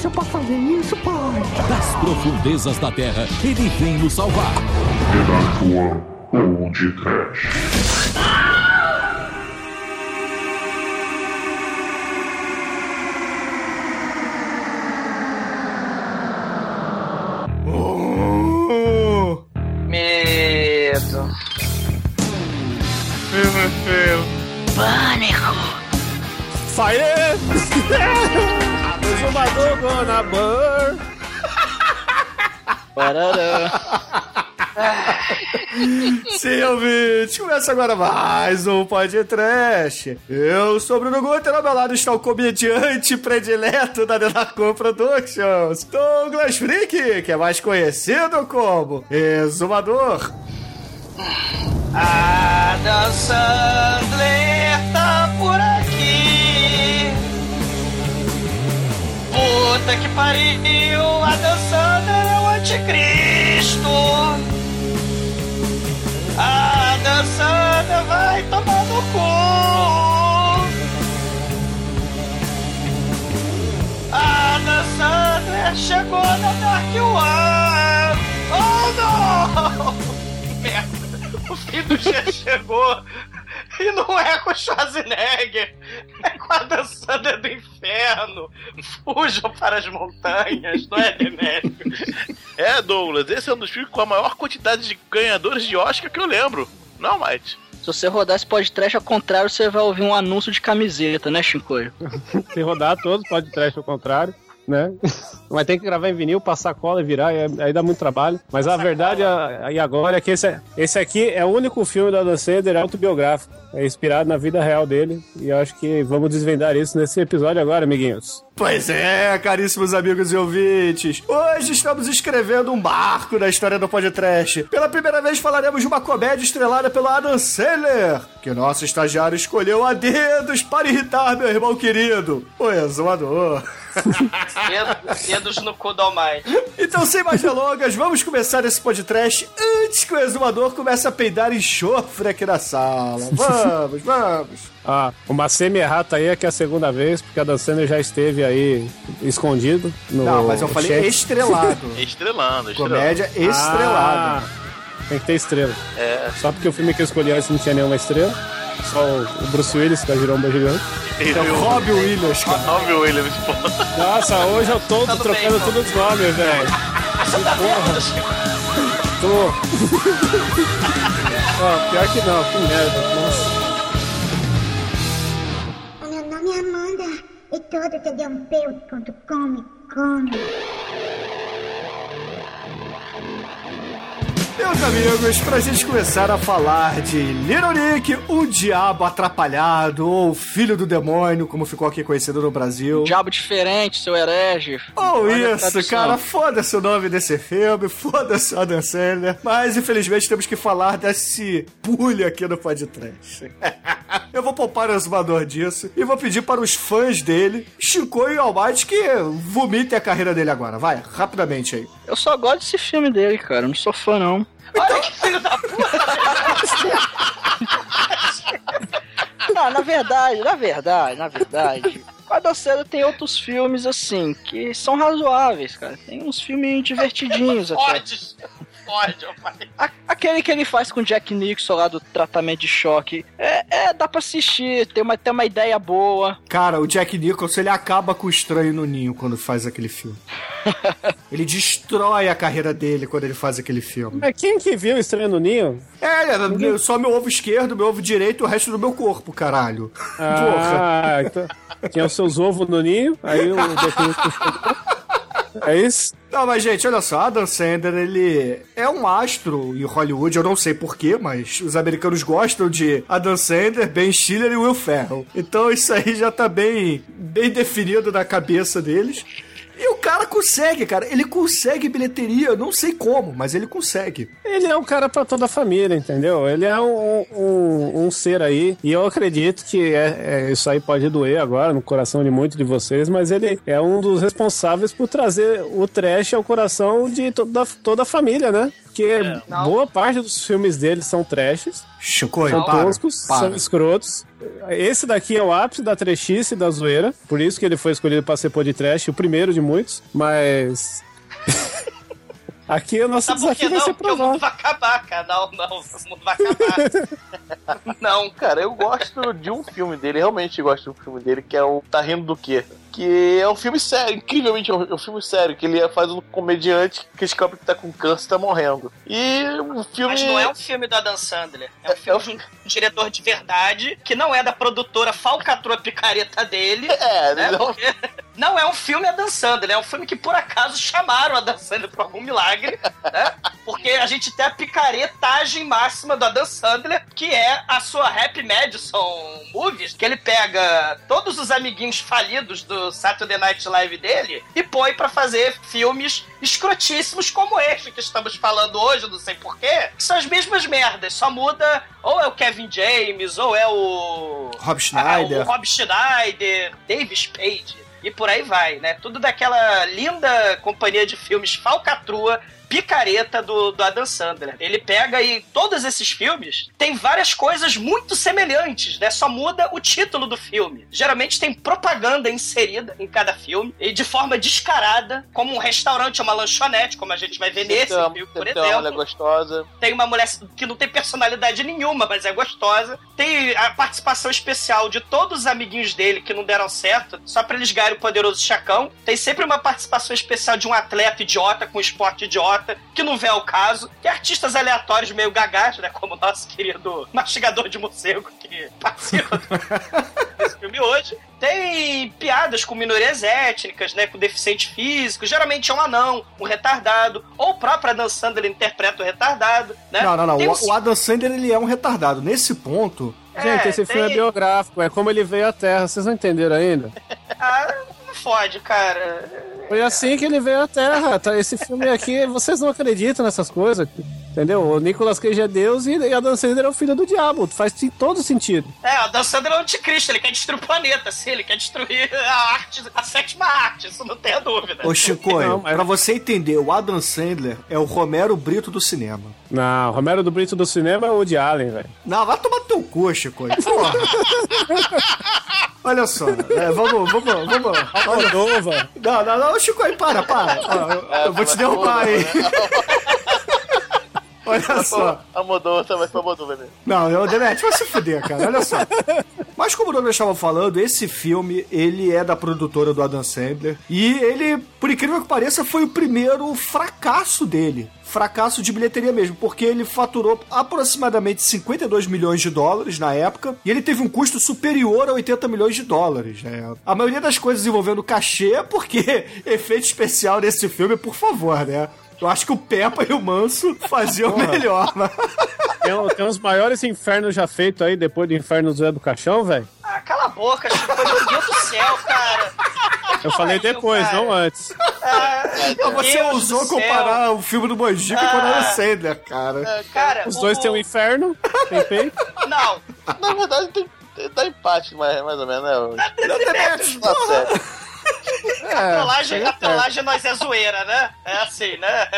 coisa pra fazer isso, pai. Das profundezas da terra, ele vem nos salvar. Redactor Old Trash. Sim, ouvinte, começa agora mais um podcast. Eu sou o Bruno Guter, ao meu lado está o comediante predileto da Denarcom Productions, Douglas Freak, que é mais conhecido como Exumador. Adam Sandler tá por aqui. Puta que pariu, Adam Sandler é o anticristo. Adam Sandler vai tomar no cu. Adam Sandler chegou na Dark One. Oh não! Merda. O fim do dia chegou e não é com o Schwarzenegger, é com a Dan Sandler do inferno. Fujam para as montanhas, não é, Demétrio? É, Douglas, esse é um dos filmes com a maior quantidade de ganhadores de Oscar que eu lembro. Não, Mike? Se você rodar esse podcast ao contrário, você vai ouvir um anúncio de camiseta, né, Shinkoio? Se rodar todos, pode trash ao contrário. Né? Mas tem que gravar em vinil, passar cola e virar, e aí dá muito trabalho. Mas a verdade aí agora é que esse, é- esse aqui é o único filme da Dan Sandler autobiográfico. É inspirado na vida real dele. E eu acho que vamos desvendar isso nesse episódio agora, amiguinhos. Pois é, caríssimos amigos e ouvintes. Hoje estamos escrevendo um marco da história do podcast. Pela primeira vez falaremos de uma comédia estrelada pelo Adam Sandler, que nosso estagiário escolheu a dedos para irritar meu irmão querido, o exumador. Dedos, dedos no cu do Almighty. Então, sem mais delongas, vamos começar esse podcast antes que o exumador comece a peidar enxofre aqui na sala. Vamos, vamos. Ah, uma semi-errata aí é que é a segunda vez, porque a Dan Sandler já esteve aí escondido. No Não, mas eu falei chat. estrelado. Estrelando, estrelando. Comédia estrelada. Ah, tem que ter estrela. É. Só porque o filme que eu escolhi antes não tinha nenhuma estrela. Só o Bruce Willis da Giromba Gigante. Ele É o Robbie Williams, cara. Nove Williams, pô. Nossa, hoje eu tô Tudo trocando bem, todos os nomes, velho. Porra. Tô. Não, pior que não, que merda. Nossa. E todo te Meus amigos, pra gente começar a falar de Little Nick, o diabo atrapalhado, ou filho do demônio, como ficou aqui conhecido no Brasil. Diabo diferente, seu herege. Ou a isso, cara, foda-se o nome desse filme, foda-se Adam Sandler, mas infelizmente temos que falar desse pulha aqui no podcast. Eu vou poupar o exumador disso e vou pedir para os fãs dele, Chico e Almighty, que vomitem a carreira dele agora. Vai, rapidamente aí. Eu só gosto desse filme dele, cara. Eu não sou fã, não. Olha que filho da puta! não, na verdade, na verdade, na verdade. O Adam Sandler tem outros filmes, assim, que são razoáveis, cara. Tem uns filmes divertidinhos até. Pode, pode. A- aquele que ele faz com o Jack Nixon lá do tratamento de choque. É, é, dá pra assistir, tem uma, tem uma ideia boa. Cara, o Jack Nicholson, ele acaba com o estranho no ninho quando faz aquele filme. ele destrói a carreira dele quando ele faz aquele filme. Mas quem que viu Estranho no Ninho? É, é, só meu ovo esquerdo, meu ovo direito e o resto do meu corpo, caralho. Porra. Ah, então, tinha os seus ovos no ninho, aí o Jack Nicholson- É isso? Não, mas gente, olha só, Adam Sandler, ele é um astro em Hollywood, eu não sei porquê, mas os americanos gostam de Adam Sandler, Ben Stiller e Will Ferrell. Então isso aí já tá bem, bem definido na cabeça deles. E o cara consegue, cara, ele consegue bilheteria, eu não sei como, mas ele consegue. Ele é um cara pra toda a família, entendeu? Ele é um, um, um ser aí, e eu acredito que é, é- isso aí pode doer agora no coração de muitos de vocês, mas ele é um dos responsáveis por trazer o trash ao coração de toda, toda a família, né? Porque boa parte dos filmes dele são trashes Chico, São para, toscos, para. são escrotos. Esse daqui é o ápice da trechice e da zoeira. Por isso que ele foi escolhido pra ser podcast, o primeiro de muitos. Mas. aqui o nosso Sabe por que desafio vai não? ser Porque o mundo provar. vai acabar, cara. Não, não, o mundo vai acabar. não, Cara, eu gosto de um filme dele, realmente gosto de um filme dele, que é o Tá Rindo do Quê? Que é um filme sério, incrivelmente é um, é um filme sério, que ele faz um comediante que descobre que tá com câncer e tá morrendo. E o filme. Mas não é um filme do Adam Sandler. É um filme de um diretor de verdade, que não é da produtora falcatrua picareta dele. É, né? não- Porque não é um filme Adam Sandler, é um filme que por acaso chamaram Adam Sandler por algum milagre, né? Porque a gente tem a picaretagem máxima do Adam Sandler, que é a sua Happy Madison Movies, que ele pega todos os amiguinhos falidos do Saturday Night Live dele e põe pra fazer filmes escrotíssimos como este que estamos falando hoje, não sei porquê, que são as mesmas merdas, só muda ou é o Kevin James, ou é o... Rob Schneider. Ah, o Rob Schneider, David Spade e por aí vai, né? Tudo daquela linda companhia de filmes falcatrua, picareta do, do Adam Sandler. Ele pega aí todos esses filmes, tem várias coisas muito semelhantes, né? Só muda o título do filme. Geralmente tem propaganda inserida em cada filme, e de forma descarada, como um restaurante ou uma lanchonete, como a gente vai ver nesse uma- filme, por tem uma mulher exemplo. gostosa. Tem uma mulher que não tem personalidade nenhuma, mas é gostosa. Tem a participação especial de todos os amiguinhos dele que não deram certo, só pra eles ganharem o poderoso chacão. Tem sempre uma participação especial de um atleta idiota com um esporte idiota, que não vê ao caso. Tem artistas aleatórios meio gagás, né? Como o nosso querido mastigador de morcego, que participa do- desse filme hoje. Tem piadas com minorias étnicas, né? Com deficiente físico. Geralmente é um anão, um retardado. Ou o próprio Adam Sandler interpreta o retardado, né? Não, não, não. O, um- o Adam Sandler, ele é um retardado. Nesse ponto... Gente, É, esse filme tem- é biográfico, é como ele veio à Terra. Vocês não entenderam ainda? Ah, fode, cara. Foi assim que ele veio à Terra. Tá? Esse filme aqui, vocês não acreditam nessas coisas. Entendeu? O Nicolas Cage é Deus e e Adam Sandler é o filho do diabo. Faz todo sentido. É, o Dan Sandler é o anticristo, ele quer destruir o planeta, sim, ele quer destruir a arte, a sétima arte, isso não tem a dúvida. Ô, Chico, Não, mas- pra você entender, o Adam Sandler é o Romero Brito do cinema. Não, Romero do Brito do cinema é o de Allen, velho. Não, vai tomar teu cu, Chico. Porra. Olha só, é, vamos, vamos, vamos. Olha, Nova. não, não, não, Chico, aí, para, para. Ó, eu, eu vou te derrubar aí. Olha só. A Modova vai pra Modova, né? Não, eu, Demet, vai se fuder, cara. Olha só. Mas como o Douglas estava falando, esse filme, ele é da produtora do Adam Sandler. E ele, por incrível que pareça, foi o primeiro fracasso dele. Fracasso de bilheteria mesmo, porque ele faturou aproximadamente 52 milhões de dólares na época, e ele teve um custo superior a 80 milhões de dólares, né? A maioria das coisas envolvendo cachê é porque efeito especial nesse filme, por favor, né? Eu acho que o Peppa e o Manso faziam melhor, né? Tem, tem uns maiores infernos já feitos aí, depois do inferno do Zé do Caixão, velho. Ah, cala a boca, Chico, meu Deus do céu, cara. Eu falei depois, cara. não antes. Ah, Então você Deus céu. comparar o filme do Mojica com o Ah. Adam Sandler, cara. Cara, Os o- dois têm um inferno, tem peito. Não, Na verdade, tem, tem, dá empate, mais, mais ou menos, né? Demet, Tá certo. a trollagem, chega a trollagem nós é zoeira, né? É assim, né?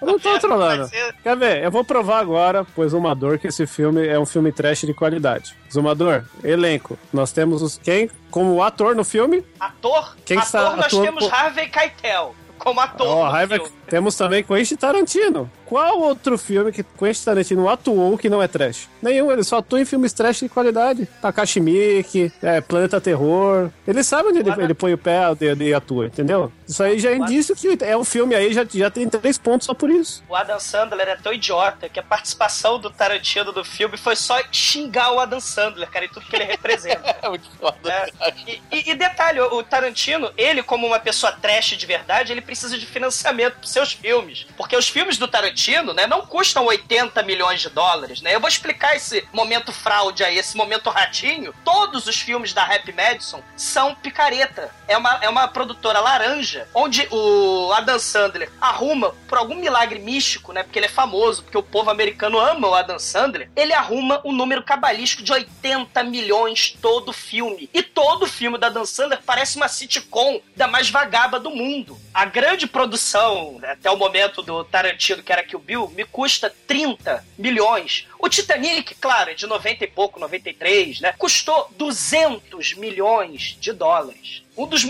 Eu não tô trolando. Vai ser- Quer ver? Eu vou provar agora, pois Zumador, que esse filme é um filme trash de qualidade. Zumador, elenco. Nós temos os quem como ator no filme? Ator, Quem ator está nós atuando temos Harvey Keitel como ator Ó, raiva filme. Temos também Quentin Tarantino. Qual outro filme que Quentin Tarantino atuou que não é trash? Nenhum, ele só atua em filmes trash de qualidade. Takashi Miike, é, Planeta Terror. Ele sabe onde ele, ele põe o pé e, atua, entendeu? Isso aí já é indício que é um filme aí, já, já tem três pontos só por isso. O Adam Sandler é tão idiota que a participação do Tarantino do filme foi só xingar o Adam Sandler, cara, e tudo que ele representa. É muito foda. É, e, e- e detalhe, o Tarantino, ele como uma pessoa trash de verdade, ele precisa de financiamento para seus filmes. Porque os filmes do Tarantino, né, não custam 80 milhões de dólares, né? Eu vou explicar esse momento fraude aí, esse momento ratinho. Todos os filmes da Happy Madison são picareta. É uma, é uma produtora laranja, onde o Adam Sandler arruma, por algum milagre místico, né? Porque ele é famoso, porque o povo americano ama o Adam Sandler, ele arruma um número cabalístico de 80 milhões todo filme. E todo filme da Adam Sandler parece uma sitcom da mais vagaba do mundo. A grande produção, até o momento do Tarantino, que era o Bill, me custa 30 milhões. O Titanic, claro, é de 90 e pouco, 93, né? Custou 200 milhões de dólares um dos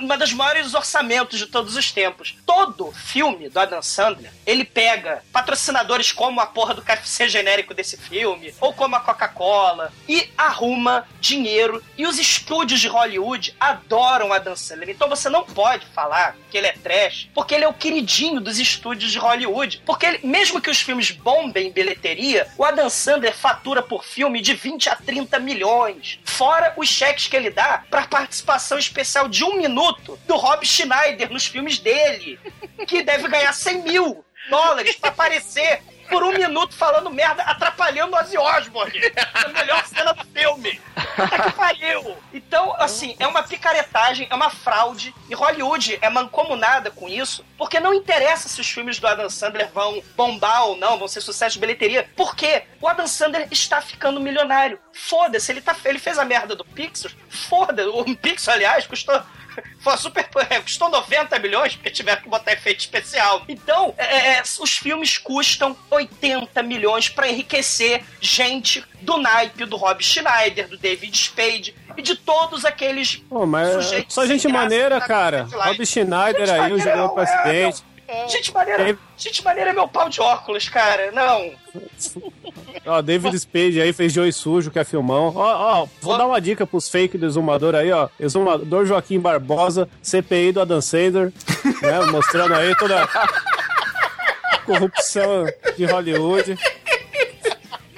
uma das maiores orçamentos de todos os tempos. Todo filme do Adam Sandler, ele pega patrocinadores como a porra do KFC genérico desse filme, ou como a Coca-Cola, e arruma dinheiro. E os estúdios de Hollywood adoram Adam Sandler. Então você não pode falar que ele é trash, porque ele é o queridinho dos estúdios de Hollywood. Porque ele, mesmo que os filmes bombem em bilheteria, o Adam Sandler fatura por filme de 20 a 30 milhões. Fora os cheques que ele dá para participação especial de um minuto do Rob Schneider nos filmes dele, que deve ganhar 100 mil dólares para aparecer por um minuto falando merda, atrapalhando Ozzy Osbourne. a melhor cena do filme. Puta que pariu. Então, assim, é uma picaretagem, é uma fraude. E Hollywood é mancomunada com isso, porque não interessa se os filmes do Adam Sandler vão bombar ou não, vão ser sucesso de bilheteria. Porque o Adam Sandler está ficando milionário. Foda-se, ele, tá, ele fez a merda do Pixar. Foda-se. O Pixar, aliás, custou foi super. É, custou 90 milhões porque tiveram que botar efeito especial. Então, é, é os filmes custam 80 milhões para enriquecer gente do naipe do Rob Schneider, do David Spade e de todos aqueles. Pô, mas só gente maneira, cara. Rob Schneider aí, o jogador presidente. É, gente maneira, gente maneira é meu pau de óculos, cara. Não. Ó, David Spade aí fez Joey Sujo, que é filmão. Ó, ó, vou dar uma dica pros fake do exumador aí, ó. Exumador Joaquim Barbosa, CPI do Adam Sandler, né? Mostrando aí toda a corrupção de Hollywood.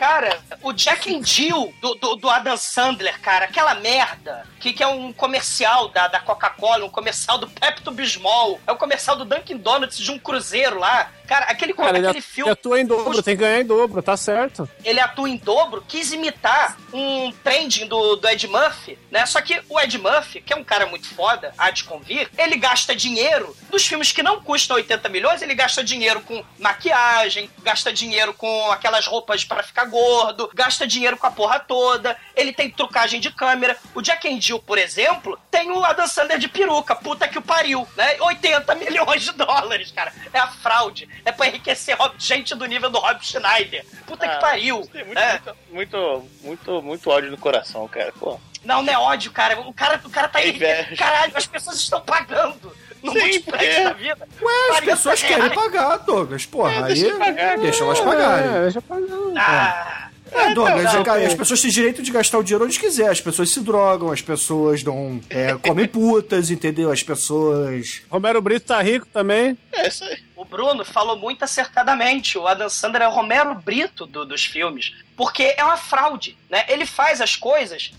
Cara, o Jack and Jill do, do, do, Adam Sandler, cara, aquela merda, que, que é um comercial da, da Coca-Cola, um comercial do Pepto Bismol, é um comercial do Dunkin' Donuts de um cruzeiro lá. Cara, aquele, cara, aquele ele filme. Ele atua em dobro, tem que ganhar em dobro, tá certo. Ele atua em dobro, quis imitar um trending do, do Ed Murphy, né? Só que o Ed Murphy, que é um cara muito foda, há de convir, ele gasta dinheiro dos filmes que não custam 80 milhões, ele gasta dinheiro com maquiagem, gasta dinheiro com aquelas roupas para ficar gordo, gasta dinheiro com a porra toda, ele tem trucagem de câmera. O Jack and Jill, por exemplo, tem o Adam Sandler de peruca, puta que o pariu, né? 80 milhões de dólares, cara. É a fraude é pra enriquecer gente do nível do Rob Schneider. Puta ah, que pariu. Tem muito, é. muito, muito, muito, ódio no coração, cara. Pô. Não, não é ódio, cara. O cara, o cara tá enriquecendo. Caralho, as pessoas estão pagando no Sim, é. da vida. Ué, as pessoas querem pagar, Douglas. Porra, é, aí deixa, pagar, deixa elas pagarem. É, deixa pagar. Ah. É, Douglas, não, não, as pessoas têm direito de gastar o dinheiro onde quiser. As pessoas se drogam, as pessoas dão, é, comem putas, entendeu? As pessoas. Romero Brito tá rico também. É isso aí. Bruno falou muito acertadamente. O Adam Sandler é o Romero Brito do, dos filmes. Porque é uma fraude, né? Ele faz as coisas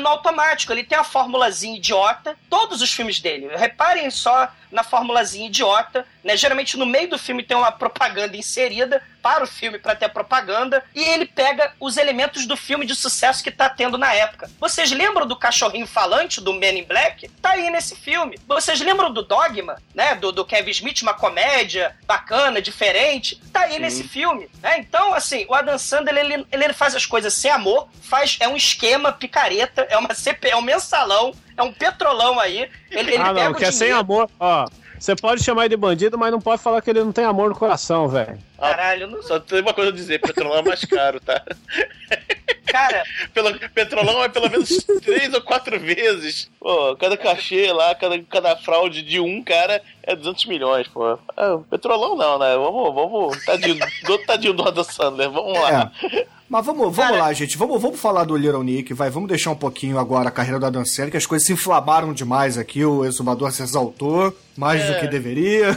no automático. Ele tem a formulazinha idiota. Todos os filmes dele. Reparem só na formulazinha idiota. Né? Geralmente no meio do filme tem uma propaganda inserida para o filme para ter propaganda. E ele pega os elementos do filme de sucesso que tá tendo na época. Vocês lembram do cachorrinho falante do Men in Black? Tá aí nesse filme. Vocês lembram do Dogma, né? Do, do Kevin Smith, uma comédia bacana, diferente? Tá aí Sim. nesse filme. Né? Então, assim, o Adam Sandler, ele, ele faz as coisas sem amor, faz, é um esquema picareta, é uma CP, é um mensalão, é um petrolão aí. Ele, ele ah, não, que é sem amor, ó. Você pode chamar ele de bandido, mas não pode falar que ele não tem amor no coração, velho. Caralho, não... Só tem uma coisa a dizer, petrolão é mais caro, tá? Cara. Pelo, petrolão é pelo menos três ou quatro vezes. Pô, cada cachê lá, cada, cada fraude de um cara é 200 milhões, pô. Ah, petrolão não, né? Vamos, vamos. Tadinho, do, tadinho do Adam Sandler, vamos lá. É. Mas vamos, vamos lá, gente. Vamos, vamos falar do Little Nick, vai. Vamos deixar um pouquinho agora a carreira do Adam Sandler, que as coisas se inflamaram demais aqui. O exumador se exaltou mais é. do que deveria.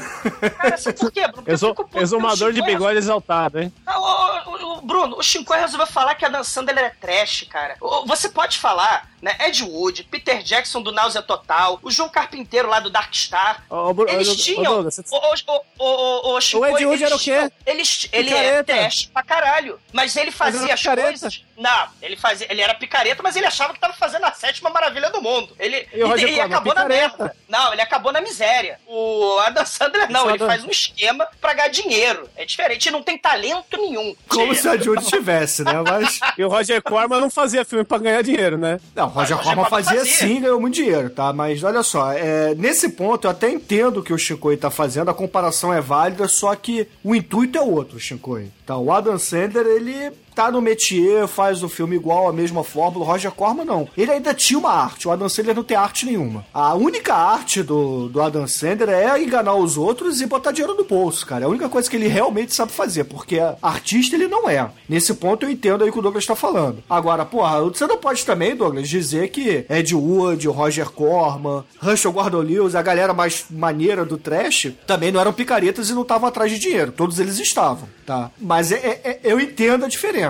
Cara, sabe por quê, Bruno? Exu, exumador de bigode exaltado, hein? Ah, o, o, o, Bruno, o Shinkoi resolveu falar que a Dan Sandler é trash, cara. Você pode falar né? Ed Wood, Peter Jackson do Náusea Total, o João Carpinteiro lá do Dark Star. Oh, oh, eles tinham. Oh, o, o, o, Ed Wood era o quê? Eles, ele é trash pra caralho. Mas ele fazia as coisas. Não, ele fazia. Ele era picareta, mas ele achava que tava fazendo a sétima maravilha do mundo. Ele, e, e, e acabou picareta. na merda. Não, ele acabou na miséria séria. O Adam Sandler não, ele faz um esquema pra ganhar dinheiro. É diferente, ele não tem talento nenhum. Como se a Judy tivesse, né? Mas. E o Roger Corman não fazia filme pra ganhar dinheiro, né? Não, Roger Roger Corman Corman fazia fazia. sim, ganhou muito dinheiro, tá? Mas olha só, é, nesse ponto eu até entendo o que o Shinkoi tá fazendo, a comparação é válida, só que o intuito é outro, Shinkoi. Então, o Adam Sandler, ele tá no métier, faz o filme igual, a mesma fórmula, Roger Corman não. Ele ainda tinha uma arte, o Adam Sandler não tem arte nenhuma. A única arte do, do Adam Sandler é enganar os outros e botar dinheiro no bolso, cara. É a única coisa que ele realmente sabe fazer, porque artista ele não é. Nesse ponto eu entendo aí o que o Douglas tá falando. Agora, porra, você não pode também, Douglas, dizer que Ed Wood, Roger Corman, Russell Gordon Lewis, a galera mais maneira do trash, também não eram picaretas e não estavam atrás de dinheiro. Todos eles estavam, tá? Mas é- é- é- eu entendo a diferença.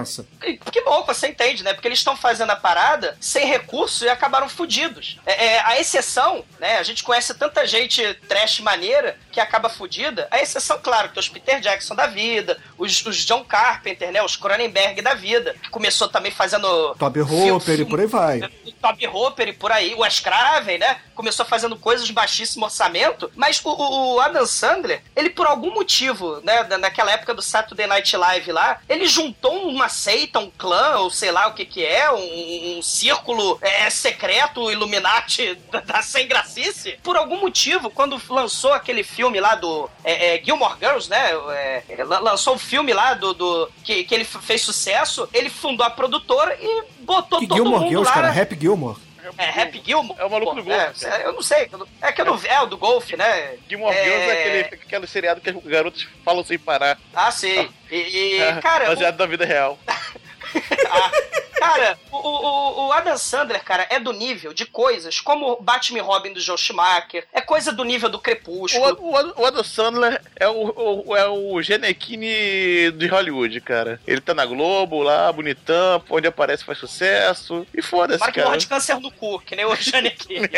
E Que bom que você entende, né? Porque eles estão fazendo a parada sem recurso e acabaram fudidos. É, é, a exceção, né? A gente conhece tanta gente trash maneira que acaba fudida. A exceção, claro, que os Peter Jackson da vida, os, os John Carpenter, né? Os Cronenberg da vida, que começou também fazendo. Toby Hopper e por aí vai. Toby Hopper e por aí, o Wes Craven, né? Começou fazendo coisas de baixíssimo orçamento, mas o, o- Adam Sandler, ele por algum motivo, né, na- naquela época do Saturday Night Live lá, ele juntou uma seita, um clã, ou sei lá o que que é, um, um círculo é, secreto, Illuminati da, da sem gracice. Por algum motivo, quando lançou aquele filme lá do é, é, Gilmore Girls, né, é, é, lan- lançou o filme lá do, do que, que ele fez sucesso, ele fundou a produtora e botou Que todo Gilmore mundo Girls, lá, cara? Happy Gilmore. É, Rap Gilmore. É o maluco do golfe, é, cara. eu não sei. É que eu não é o do golfe, né? Gilmore Girls é aquele, aquele seriado que os garotos falam sem parar. Ah, sim. E, e, cara, o, Baseado na vida real. ah, cara, o, o, o Adam Sandler, cara, é do nível de coisas como Batman Robin do Joe Schumacher, é coisa do nível do O, Crepúsculo. O, Ad- o Adam Sandler é o, o, é o Genequine de Hollywood, cara. Ele tá na Globo lá, bonitão, onde aparece faz sucesso. E foda-se, Para que cara. morra de câncer no cu, que nem o Janequim.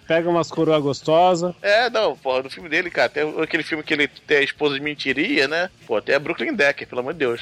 Pega umas coroas gostosas. É, não, porra, no filme dele, cara, tem aquele filme que ele tem a esposa de mentiria, né? Pô, tem a Brooklyn Decker, pelo amor de Deus.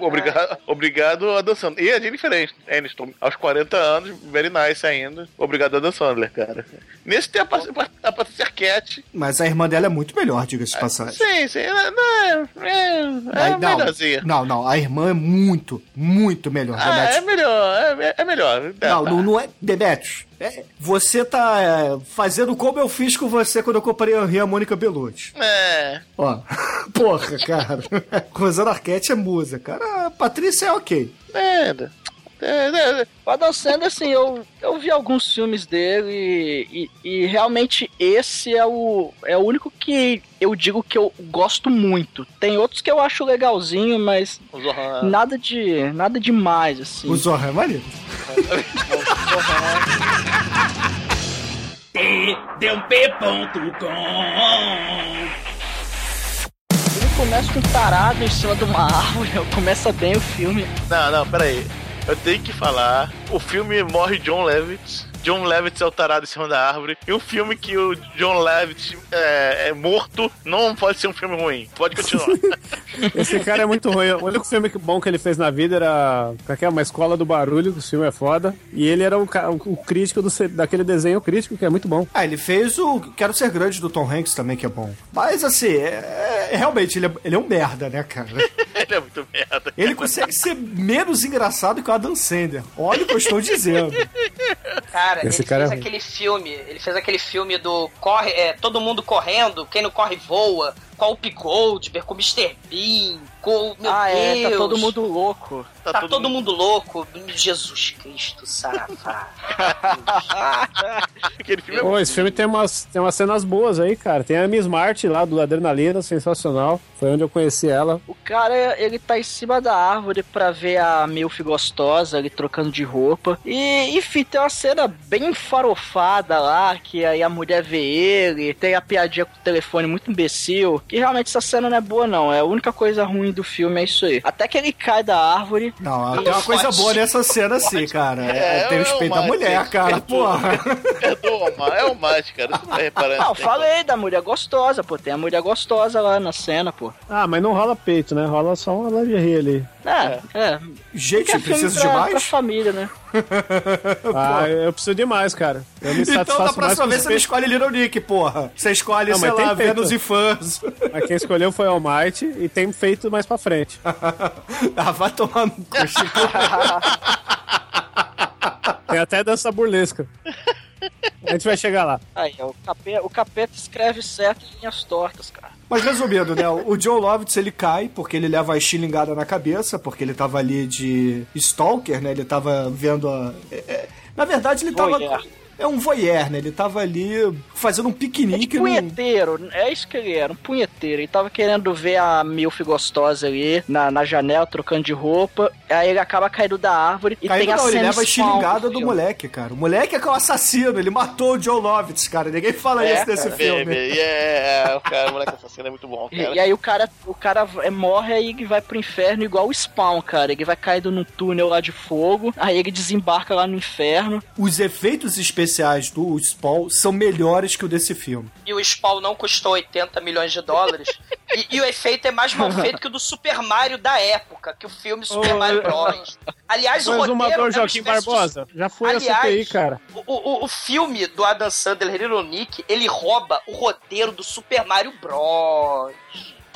Obrigado, obrigado a Dan Sandler. E a Jennifer Aniston, aos 40 anos, very nice ainda. Obrigado a Dan Sandler, cara. Nesse tem a, Pat- a Patrícia Arquette. Mas a irmã dela é muito melhor, diga-se de passagem. Sim, sim, é, não, é, é, é melhorzinha. não, não, a irmã é muito, muito melhor. Ah, é melhor, é, é melhor. não, Tá, não, não é. Demetrius, é, você tá é, fazendo como eu fiz com você quando eu comprei a Henri e a Mônica Bellucci. É, Ó, porra, cara. Rosana Arquette é musa, cara. A Patrícia é ok. é, é, é, O Adam Sandler, assim, eu, eu vi alguns filmes dele e, e, e realmente esse é o, é o único que eu digo que eu gosto muito. Tem outros que eu acho legalzinho, mas nada de nada demais, assim. O Zorra é maneiro. Ele começa com um em cima de uma árvore, começa bem o filme. Não, não, peraí. Eu tenho que falar. O filme morre John Levitt. John Levitt é o tarado em cima da árvore. E um filme que o John Levitt é, é morto não pode ser um filme ruim. Pode continuar. Esse cara é muito ruim. O único filme que- bom que ele fez na vida era que é? uma escola do barulho, que o filme é foda. E ele era o, o- crítico do, daquele desenho crítico, que é muito bom. Ah, ele fez o Quero Ser Grande do Tom Hanks também, que é bom. Mas assim, é, é- realmente, ele é, ele é um merda, né, cara? Ele é muito merda. Ele consegue ser menos engraçado que o Adam Sandler. Olha o que eu estou dizendo. Cara, Esse ele cara fez é aquele filme, ele fez aquele filme do corre, é, todo mundo correndo, quem não corre voa, com Whoopi Goldberg, com o Mr. Bean, com o- meu ah, Deus. é, tá todo mundo louco. Tá, todo, mundo... louco. Jesus Cristo. Aquele filme é Pô, esse filme tem umas, tem umas cenas boas aí, cara. Tem a Miss Marty lá do Adrenalina, sensacional. Foi onde eu conheci ela. O cara, ele tá em cima da árvore pra ver a Milf gostosa ali trocando de roupa. E, enfim, tem uma cena bem farofada lá, que aí a mulher vê ele, tem a piadinha com o telefone muito imbecil. Que realmente essa cena não é boa, não. É a única coisa ruim do filme, é isso aí. Até que ele cai da árvore. Não, tem uma coisa boa nessa cena, sim, cara. É, É, tem o é respeito da mulher, cara. Porra. Perdoa, mas é o mais, cara. Você não tá reparando. Eu falei da mulher gostosa, pô. Tem a mulher gostosa lá na cena, pô. Ah, mas não rola peito, né? Rola só uma lingerie ali. É, é. Gente, é filme precisa pra, de pra mais? família, né? Ah, eu preciso de mais, cara. Eu me Então da próxima vez você não escolhe Little Nick, porra. Você escolhe, Não, sei mas tem lá, feito. Venus e fãs. Mas quem escolheu foi All Might e tem feito mais pra frente. ah, vai tomar no cu, Chico. Tem até dança burlesca. A gente vai chegar lá. Aí, ó, o capeta, o capeta escreve certo em linhas tortas, cara. Mas resumindo, né? O John Lovitz ele cai porque ele leva a estilingada na cabeça, porque ele tava ali de Stalker, né? Ele tava vendo a. é, é, na verdade, ele tava. É um voyeur, né? Ele tava ali fazendo um piquenique. num- Punheteiro, é isso que ele era, um punheteiro. Ele tava querendo ver a Milf gostosa ali na, na janela, trocando de roupa. Aí ele acaba caindo da árvore e Caindo tem a não, ele leva a estilingada do moleque, cara. O moleque é que é o assassino, ele matou o John Lovitz, cara. Ninguém fala É, isso nesse cara. filme. Baby, yeah, o cara, o moleque assassino é muito bom, E, cara. e aí o cara, o cara é, morre aí ele vai pro inferno igual o Spawn, cara. Ele vai caindo num túnel lá de fogo, aí ele desembarca lá no inferno. Os efeitos especiais do Spawn são melhores que o desse filme. E o Spawn não custou 80 milhões de dólares. e, e o efeito é mais mal feito que o do Super Mario da época, que o filme Super Ô, Mario Bros. Aliás, o O roteiro é Joaquim Barbosa já foi a Aliás, CPI, cara. O, o, o filme do Adam Sandler, Little Nick, ele rouba o roteiro do Super Mario Bros.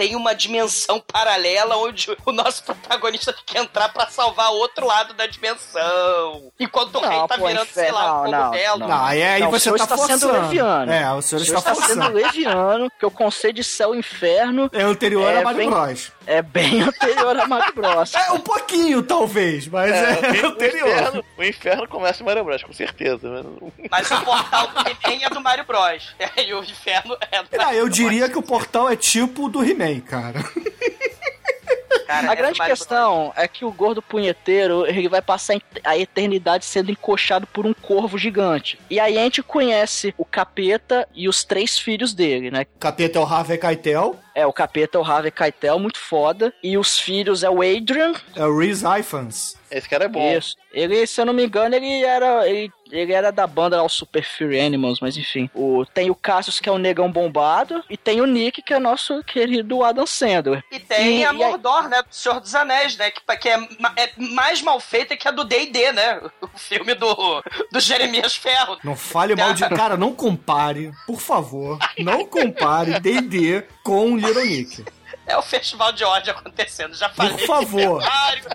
Tem uma dimensão paralela onde o nosso protagonista tem que entrar pra salvar o outro lado da dimensão. Enquanto o Não, rei tá pô, virando, sei lá, um não, não, cogumelo. não. Não, aí, aí Não, o você senhor tá está sendo forçando. leviano. É, o senhor O está está forçando. sendo leviano, que o conceito de céu e inferno É anterior É, a Mario bem- Bros. É bem anterior a Mario Bros. É um pouquinho, talvez, mas é, o, anterior. inferno, o inferno começa em Mario Bros, com certeza. Mas... Mas o portal do He-Man é do Mario Bros. E o inferno é do Ah, Mario eu Bros. diria que o portal é tipo do He-Man, cara. Cara, A é do grande questão é que o gordo punheteiro ele vai passar a eternidade sendo encoxado por um corvo gigante. E aí a gente conhece o capeta e os três filhos dele, né? O capeta é o Harvey Keitel, É, o capeta é o Harvey Keitel, muito foda. E os filhos é o Adrian. é o Reese Ifans. Esse cara é bom. Isso. Ele, se eu não me engano, ele era. Ele, ele era da banda lá, o Super Fear Animals, mas enfim. O, tem o Cassius, que é o negão bombado. E tem o Nick, que é nosso querido Adam Sandler. E tem E- a e aí- Mordor, né? Do Senhor dos Anéis, né? Que, que é, é mais mal feita que a do D&D, né? O filme do, do Jeremias Ferro. Não fale mal de. Cara, não compare, por favor. Não compare DD com Little Nick. É o festival de ódio acontecendo. Já falei. Por favor.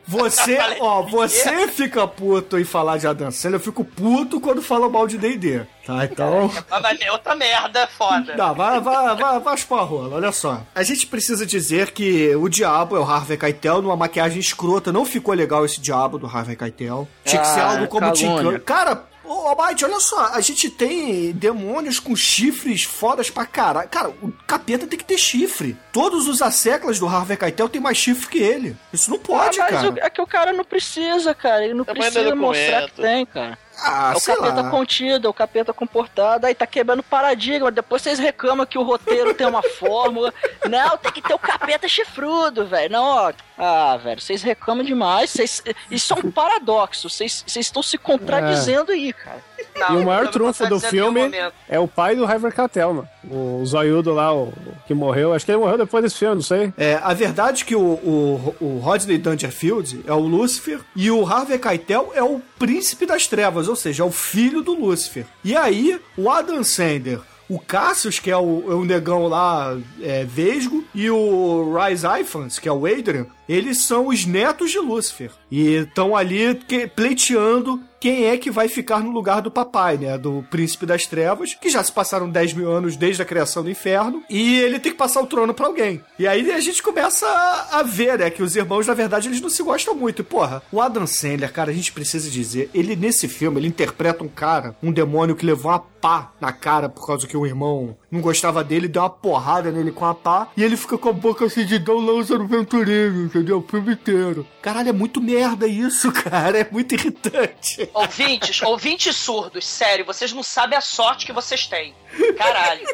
Você, ó, de você fica puto em falar de Adam Sandler, eu fico puto quando fala mal de D&D, tá? Então... Mas é outra merda foda. Não, vai, vai, vai, vai chupar a rola, olha só. A gente precisa dizer que o diabo é o Harvey Keitel numa maquiagem escrota. Não ficou legal esse diabo do Harvey Keitel. Tinha que ser Ah, algo como o Tim. Curry. Cara, ô Almighty, olha só. A gente tem demônios com chifres fodas pra caralho. Cara, o capeta tem que ter chifre. Todos os asseclas do Harvey Keitel tem mais chifre que ele. Isso não pode, Ah, mas cara. o- é que o cara não precisa, cara. Ele não Tamanho do precisa mostrar que tem, cara. Ah, é o capeta lá. contido, é o capeta comportado, aí tá quebrando paradigma. Depois vocês reclamam que o roteiro tem uma fórmula. Não, tem que ter o capeta chifrudo, velho. Não, ó. Ah, velho, vocês reclamam demais. Vocês... Isso é um paradoxo. Vocês vocês estão se contradizendo aí, cara. Não, E o maior trunfo do filme é o pai do Harvey Keitel, mano. O zoiudo lá, o, o que morreu. Acho que ele morreu depois desse filme, não sei. É, a verdade é que o, o, o Rodney Dangerfield é o Lúcifer e o Harvey Keitel é o príncipe das trevas, ou seja, é o filho do Lúcifer. E aí, o Adam Sandler, o Cassius, que é o, é o negão lá, é, vesgo, e o Rise Ifans, que é o Adrian, eles são os netos de Lúcifer. E estão ali que- pleiteando quem é que vai ficar no lugar do papai, né? Do príncipe das trevas, que já se passaram 10 mil anos desde a criação do inferno, e ele tem que passar o trono pra alguém. E aí a gente começa a, a ver, né? Que os irmãos, na verdade, eles não se gostam muito. E, porra, o Adam Sandler, cara, a gente precisa dizer, ele nesse filme, ele interpreta um cara, um demônio que levou uma pá na cara por causa que o irmão não gostava dele, deu uma porrada nele com a pá, e ele fica com a boca assim de Dom Lázaro Ventureiro, entendeu? O filme inteiro. Caralho, é muito merda isso, cara. É muito irritante. Ouvintes, ouvintes surdos, sério, vocês não sabem a sorte que vocês têm. Caralho.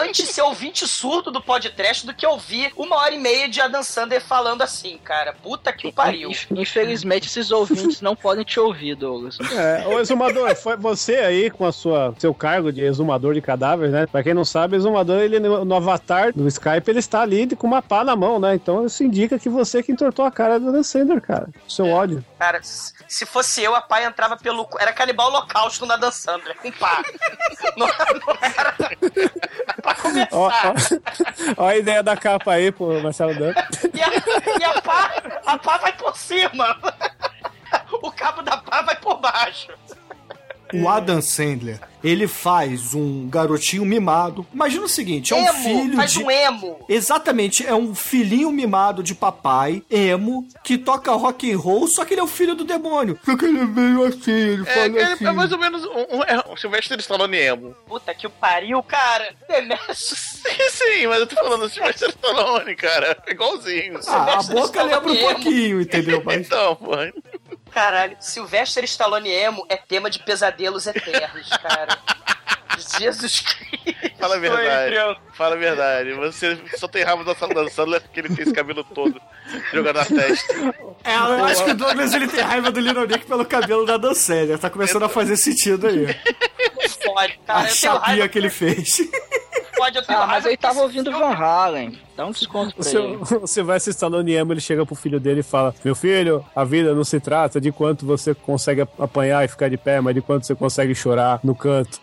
antes ser ouvinte surdo do podcast do que ouvir uma hora e meia de Adam Sander falando assim, cara. Puta que pariu. Infelizmente, esses ouvintes não podem te ouvir, Douglas. É, o exumador, foi você aí com a sua seu cargo de exumador de cadáveres, né? Pra quem não sabe, o exumador, ele no, avatar do Skype, ele está ali com uma pá na mão, né? Então isso indica que você que entortou a cara do Dan Sander, cara. Seu É. ódio. Cara, se fosse eu, a pai entrava pelo. Era canibal holocausto na Dan Sandler, com pá. não, não era. pra começar. Ó a ideia da capa aí, pô, Marcelo Dan. E, a, e a pá, a pá vai por cima. O cabo da pá vai por baixo. O Adam Sandler, ele faz um garotinho mimado. Imagina o seguinte, é um emo, filho faz de... um emo. Exatamente, é um filhinho mimado de papai, emo, que toca rock and roll, só que ele é o filho do demônio. Só que ele é meio assim, ele É, fala é, assim. é mais ou menos um, um, é um Sylvester Stallone emo. Puta que o pariu, cara. Demesso. Sim, sim, mas eu tô falando do Sylvester Stallone, cara. É igualzinho. Ah, a boca lembra um pouquinho, entendeu? Mas Então, pô. Caralho, Sylvester Stallone emo é tema de pesadelos eternos, cara. Jesus Cristo. Fala a verdade. Fala a verdade. Você só tem rabo da sala dançando é porque ele tem esse cabelo todo jogado na testa. é, eu acho que o Douglas ele tem raiva do Little Nick pelo cabelo da Dan Sandler. Tá começando a fazer sentido aí. Pode, cara. A eu tenho chapinha raiva. que ele fez. Pode, eu tenho Ah, mas ele tava ouvindo filme. Van Halen. Dá um desconto pra seu, ele. o Sylvester Stallone emo, ele chega pro filho dele e fala: Meu filho, a vida não se trata de quanto você consegue apanhar e ficar de pé, mas de quanto você consegue chorar no canto.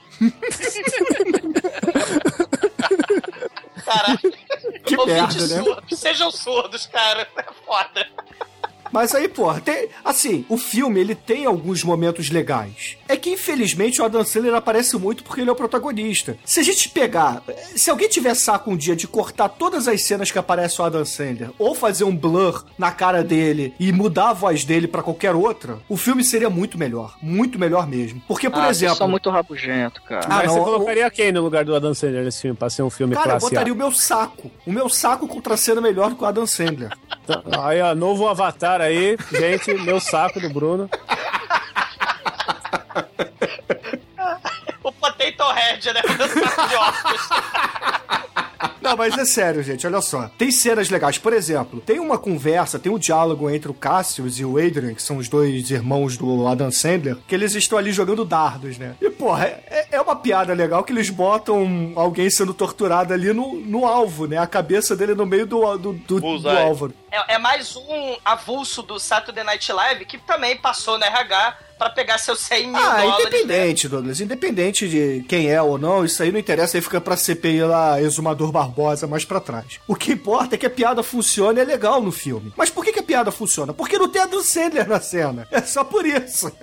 Caralho. Que merda, né? Sejam surdos, cara. É foda. Mas aí, porra, tem, assim, o filme ele tem alguns momentos legais. É que infelizmente o Adam Sandler aparece muito porque ele é o protagonista. Se a gente pegar, se alguém tiver saco um dia de cortar todas as cenas que aparece o Adam Sandler ou fazer um blur na cara dele e mudar a voz dele pra qualquer outra, o filme seria muito melhor, muito melhor mesmo. Porque, por ah, exemplo, são muito rabugento, cara. Ah, mas não, você o- colocaria quem no lugar do Adam Sandler nesse filme, pra ser um filme cara, eu botaria A? o meu saco. O meu saco contracena melhor do que o Adam Sandler. Aí, ó, novo avatar aí, gente, meu saco do Bruno. O Potato Head, né? Saco de óculos. Não, mas é sério, gente, olha só. Tem cenas legais. Por exemplo, tem uma conversa, tem um diálogo entre o Cassius e o Adrian, que são os dois irmãos do Adam Sandler, que eles estão ali jogando dardos, né? E, porra, é, é uma piada legal que eles botam alguém sendo torturado ali no, no alvo, né? A cabeça dele no meio do, do, do, do alvo. É, é mais um avulso do Saturday Night Live que também passou na RH pra pegar seus 100 mil Ah, dólares. né? independente, Douglas. Independente de quem é ou não, isso aí não interessa. Aí fica pra CPI lá, Exumador Barbosa, mais pra trás. O que importa é que a piada funciona e é legal no filme. Mas por que, que a piada funciona? Porque não tem a do Sandler na cena. É só por isso.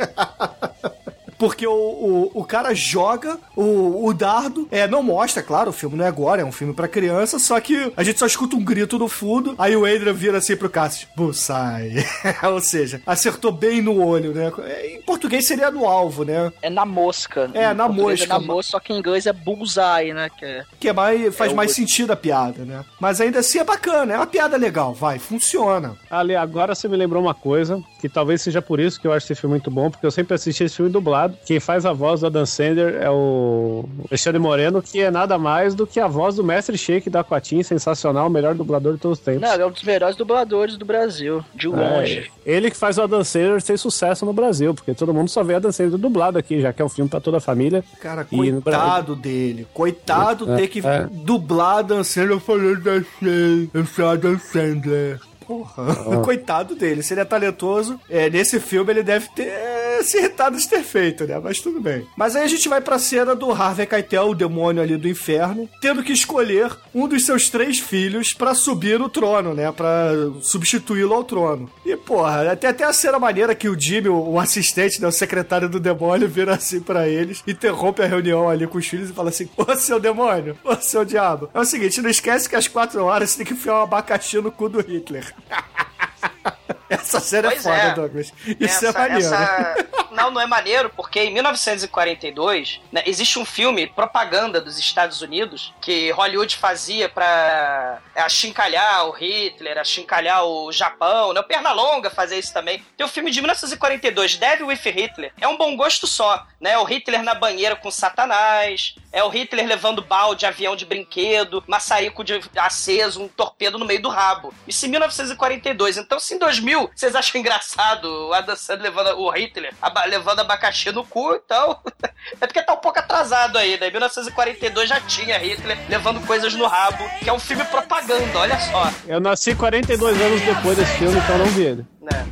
Porque o, o, o cara joga o, o dardo. É, não mostra, claro, o filme não é agora, é um filme pra criança, só que a gente só escuta um grito no fundo, aí o Adrian vira assim pro Cássio, Bullseye. Ou seja, acertou bem no olho, né? É, Em português seria no alvo, né? É na mosca. É, na mosca. É na mosca, só que em inglês é bullseye, né? Que é... Que é mais, faz É o- mais sentido a piada, né? Mas ainda assim é bacana, é uma piada legal, vai, funciona. Ali, agora você me lembrou uma coisa, que talvez seja por isso que eu acho esse filme muito bom, porque eu sempre assisti esse filme dublado. Quem faz a voz do Adam Sandler é o Alexandre Moreno, que é nada mais do que a voz do Mestre Shake da Aquatim, sensacional, o melhor dublador de todos os tempos. Não, ele é um dos melhores dubladores do Brasil, de longe. É, ele que faz o Adam Sandler ter sucesso no Brasil, porque todo mundo só vê Adam Sandler dublado aqui, já que é um filme pra toda a família. Cara, E no coitado dele. Coitado É, ter que é. dublar Adam Sandler falando assim. Eu sou Adam Sandler. Porra, coitado dele. Se ele é talentoso, é, nesse filme ele deve ter é, se irritado de ter feito, né? Mas tudo bem. Mas aí a gente vai pra cena do Harvey Keitel, o demônio ali do inferno, tendo que escolher um dos seus três filhos pra subir no trono, né? Pra substituí-lo ao trono. E, porra, tem até a cena maneira que o Jimmy, o, assistente, né, o secretário do demônio, vira assim pra eles, interrompe a reunião ali com os filhos e fala assim: Ô seu demônio, ô seu diabo. É o seguinte, não esquece que às quatro horas você tem que enfiar um abacaxi no cu do Hitler. Ha ha! Essa cena Pois é foda, é. Douglas. Isso essa, é maneiro. essa, Não, não é maneiro, porque em 1942, né, existe um filme, propaganda dos Estados Unidos, que Hollywood fazia pra é, achincalhar o Hitler, achincalhar o Japão, né? O Pernalonga fazia isso também. Tem o filme de 1942, Devil with Hitler. É um bom gosto só, né? O Hitler na banheira com Satanás, é o Hitler levando balde, avião de brinquedo, maçarico de aceso, um torpedo no meio do rabo. Isso em 1942. Então, se em 2000 vocês acham engraçado o Adam Sandler levando o Hitler aba levando abacaxi no cu, então. é porque tá um pouco atrasado aí, né? Em 1942 já tinha Hitler levando coisas no rabo, que é um filme propaganda, olha só. Eu nasci 42 anos depois desse filme, então não vi ele. Né?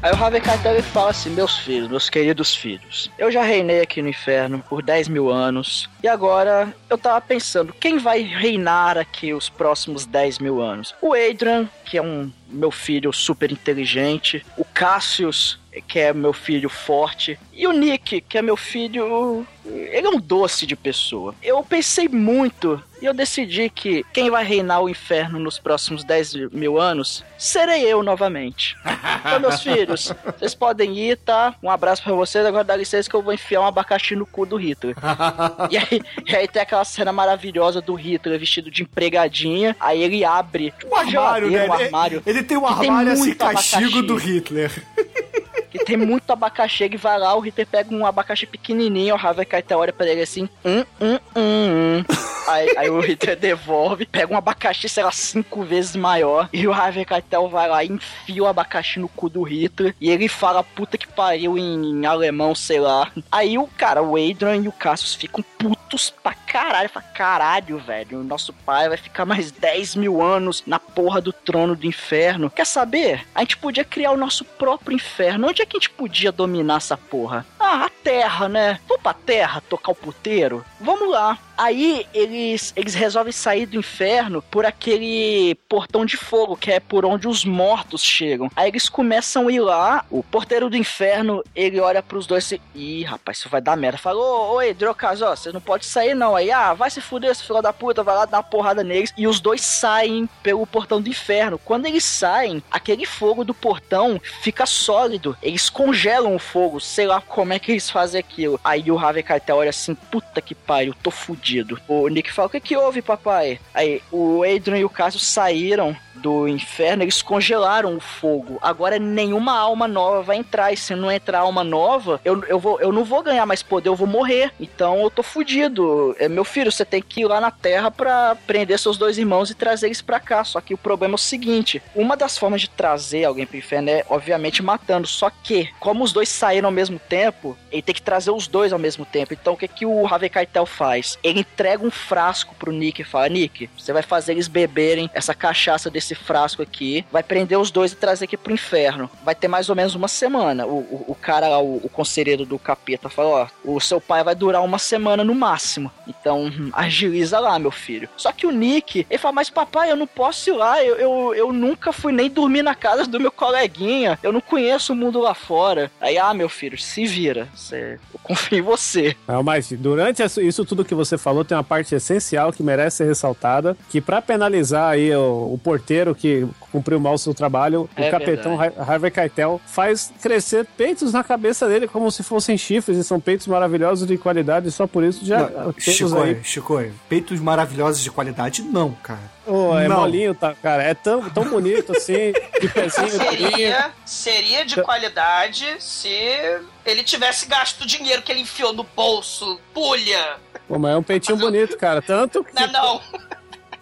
Aí o ele fala assim: Meus filhos, meus queridos filhos, eu já reinei aqui no inferno por 10 mil anos e agora eu tava pensando: quem vai reinar aqui os próximos 10 mil anos? O Adrian, que é um meu filho super inteligente, o Cassius, que é meu filho forte, e o Nick, que é meu filho. Ele é um doce de pessoa. Eu pensei muito e eu decidi que quem vai reinar o inferno nos próximos 10 mil anos serei eu novamente. Então, meus filhos, vocês podem ir, tá? Um abraço para vocês. Agora dá licença que eu vou enfiar um abacaxi no cu do Hitler. e, aí, e aí tem aquela cena maravilhosa do Hitler vestido de empregadinha. Aí ele abre um armário, né? um armário. Ele, ele tem um armário assim, castigo do Hitler. que tem muito abacaxi, ele vai lá, o Hitler pega um abacaxi pequenininho, o Harvey Keitel olha pra ele assim, hum, hum, hum, hum. Aí, aí o Hitler devolve, pega um abacaxi, sei lá, cinco vezes maior, e o Harvey Keitel vai lá e enfia o abacaxi no cu do Hitler, e ele fala, puta que pariu em, em alemão, sei lá. Aí o cara, o Adrian e o Cassius ficam putos pra caralho, fala, caralho, velho, o nosso pai vai ficar mais 10 mil anos na porra do trono do inferno. Quer saber? A gente podia criar o nosso próprio inferno. Onde é que gente podia dominar essa porra? Ah, a terra, né? Vamos pra terra tocar o puteiro? Vamos lá. Aí eles, eles resolvem sair do inferno por aquele portão de fogo, que é por onde os mortos chegam. Aí eles começam a ir lá, o porteiro do inferno, ele olha pros dois e. Ih, rapaz, isso vai dar merda. Fala, ô, oi, Drocas, ó, você não pode sair não. Aí, ah, vai se fuder, esse filho da puta, vai lá dar uma porrada neles. E os dois saem pelo portão do inferno. Quando eles saem, aquele fogo do portão fica sólido. Eles congelam o fogo, sei lá como é que eles fazem aquilo. Aí o Harvey Keitel olha assim, puta que pariu, tô fudido. O Nick fala, o que que houve, papai? Aí o Adrian e o Cassio saíram do inferno, eles congelaram o fogo. Agora nenhuma alma nova vai entrar. E se não entrar alma nova, eu, eu, vou, eu não vou ganhar mais poder, eu vou morrer. Então eu tô fudido. É, meu filho, você tem que ir lá na Terra pra prender seus dois irmãos e trazer eles pra cá. Só que o problema é o seguinte: uma das formas de trazer alguém pro inferno é, obviamente, matando. Só que, como os dois saíram ao mesmo tempo, ele tem que trazer os dois ao mesmo tempo. Então o que, que o Harvey Keitel faz? Ele entrega um frasco pro Nick e fala: Nick, você vai fazer eles beberem essa cachaça desse esse frasco aqui, vai prender os dois e trazer aqui pro inferno. Vai ter mais ou menos uma semana. O, o, o cara lá, o, o conselheiro do capeta, falou: ó, o seu pai vai durar uma semana no máximo. Então, hum, agiliza lá, meu filho. Só que o Nick, ele fala: Mas papai, eu não posso ir lá. Eu, eu, eu nunca fui nem dormir na casa do meu coleguinha. Eu não conheço o mundo lá fora. Aí, ah, meu filho, se vira. Eu confio em você. Não, mas durante isso tudo que você falou, tem uma parte essencial que merece ser ressaltada: que para penalizar aí o, o porteiro que cumpriu mal o seu trabalho, É o capitão verdade. Harvey Keitel faz crescer peitos na cabeça dele como se fossem chifres e são peitos maravilhosos de qualidade, só por isso já Não, temos Chico, aí. Chico, peitos maravilhosos de qualidade, não, cara. Ô, é Não. molinho, tá, cara? É tão, tão bonito assim, de pezinho. Seria, seria de qualidade se ele tivesse gasto o dinheiro que ele enfiou no bolso. Pulha! Pô, mas é um peitinho bonito, cara. Tanto que. Não, é não.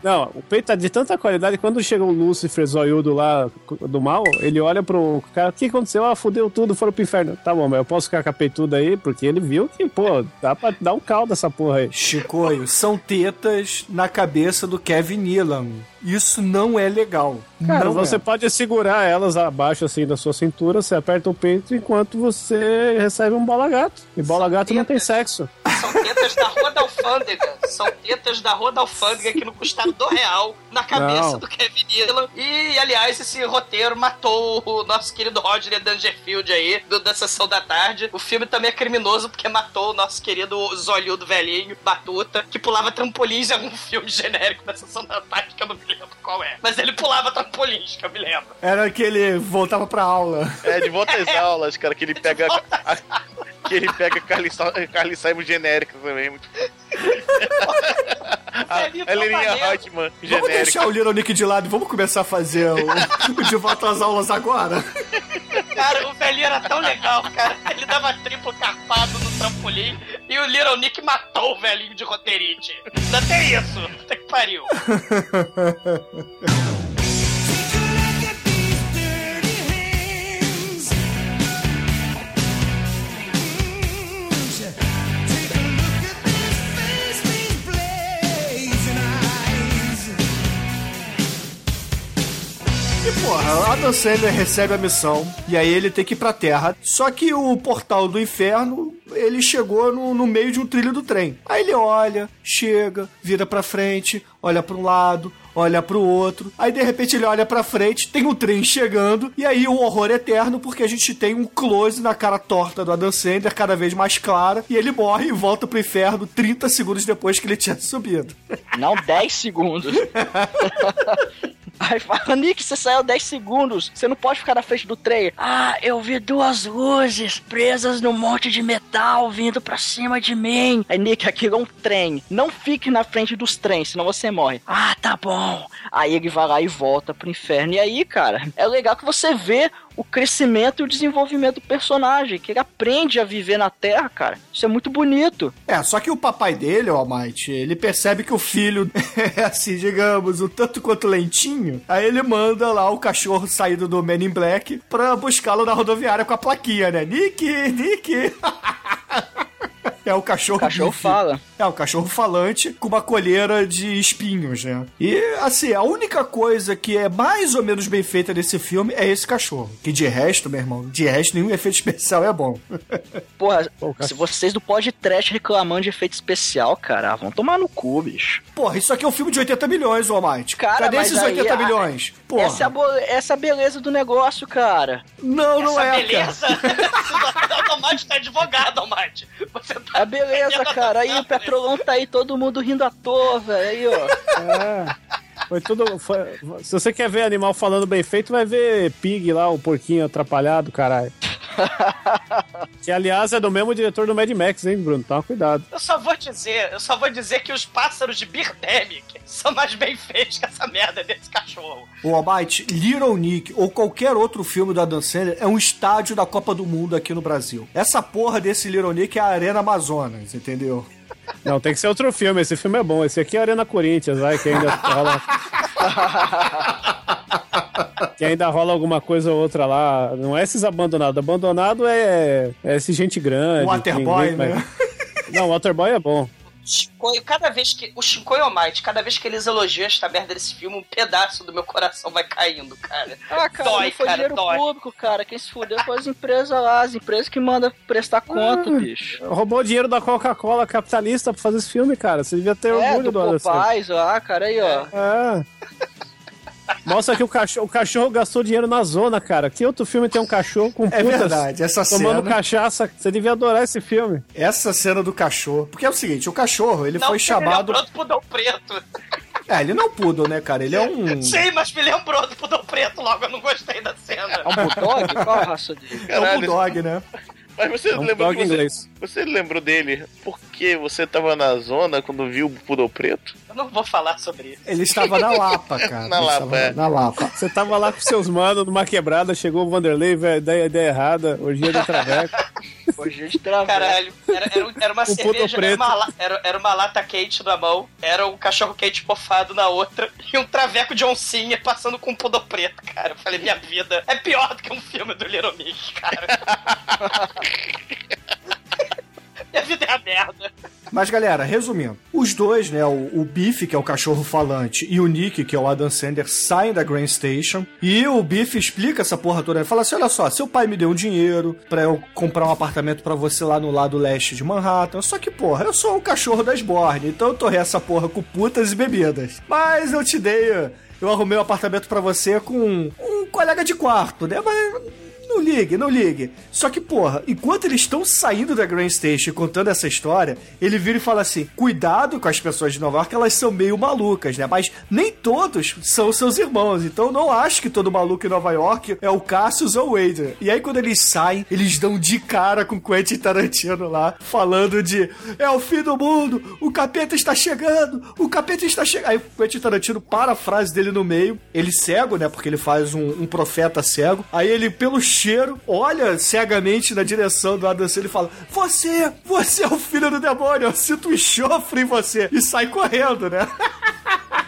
Não, o peito tá de tanta qualidade. Quando chega o Lúcifer zoiudo lá do mal, ele olha pro cara: O que aconteceu? Ah, fudeu tudo, foram pro inferno. Tá bom, mas eu posso ficar com a peituda aí, porque ele viu que, pô, dá pra dar um caldo essa porra aí. Chicoio, são tetas na cabeça do Kevin Nealon. Isso não é legal. Cara, não você é. pode segurar elas abaixo assim da sua cintura, você aperta o peito enquanto você recebe um bola gato. E bola gato não tem sexo. São tetas da Rua da Alfândega. São tetas da Rua da Alfândega que não custaram do real na cabeça Não. do Kevin Dillon. E, aliás, esse roteiro matou o nosso querido Rodney Dangerfield aí, do, da Sessão da Tarde. O filme também é criminoso porque matou o nosso querido Zolhudo velhinho, Batuta, que pulava trampolins em algum filme genérico da Sessão da Tarde, que eu não lembro qual é. Mas ele pulava trampolins, que eu me lembro. Era que ele voltava pra aula. É, de volta às aulas, cara, que ele pega. a- a- que ele pega Carly, Carly Simon genérica também. Muito... a, a Heleninha trabalhando. Reutemann Vamos genérica. deixar o Little Nick de lado e vamos começar a fazer o, o De Volta às Aulas agora? Cara, o velhinho era tão legal, cara. Ele dava triplo carpado no trampolim e o Little Nick matou o velhinho de roteirite. Ainda tem isso. Puta que pariu. E porra, o Adam Sandler recebe a missão e aí ele tem que ir pra Terra. Só que o portal do inferno, ele chegou no, no meio de um trilho do trem. Aí ele olha, chega, vira pra frente, olha pra um lado, olha pro outro. Aí de repente ele olha pra frente, tem um trem chegando e aí o horror eterno porque a gente tem um close na cara torta do Adam Sandler cada vez mais clara e ele morre e volta pro inferno 30 segundos depois que ele tinha subido. Não 10 segundos. Aí fala, Nick, você saiu 10 segundos. Você não pode ficar na frente do trem. Ah, eu vi duas luzes presas num monte de metal vindo pra cima de mim. Aí, Nick, aquilo é um trem. Não fique na frente dos trens, senão você morre. Ah, tá bom. Aí ele vai lá e volta pro inferno. E aí, cara, é legal que você vê o crescimento e o desenvolvimento do personagem, que ele aprende a viver na Terra, cara. Isso é muito bonito. É, só que o papai dele, o Almighty, ele percebe que o filho é assim, digamos, um tanto quanto lentinho. Aí ele manda lá o cachorro saído do Men in Black pra buscá-lo na rodoviária com a plaquinha, né? Nick, Nick. É o cachorro. O cachorro bife. fala. É, o cachorro falante com uma colheira de espinhos, né? E, assim, a única coisa que é mais ou menos bem feita nesse filme é esse cachorro. Que de resto, meu irmão, de resto, nenhum efeito especial é bom. Porra, Pô, cara. se vocês do Pod Trash reclamando de efeito especial, cara, vão tomar no cu, bicho. Porra, isso aqui é um filme de 80 milhões, o Almighty. Cara, Cadê esses aí, 80 a- milhões? Porra. Essa é, bo- essa é a beleza do negócio, cara. Não, não Essa é, cara. beleza. o Almighty tá advogado, Almighty. Você tá. É a beleza, cara. Aí o Petrolão tá aí, todo mundo rindo à toa, velho. Aí, ó. É. Foi tudo. foi- se você quer ver animal falando bem feito, vai ver Pig lá, o porquinho atrapalhado, caralho. que aliás é do mesmo diretor do Mad Max, hein, Bruno? Toma cuidado. Eu só vou dizer, eu só vou dizer que os pássaros de Birdemic são mais bem feitos que essa merda desse cachorro. O Almighty, Little Nick ou qualquer outro filme do Adam Sandler é um estádio da Copa do Mundo aqui no Brasil. Essa porra desse Little Nick é a Arena Amazonas, entendeu? Não, tem que ser outro filme. Esse filme é bom. Esse aqui é Arena Corinthians, vai, que ainda rola. que ainda rola alguma coisa ou outra lá. Não é esses abandonados. Abandonado é, é esse gente grande. Waterboy, ninguém- né? Não, o Waterboy é bom. Chicoio, cada vez que. O Chicoio Almighty, cada vez que eles elogiam esta merda desse filme, um pedaço do meu coração vai caindo, cara. Ah, cara, Dói, não foi cara, dinheiro dói. público, cara. Quem se fudeu foi as empresas lá, as empresas que mandam prestar conta, bicho. Roubou dinheiro da Coca-Cola capitalista pra fazer esse filme, cara. Você devia ter É, orgulho do do. Popeyes lá, cara, aí, ó. É. Mostra que o cachorro, o cachorro gastou dinheiro na zona, cara. Que outro filme tem um cachorro com É putas verdade, essa tomando cena. cachaça? Você devia adorar esse filme. Essa cena do cachorro. Porque é o seguinte, o cachorro, ele Não, foi porque Ele chamado. lembrou do Pudão Preto. É, ele não é um poodle, né, cara? Ele é um. Sim, mas me lembrou do Pudão Preto logo, eu não gostei da cena. É um bulldog? Qual a raça dele? É um bulldog, né? Mas você É um lembrou você, inglês. você lembrou dele porque você tava na zona quando viu o Poodle Preto? Eu não vou falar sobre isso. Ele estava na Lapa, cara. Na Ele Lapa, é. Na Lapa. Você tava lá com seus manos numa quebrada, chegou o Vanderlei, velho, ideia, ideia errada, orgia de traveco. Hoje a gente travou. Caralho, era, era, era uma Um puto cerveja, era uma, era, era uma lata quente na mão, era um cachorro quente pofado na outra e um traveco de oncinha passando com um pudor preto, cara. Eu falei, minha vida é pior do que um filme do Little Nick, cara. Minha vida é a merda. Mas, galera, resumindo, os dois, né, o, o Biff, que é o cachorro falante, e o Nick, que é o Adam Sandler, saem da Grand Station. E o Biff explica essa porra toda. Ele fala assim: olha só, seu pai me deu um dinheiro pra eu comprar um apartamento pra você lá no lado leste de Manhattan. Só que, porra, eu sou o cachorro das Borne, então eu torrei essa porra com putas e bebidas. Mas eu te dei. Eu arrumei um apartamento pra você com um colega de quarto, né? Mas não ligue, não ligue. Só que, porra, enquanto eles estão saindo da Grand Station contando essa história, ele vira e fala assim: cuidado com as pessoas de Nova York, elas são meio malucas, né? Mas nem todos são seus irmãos. Então não acho que todo maluco em Nova York é o Cassius ou o Adrian. E aí, quando eles saem, eles dão de cara com Quentin Tarantino lá, falando de é o fim do mundo, o capeta está chegando, o capeta está chegando. Aí o Quentin Tarantino para a frase dele no meio, ele cego, né? Porque ele faz um, um profeta cego. Aí ele, pelo cheiro, olha cegamente na direção do Adam Sandler e fala: Você, você é o filho do demônio, eu sinto enxofre em você. E sai correndo, né?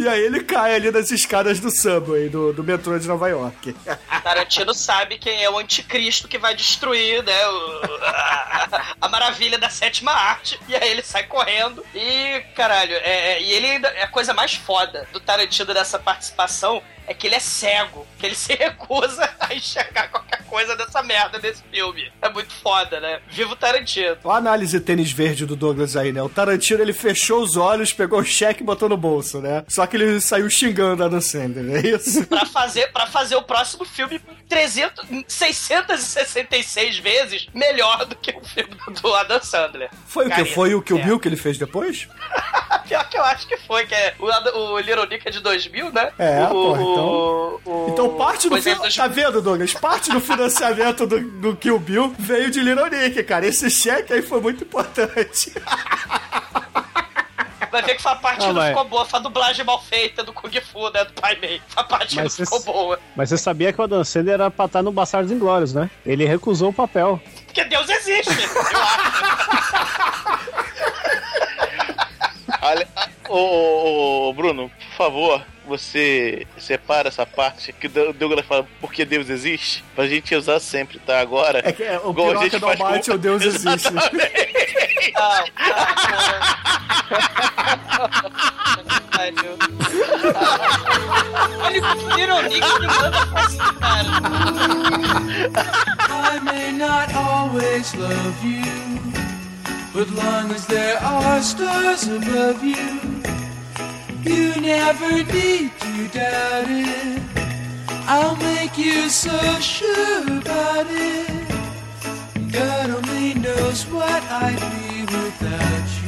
E aí ele cai ali nas escadas do subway, do, do metrô de Nova York. Tarantino sabe quem é o anticristo que vai destruir, né? o- a, a maravilha da sétima arte. E aí ele sai correndo. E, caralho, é, é- e ele ainda. É a coisa mais foda do Tarantino dessa participação é que ele é cego. Que ele se recusa a enxergar qualquer coisa dessa merda desse filme. É muito foda, né? Viva o Tarantino. Olha a análise tênis verde do Douglas aí, né? O Tarantino, ele fechou os olhos, pegou o cheque e botou no bolso, né? Só que ele saiu xingando a Adam Sandler, é isso? pra fazer, pra fazer o próximo filme 300, 666 vezes melhor do que o filme do Adam Sandler. Foi o que? Foi o que o É. Bill que ele fez depois? Pior que eu acho que foi, que é o, o Little Nick é de 2000, né? É, o, pô, então- o- o- Então parte do dois- Tá vendo, Douglas? Parte do financiamento do, do Kill Bill veio de Little Nick, cara. Esse cheque aí foi muito importante. Vai ver que a parte Ah, não mas- ficou boa, foi a dublagem mal feita do Kung Fu, né? Do Pai Mei. A parte não Mas ficou esse- boa. Mas você sabia que o Adam Sandler era pra estar no Bastardos Inglórios, né? Ele recusou o papel. Porque Deus existe, eu acho. Olha, ô, ô, ô, Bruno, por favor, você separa essa parte que o Douglas fala porque Deus existe, pra gente usar sempre, tá? Agora. É que é, o igual a piroca gente do faz Almighty, com- o Deus existe. Olha que manda. I may not always love you, but long as there are stars above you, you never need to doubt it. I'll make you so sure about it. God only knows what I'd be without you.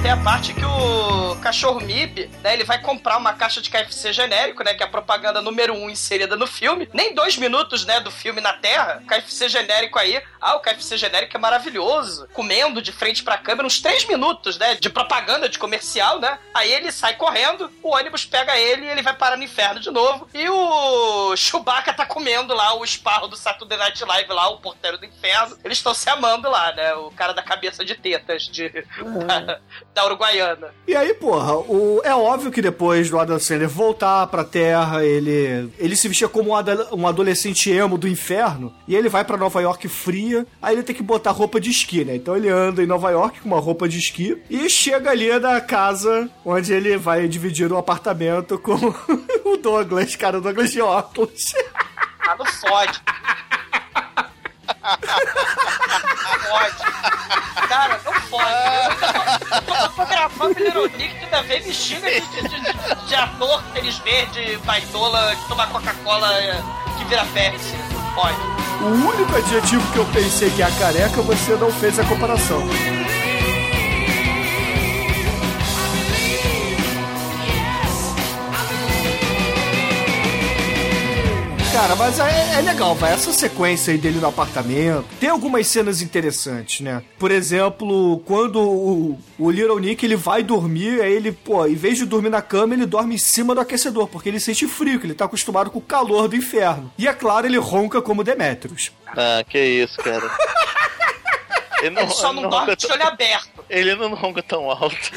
Tem a parte que o cachorro Mib, né, ele vai comprar uma caixa de KFC genérico, né, que é a propaganda número um inserida no filme. Nem dois minutos, né, do filme na Terra, KFC genérico aí. Ah, o KFC genérico é maravilhoso. Comendo de frente pra câmera, uns três minutos, né, de propaganda, de comercial, né. Aí ele sai correndo, o ônibus pega ele e ele vai parar no inferno de novo. E o Chewbacca tá comendo lá o esparro do Saturday Night Live lá, o porteiro do inferno. Eles estão se amando lá, né, o cara da cabeça de tetas de... da Uruguaiana. E aí, porra, o, é óbvio que depois do Adam Sandler voltar pra Terra, ele, ele se vestia como um, um adolescente emo do inferno, e ele vai pra Nova York fria, aí ele tem que botar roupa de esqui, né? Então ele anda em Nova York com uma roupa de esqui, e chega ali na casa onde ele vai dividir o apartamento com o Douglas, cara, o Douglas de óculos. Ah, não fode. Fode. Cara, não fode. Eu tô, gravando Nick, tu ainda vem me xinga de, de, de, de ator, tênis verde, baitola, de tomar Coca-Cola eh, que vira Pepsi. Não Pode. O único adjetivo que eu pensei que é a careca, você não fez a comparação. Cara, mas é, é legal, vai. Essa sequência aí dele no apartamento. Tem algumas cenas interessantes, né? Por exemplo, quando o, o Little Nick ele vai dormir, aí ele, pô, em vez de dormir na cama, ele dorme em cima do aquecedor, porque ele sente frio, que ele tá acostumado com o calor do inferno. E é claro, ele ronca como Demetrius. Ah, que isso, cara. Ele, Ele só não, dorme de olho aberto. Ele não ronca tão alto.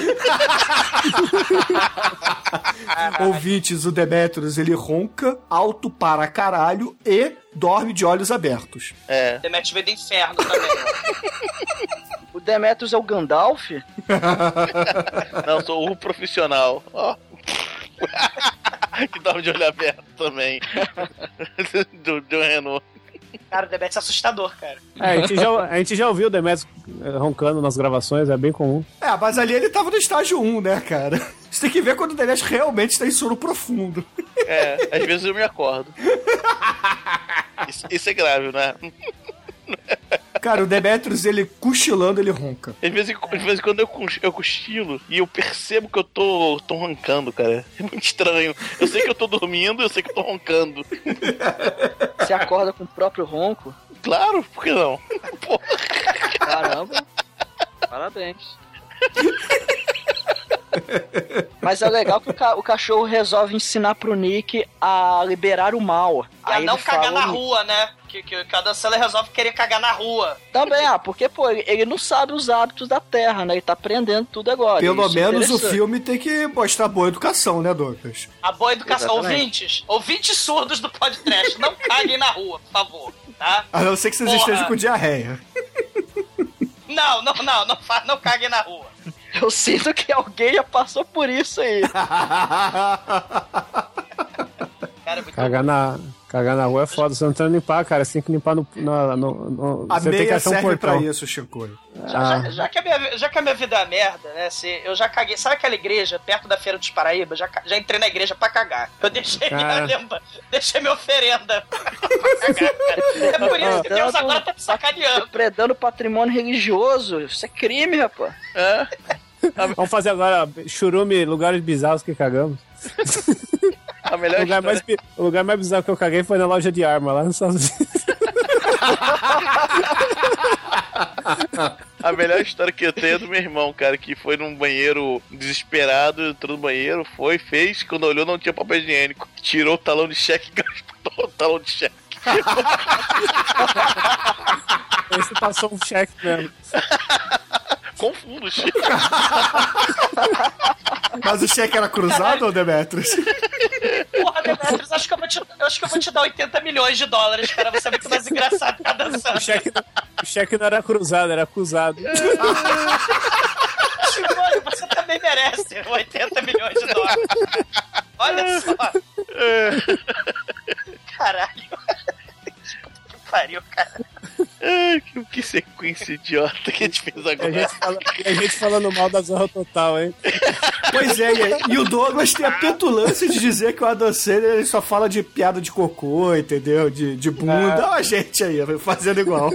Ouvintes, o Demetrius ele ronca alto para caralho e dorme de olhos abertos. É. Demetrius veio do inferno também. O Demetrius é o Gandalf? Não, sou o profissional. Ó. que dorme de olho aberto também. do, do Renault. Cara, o Demetrius é assustador, cara. É, a, gente já, a gente já ouviu o Demetrius eh, roncando nas gravações, é bem comum. É, mas ali ele tava no estágio 1, né, cara? Você tem que ver quando o Demetrius realmente está em sono profundo. É, às vezes eu me acordo. Isso, isso é grave, né? Cara, o Demetrius, ele cochilando, ele ronca. Às vezes, às vezes quando eu, eu cochilo e eu percebo que eu tô, tô roncando, cara. É muito estranho. Eu sei que eu tô dormindo, eu sei que eu tô roncando. Você acorda com o próprio ronco? Claro, por que não? Porra. Caramba. Parabéns. Mas é legal que o, ca- o cachorro resolve ensinar pro Nick a liberar o mal. Pra Aí não cagar fala, na "Nick, rua, né? Que, que cada cela resolve querer cagar na rua. Também, ah, porque, pô, ele, não sabe os hábitos da Terra, né? Ele tá aprendendo tudo agora. Pelo é menos o interessante. filme tem que mostrar boa educação, né, Douglas? A boa educação. Exatamente. Ouvintes, ouvintes surdos do podcast, não caguem na rua, por favor, tá? A não ser que vocês Porra. estejam com diarreia. Não, não, não, não, fa- não caguem na rua. Eu sinto que alguém já passou por isso aí. Cara, muito Cagar na, cagar na rua é foda, você não tem que limpar, cara. Você tem que limpar no. na- no, no- A você tem que meia achar um serve pra portão. isso, Chico. Já, Ah. já- já que a minha, já que a minha vida é uma merda, né? Se, eu já caguei. Sabe aquela igreja perto da Feira dos Paraíba? Já, já entrei na igreja pra cagar. Eu deixei minha Cara. lembra, deixei minha oferenda pra cagar, cara. É por isso que Deus agora tá te sacaneando. Predando patrimônio religioso. Isso é crime, rapaz. É. Vamos fazer agora churume, lugares bizarros que cagamos. A O melhor, lugar, história, mais, o lugar mais bizarro que eu caguei foi na loja de arma, lá nos Estados Unidos. a melhor história que eu tenho é do meu irmão, cara, que foi num banheiro desesperado, entrou no banheiro, foi, fez, quando olhou não tinha papel higiênico. Tirou o talão de cheque e gastou o talão de cheque. Esse passou um cheque mesmo. Com fundos. Chico. Mas o cheque era cruzado, ou Demetrius? Porra, Demetrius, acho que, eu vou te, acho que eu vou te dar 80 milhões de dólares, cara. Você é muito mais engraçado que a dançando. O cheque, o cheque não era cruzado, era acusado. Chimone, você também merece 80 milhões de dólares. Olha só. Caralho. Que pariu, cara. Ai, que, que sequência idiota que a gente fez E a agora. gente, fala- e a gente falando mal da Zorra Total, hein? Pois é, e, e o Douglas tem a petulância de dizer que o Adam Sandler ele só fala de piada de cocô, entendeu? De, de bunda. Olha a gente aí, fazendo igual.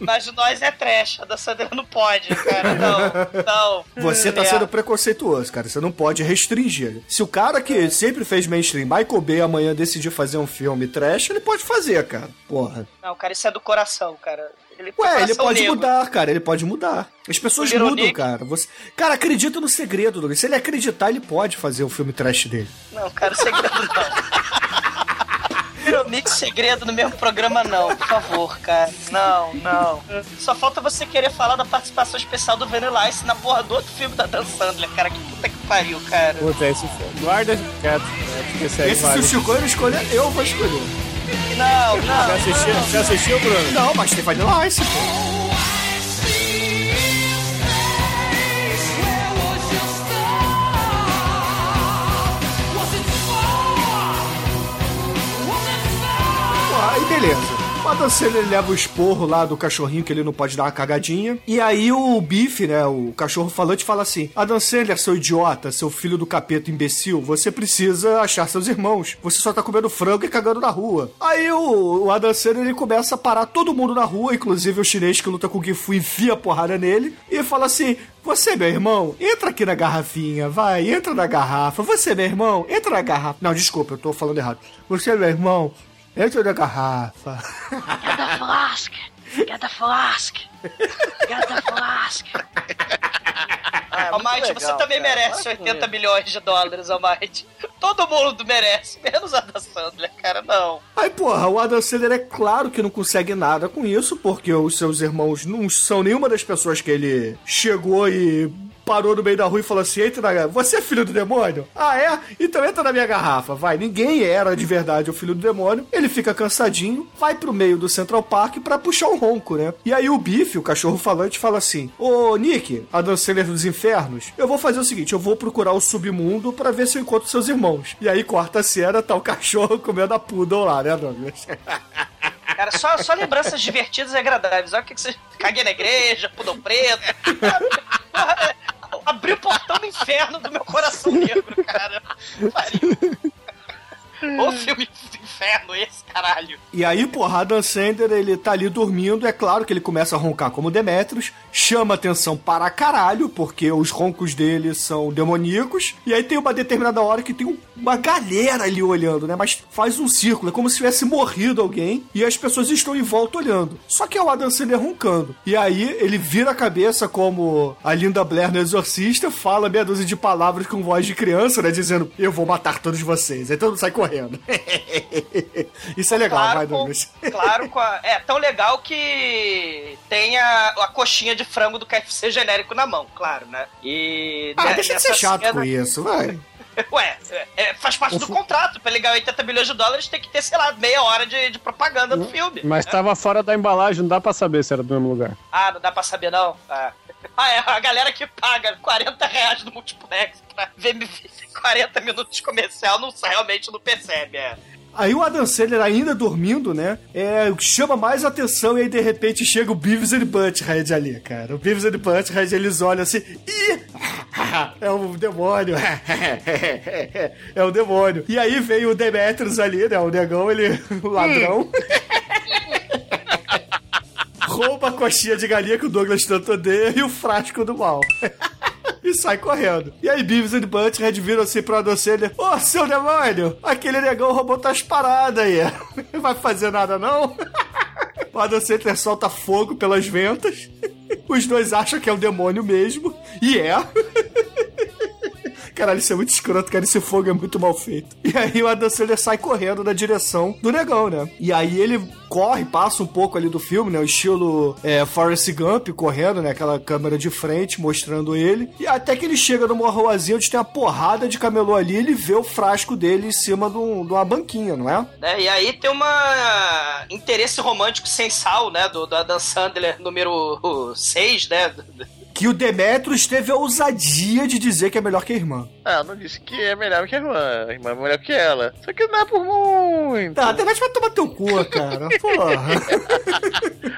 Mas nós é trash. A dançadeira não pode, cara. Não, não. Você tá É. sendo preconceituoso, cara. Você não pode restringir. Se o cara que sempre fez mainstream, Michael Bay, amanhã decidir fazer um filme trash, ele pode fazer, cara. Porra. Não, cara, isso é do coração, cara. Ele Ué, ele pode negro. mudar, cara. Ele pode mudar. As pessoas O mudam, Nick- cara. Você... Cara, acredita no segredo, Douglas. Se ele acreditar, ele pode fazer o filme trash dele. Não, cara, segredo não. Little Mix segredo no mesmo programa, não, por favor, cara. Não, não. Só falta você querer falar da participação especial do Vanilla Ice na porra do outro filme da Dan Sandler, cara. Que puta que pariu, cara. Puta, esse guarda quieto. né? Porque esse aí Esse, vale. se o Chico escolher, eu vou escolher. Não, Você não. assistiu, você assistiu, Bruno? Não, mas tem Vanilla Ice, pô. Pô, Aí beleza. Sandler ele leva o esporro lá do cachorrinho que ele não pode dar uma cagadinha. E aí o Bife, né, o cachorro falante, fala assim: Adam Sandler, seu idiota, seu filho do capeta imbecil, você precisa achar seus irmãos. Você só tá comendo frango e cagando na rua. Aí o, o Adam Sandler ele começa a parar todo mundo na rua, inclusive o chinês que luta com o Gifu enfia a porrada nele e fala assim: Você, meu irmão, entra aqui na garrafinha, vai, entra na garrafa. Você, meu irmão, entra na garrafa. Não, desculpa, eu tô falando errado. Você, meu irmão, entra na garrafa. Get the flask! Get the flask! Get the flask! Ah, é Almighty, você também cara. merece Para com 80 isso. milhões de dólares, Almighty. todo mundo merece, menos a da Sandler, cara, não. Aí, porra, o Adam Sandler é claro que não consegue nada com isso, porque os seus irmãos não são nenhuma das pessoas que ele chegou e parou no meio da rua e falou assim: entra na. Você é filho do demônio? Ah, é? Então entra na minha garrafa. Vai. Ninguém era de verdade o filho do demônio. Ele fica cansadinho, vai pro meio do Central Park pra puxar um ronco, né? E aí o Bife, o cachorro falante, fala assim: Ô Nick, a danceira dos infernos, eu vou fazer o seguinte: eu vou procurar o submundo pra ver se eu encontro seus irmãos. E aí corta a cena, tá o cachorro comendo a poodle lá, né, Douglas? Cara, só, só lembranças divertidas e agradáveis. Olha o que, que você. Caguei na igreja, pudão preto. Abriu o portão do inferno do meu coração negro, cara. Pariu. O filme inferno esse, caralho. E aí, porra, Adam Sandler, ele tá ali dormindo, é claro que ele começa a roncar como Demetrius, chama atenção para caralho, porque os roncos dele são demoníacos, e aí tem uma determinada hora que tem um- uma galera ali olhando, né, mas faz um círculo, é como se tivesse morrido alguém, e as pessoas estão em volta olhando. Só que é o Adam Sandler roncando. E aí, ele vira a cabeça como a Linda Blair no Exorcista, fala meia dúzia de palavras com voz de criança, né, dizendo, eu vou matar todos vocês. Aí todo mundo sai correndo. Isso é legal, vai, com- Douglas. claro, com a- é tão legal que tem a, a coxinha de frango do KFC genérico na mão, claro, né? E Ah, ne- deixa de ser chato cena- com isso, vai. Ué, é, é, faz parte do contrato. Pra ganhar 80 milhões de dólares, tem que ter, sei lá, meia hora de, de propaganda do filme. Mas né? tava fora da embalagem, não dá pra saber se era do mesmo lugar. Ah, não dá pra saber, não? Ah, Ah, é a galera que paga 40 reais no multiplex pra ver 40 minutos de comercial não realmente não percebe, é. Aí o Adam Sandler ainda dormindo, né? É, chama mais atenção e aí de repente chega o Beavis and Butthead ali, cara. O Beavis and Butthead, eles olham assim, ih, é o demônio. é o demônio. E aí vem o Demetrius ali, né? O negão, ele, o ladrão. Rouba a coxinha de galinha que o Douglas tanto odeia e o frasco do mal. E sai correndo. E aí Beavis and Butthead viram assim pro Adam Sandler, Ô, seu demônio, aquele negão roubou tuas paradas aí. Não vai fazer nada não? o Adam Sandler solta fogo pelas ventas. Os dois acham que é o demônio mesmo. E é. Caralho, isso é muito escroto, cara. Esse fogo é muito mal feito. E aí o Adam Sandler sai correndo na direção do negão, né? E aí ele corre, passa um pouco ali do filme, né? O estilo é, Forrest Gump correndo, né? Aquela câmera de frente mostrando ele. E até que ele chega numa ruazinha onde tem uma porrada de camelô ali ele vê o frasco dele em cima de, um- de uma banquinha, não é? Né, E aí tem uma interesse romântico sem sal, né? Do, do Adam Sandler número 6, né? Que o Demetrius teve a ousadia de dizer que é melhor que a irmã. Ah, não disse que é melhor que a irmã. A irmã é melhor que ela. Só que não é por muito. Tá, Demetrius vai tomar teu cu, cara. Porra.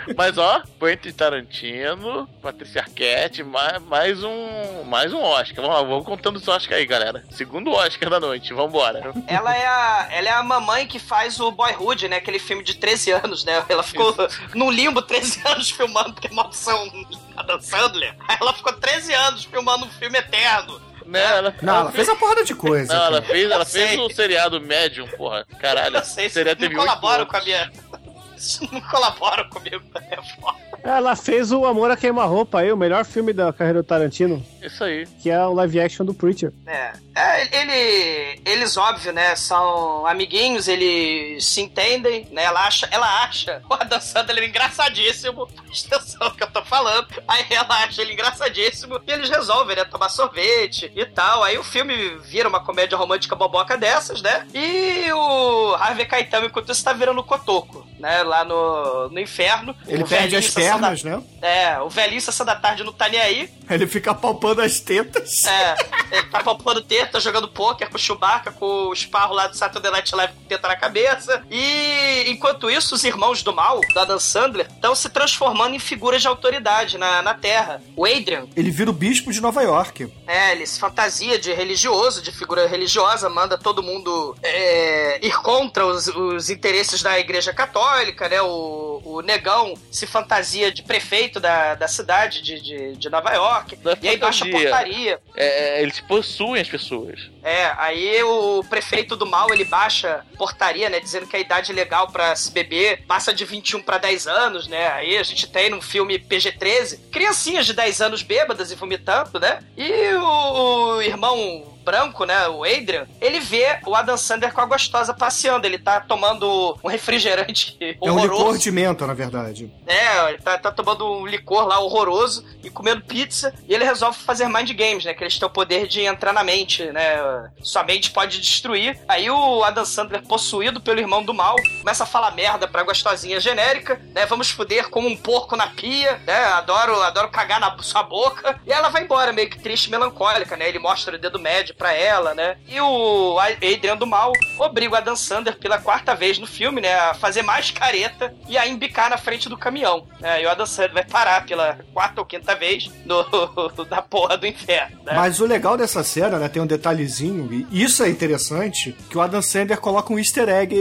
Mas ó, Quentin Tarantino, Patrícia Arquette, mais, mais um. Mais um Oscar. Vamos lá, vamos contando os Oscar aí, galera. Segundo Oscar da noite, vambora. Ela é, a, ela é a mamãe que faz o Boyhood, né? Aquele filme de 13 anos, né? Ela ficou num limbo 13 anos filmando, porque maldição Adam Sandler. Aí ela ficou 13 anos filmando um filme eterno. Né, ela, Não, ela fez a porra de coisa. Não, ela fez, ela sei. fez o seriado Medium, porra. Caralho, Eu sei, seriado não teve anos. com a minha... Isso não colabora comigo. É foda. Ela fez o Amor a Queima-Roupa aí, o melhor filme da carreira do Tarantino, Isso aí. que é o live action do Preacher. É, é, ele, eles, óbvio, né, são amiguinhos, eles se entendem, né, ela acha, ela acha o Adam Sandler engraçadíssimo, presta atenção no que eu tô falando, aí ela acha ele engraçadíssimo, e eles resolvem, né, tomar sorvete e tal, aí o filme vira uma comédia romântica boboca dessas, né, e o Harvey Keitel, enquanto isso, tá virando cotoco, né, lá no, no inferno. Ele O perde as sessão pernas, da- né? É, o velhinho sessão da tarde não tá nem aí, Ele fica palpando as tetas. é, ele tá palpando teta, jogando pôquer com o Chewbacca, com o Sparrow lá do Saturday Night Live com teta na cabeça. E enquanto isso, os irmãos do mal, da Dan Sandler, estão se transformando em figuras de autoridade na, na Terra. O Adrian, Ele vira o bispo de Nova York. é, ele se fantasia de religioso, de figura religiosa, manda todo mundo é, ir contra os, os interesses da Igreja Católica, né? O, o negão se fantasia de prefeito da, da cidade de, de, de Nova York. Não é e aí baixa a portaria. É, eles possuem as pessoas. É, aí o prefeito do mal, ele baixa portaria, né, dizendo que a idade legal pra se beber passa de 21 pra 10 anos, né? Aí a gente tem num filme PG-13, criancinhas de 10 anos bêbadas e vomitando, né? E o, o irmão branco, né, o Adrian, ele vê o Adam Sandler com a gostosa passeando. Ele tá tomando um refrigerante É um horroroso. licor de menta, na verdade. É, ele tá, tá tomando um licor lá horroroso e comendo pizza. E ele resolve fazer mind games, né? Que eles têm o poder de entrar na mente, né? Sua mente pode destruir. Aí o Adam Sandler, possuído pelo irmão do mal, começa a falar merda pra gostosinha genérica, né? Vamos foder como um porco na pia, né? Adoro, adoro cagar na sua boca. E ela vai embora, meio que triste melancólica, né? Ele mostra o dedo médio pra ela, né? E o Adrian do mal obriga o Adam Sandler pela quarta vez no filme, né? A fazer mais careta e a embicar na frente do caminhão. Né? E o Adam Sandler vai parar pela quarta ou quinta vez no, da porra do inferno. Né? Mas o legal dessa cena, né, tem um detalhezinho, e isso é interessante, que o Adam Sandler coloca um easter egg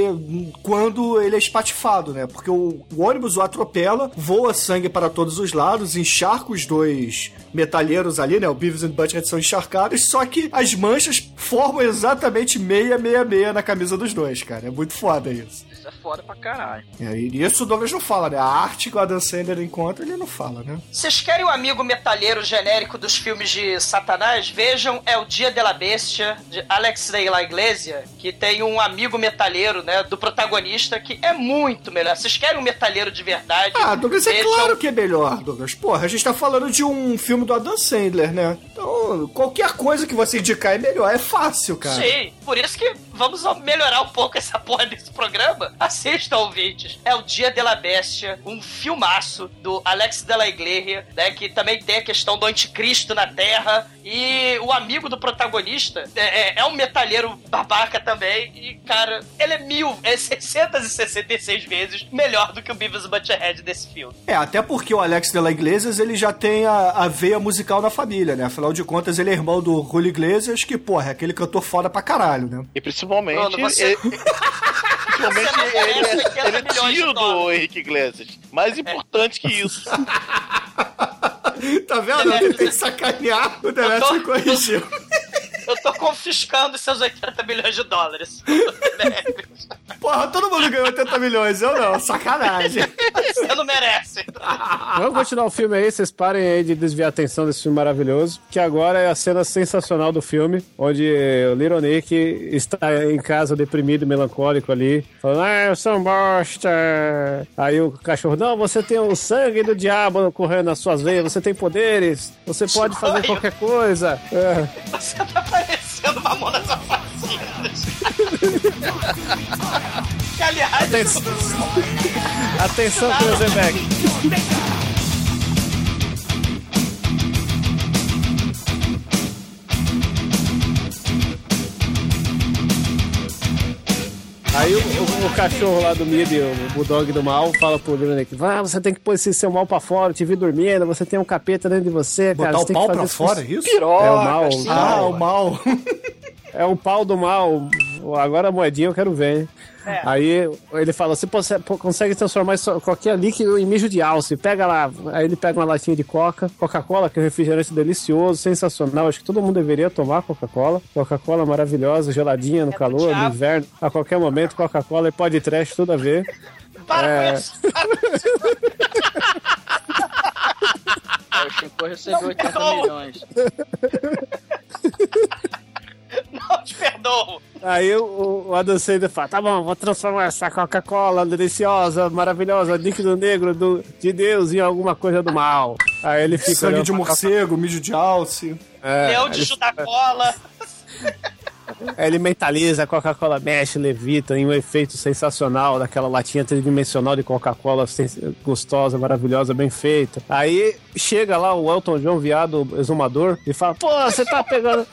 quando ele é espatifado, né? Porque o, o ônibus o atropela, voa sangue para todos os lados, encharca os dois metalheiros ali, né? O Beavis e o Butthead são encharcados, só que as manchas formam exatamente meia, meia, meia na camisa dos dois, cara. É muito foda isso. Isso é foda pra caralho. É, e isso o Douglas não fala, né? A arte que o Adam Sandler encontra, ele não fala, né? Vocês querem o amigo metalheiro genérico dos filmes de Satanás? Vejam É o Dia de la Bestia, de Alex de la Iglesia, que tem um amigo metalheiro, né, do protagonista, que é muito melhor. Vocês querem um metalheiro de verdade? Ah, Douglas, é vejam- claro que é melhor, Douglas. Porra, a gente tá falando de um filme do Adam Sandler, né? Então, qualquer coisa que você indicar é melhor. É fácil, cara. Sim, por isso que vamos melhorar um pouco essa porra desse programa. Assistam, ouvintes. É o Dia de la Bestia, um filmaço do Alex de la Iglesia, né? Que também tem a questão do anticristo na Terra. E o amigo do protagonista é, é- é um metalheiro babaca também. E, cara, ele é mil, é 666 vezes melhor do que o Beavis Butcherhead desse filme. É, até porque o Alex de la Iglesias, ele já tem a, a veia musical na família, né? Afinal de contas, ele é irmão do Julio Iglesias, que, porra, é aquele cantor foda pra caralho, né? E principalmente. Bruno, você- ele- não ele, é- 80 ele é tio do. Henrique Iglesias. Mais importante que isso. tá vendo? Eu tentei sacanear, o Demetrio corrigiu. Eu tô confiscando seus 80 milhões de dólares. Porra, todo mundo ganhou 80 milhões, eu não, sacanagem. Você não merece. Vamos continuar o filme aí, vocês parem aí de desviar a atenção desse filme maravilhoso, que agora é a cena sensacional do filme, onde o Little Nick está em casa deprimido, melancólico ali, falando, ah, eu sou um bosta. Aí o cachorro, não, você tem o sangue do diabo correndo nas suas veias, você tem poderes, você pode fazer qualquer coisa. É. Você tá parecendo Mamonas Assassinas. que, aliás, Atenção, Atenção Cruzenbeck. Aí o, o- o cachorro lá do Mib, o Bulldog do mal, fala pro Little Nick, vai, você tem que pôr esse seu mal pra fora, te vi dormindo, você tem um capeta dentro de você, cara. Botar você o tem que pau fazer pra isso fora, é isso? É o mal. Ah, o mal. É o pau do mal. Agora a moedinha eu quero ver. hein? É. Aí ele fala: você pose- po- consegue transformar isso- qualquer líquido em mijo de alce. Pega lá. Aí ele pega uma latinha de Coca, Coca-Cola, que é um refrigerante delicioso, sensacional. Acho que todo mundo deveria tomar Coca-Cola. Coca-Cola maravilhosa, geladinha no É calor, no inverno. A qualquer momento, Coca-Cola e pode trash, tudo a ver. para É. com isso. Para com isso. Aí o Chico recebeu 80 Não. milhões. Te perdoo. Aí o, o Adam Sandler fala, tá bom, vou transformar essa Coca-Cola deliciosa, maravilhosa, líquido negro do, de Deus em alguma coisa do mal. Aí ele fica Sangue de morcego, mijo de alce. É, Leão de Juda Cola. Aí ele mentaliza, a Coca-Cola mexe, levita em um efeito sensacional daquela latinha tridimensional de Coca-Cola gostosa, maravilhosa, bem feita. Aí chega lá o Elton John, viado exumador, e fala: Pô, você tá pegando.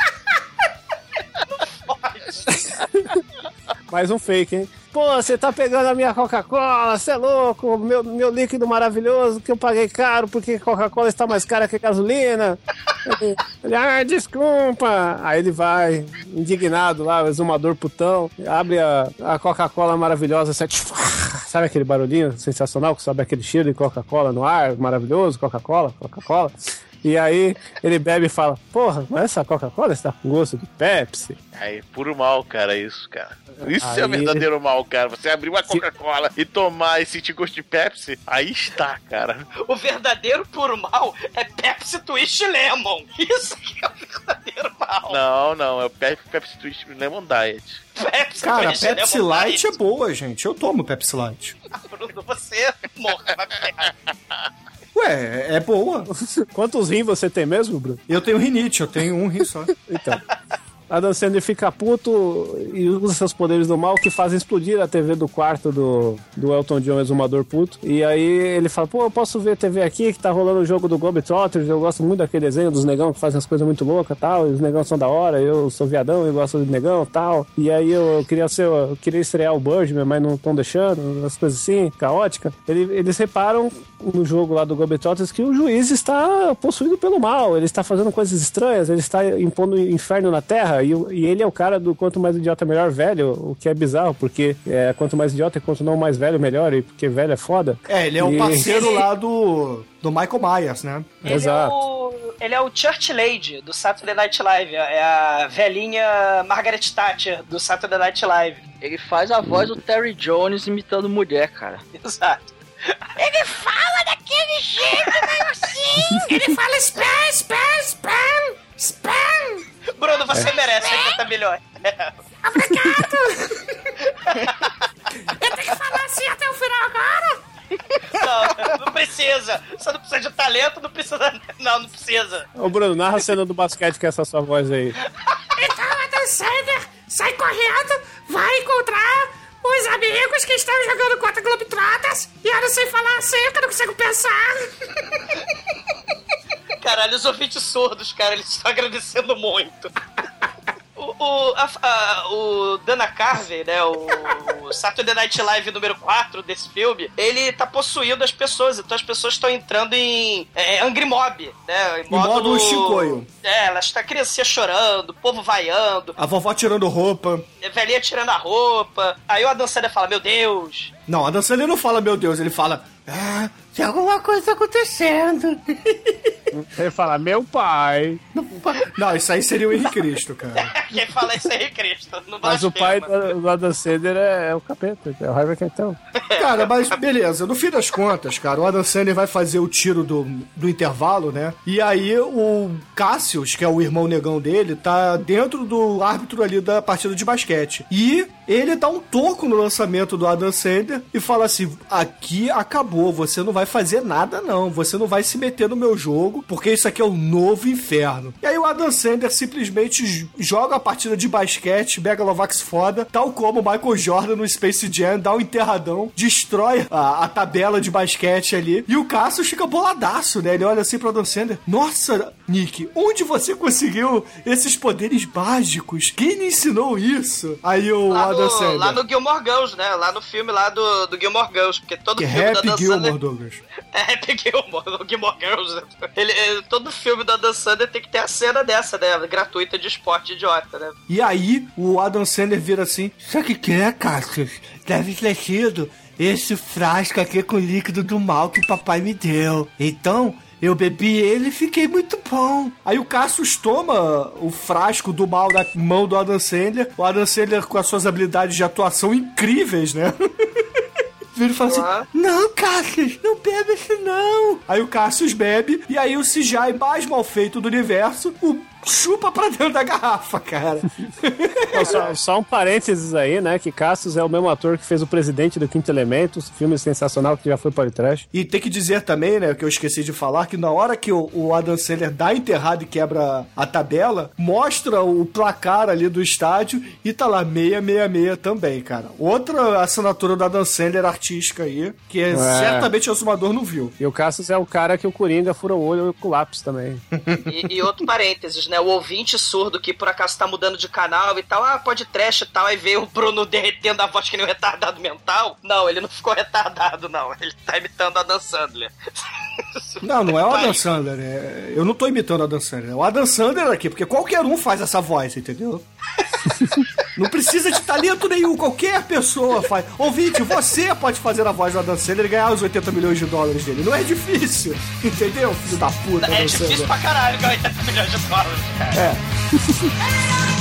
Mais um fake, hein? Pô, você tá pegando a minha Coca-Cola, você é louco, meu, meu líquido maravilhoso que eu paguei caro porque Coca-Cola está mais cara que gasolina. Ele, ah, desculpa. Aí ele vai, indignado lá, exumador putão, abre a, a Coca-Cola maravilhosa, sai, sabe aquele barulhinho sensacional que sobe aquele cheiro de Coca-Cola no ar, maravilhoso, Coca-Cola, Coca-Cola. E aí ele bebe e fala: Porra, mas essa Coca-Cola está com gosto de Pepsi. Aí, puro mal, cara, isso, cara. Isso é Aí- o verdadeiro mal, cara. Você abrir uma Coca-Cola e tomar e sentir gosto de Pepsi, aí está, cara. O verdadeiro puro mal é Pepsi Twist Lemon. Isso que é o verdadeiro mal. Não, não, é o Pepsi, Pepsi Twist Lemon Diet. Pepsi Cara, Twist Pepsi Lemon Light Diet. é boa, gente. Eu tomo Pepsi Light. Bruno, você morra, vai pegar. Ué, é boa. Quantos rins você tem mesmo, Bruno? Eu tenho rinite, eu tenho um rim só. Então. Adam Sandler fica puto e usa seus poderes do mal que fazem explodir a TV do quarto do, do Elton John, exumador puto. E aí ele fala, pô, eu posso ver TV aqui que tá rolando o jogo do Globetrotters, eu gosto muito daquele desenho dos negão que fazem as coisas muito loucas tal, e os negão são da hora, eu sou viadão e gosto de negão tal. E aí eu queria ser, eu queria estrear o Birdman, mas não estão deixando, as coisas assim, caótica. Ele- eles reparam no jogo lá do Globetrotters que o juiz está possuído pelo mal, ele está fazendo coisas estranhas, ele está impondo inferno na Terra e, o- e ele é o cara do quanto mais idiota melhor velho, o que é bizarro, porque é, quanto mais idiota e quanto não mais velho melhor, e porque velho é foda. É, ele é o E- parceiro lá do, do Michael Myers, né? Ele é, Exato. o, ele é o Church Lady do Saturday Night Live. É a velhinha Margaret Thatcher do Saturday Night Live. Ele faz a voz do Terry Jones imitando mulher, cara. Exato. Ele fala daquele jeito, meio assim. Ele fala spam, spam, spam, spam. Bruno, você merece 80 milhões. Eu tenho que falar assim até o final agora? Não, não precisa. Você não precisa de talento, não precisa. Não, não precisa. Ô Bruno, narra a cena do basquete com essa sua voz aí. Então Adam Sandler sai correndo, vai encontrar os amigos que estão jogando contra Globetrotters e eu não sei falar assim, que eu não consigo pensar. Caralho, os ouvintes surdos, cara, eles estão agradecendo muito. O, o, a- a- o Dana Carvey, né, o, o Saturday Night Live número 4 desse filme, ele tá possuindo as pessoas, então as pessoas estão entrando em é, Angry Mob, né, em modo... modo Shinkoio. É, elas estão criancinha chorando, o povo vaiando, A vovó tirando roupa. a velhinha tirando a roupa, aí o Adam Sandler fala, meu Deus, Não, a dança ele não fala, meu Deus, ele fala. Ah, tem alguma coisa acontecendo. Ele fala, meu pai. Não, isso aí seria o Henrique Cristo, cara. quem fala isso aí, Cristo, não Mas o pai do, do Adam Sandler é, é o capeta, é o Harvey Keitel. Cara, mas beleza, no fim das contas, cara, o Adam Sandler vai fazer o tiro do, do intervalo, né? E aí o Cassius, que é o irmão negão dele, tá dentro do árbitro ali da partida de basquete. E ele dá um toco no lançamento do Adam Sandler e fala assim: aqui acabou, você não vai fazer nada, não. Você não vai se meter no meu jogo, porque isso aqui é o novo inferno. E aí o Adam Sandler simplesmente joga a partida de basquete, Megalovax foda, tal como o Michael Jordan no Space Jam, dá um enterradão, destrói a, a tabela de basquete ali. E o Cassius fica boladaço, né? Ele olha assim pro Adam Sandler: Nossa, Nick, onde você conseguiu esses poderes mágicos? Quem lhe ensinou isso? Aí o Lá Adam no, Sandler. lá no Gilmore Girls, né? Lá no filme lá do, do Gilmore Girls, porque todo Que filme do rap Adam Gilmore, Sandler... Douglas. É rap Gilmore, o Gilmore Girls. né? Ele, ele- todo filme do Adam Sandler tem que ter a cena dessa, né? Gratuita de esporte idiota, né? E aí, o Adam Sandler vira assim: Sabe o que, é, Cassius? Deve ter sido esse frasco aqui com líquido do mal que papai me deu. Então. Eu bebi ele e fiquei muito bom. Aí o Cassius toma o frasco do mal da mão do Adam Sandler. O Adam Sandler com as suas habilidades de atuação incríveis, né? Vira e fala assim: Não, Cassius, não bebe isso não. Aí o Cassius bebe, e aí o CGI mais mal feito do universo, o chupa pra dentro da garrafa, cara. Não, só, só um parênteses aí, né? Que Cassius é o mesmo ator que fez o Presidente do Quinto Elemento, filme sensacional que já foi para o trash. E tem que dizer também, né, que eu esqueci de falar, que na hora que o, o Adam Sandler dá enterrado e quebra a tabela, mostra o placar ali do estádio e tá lá 666 também, cara. Outra assinatura do Adam Sandler artística aí, que é, certamente o Sumador não viu. E o Cassius é o cara que o Coringa fura o olho com lápis também. E, e outro parênteses, né? O ouvinte surdo que por acaso tá mudando de canal e tal, ah, pode trash e tal, aí vê o Bruno derretendo a voz que nem um retardado mental. Não, ele não ficou retardado, não. Ele tá imitando a Dan Sandler. Não, não é o Adam. Sandler. é- Eu não tô imitando o Adam Sandler. É o Adam Sandler aqui, porque qualquer um faz essa voz, entendeu? Não precisa de talento nenhum, qualquer pessoa faz. Ouvinte, você pode fazer a voz do Adam Sandler e ganhar os 80 milhões de dólares dele. Não é difícil, entendeu, filho da puta? É difícil pra caralho ganhar 80 milhões de dólares, cara. É.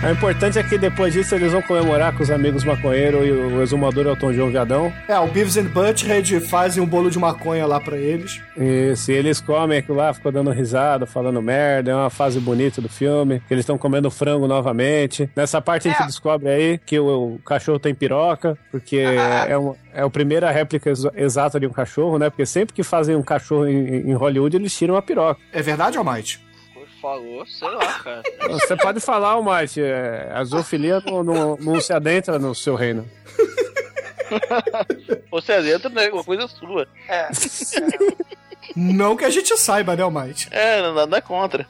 O importante é que depois disso eles vão comemorar com os amigos maconheiros e o exumador Elton John Viadão. É, o Beavis and Butthead fazem um bolo de maconha lá pra eles. E se eles comem aquilo lá, ficam dando risada, falando merda, é uma fase bonita do filme. que Eles estão comendo frango novamente. Nessa parte a gente É. descobre aí que o, o cachorro tem piroca, porque é, uma, é a primeira réplica ex- exata de um cachorro, né? Porque sempre que fazem um cachorro em, em Hollywood, eles tiram a piroca. É verdade, Almighty? Falou, sei lá, cara. Você pode falar, Mate, é, a zoofilia não, não, não se adentra no seu reino. Você adentra, né? Uma coisa sua. É. Não que a gente saiba, né, Almighty? É, não- nada contra.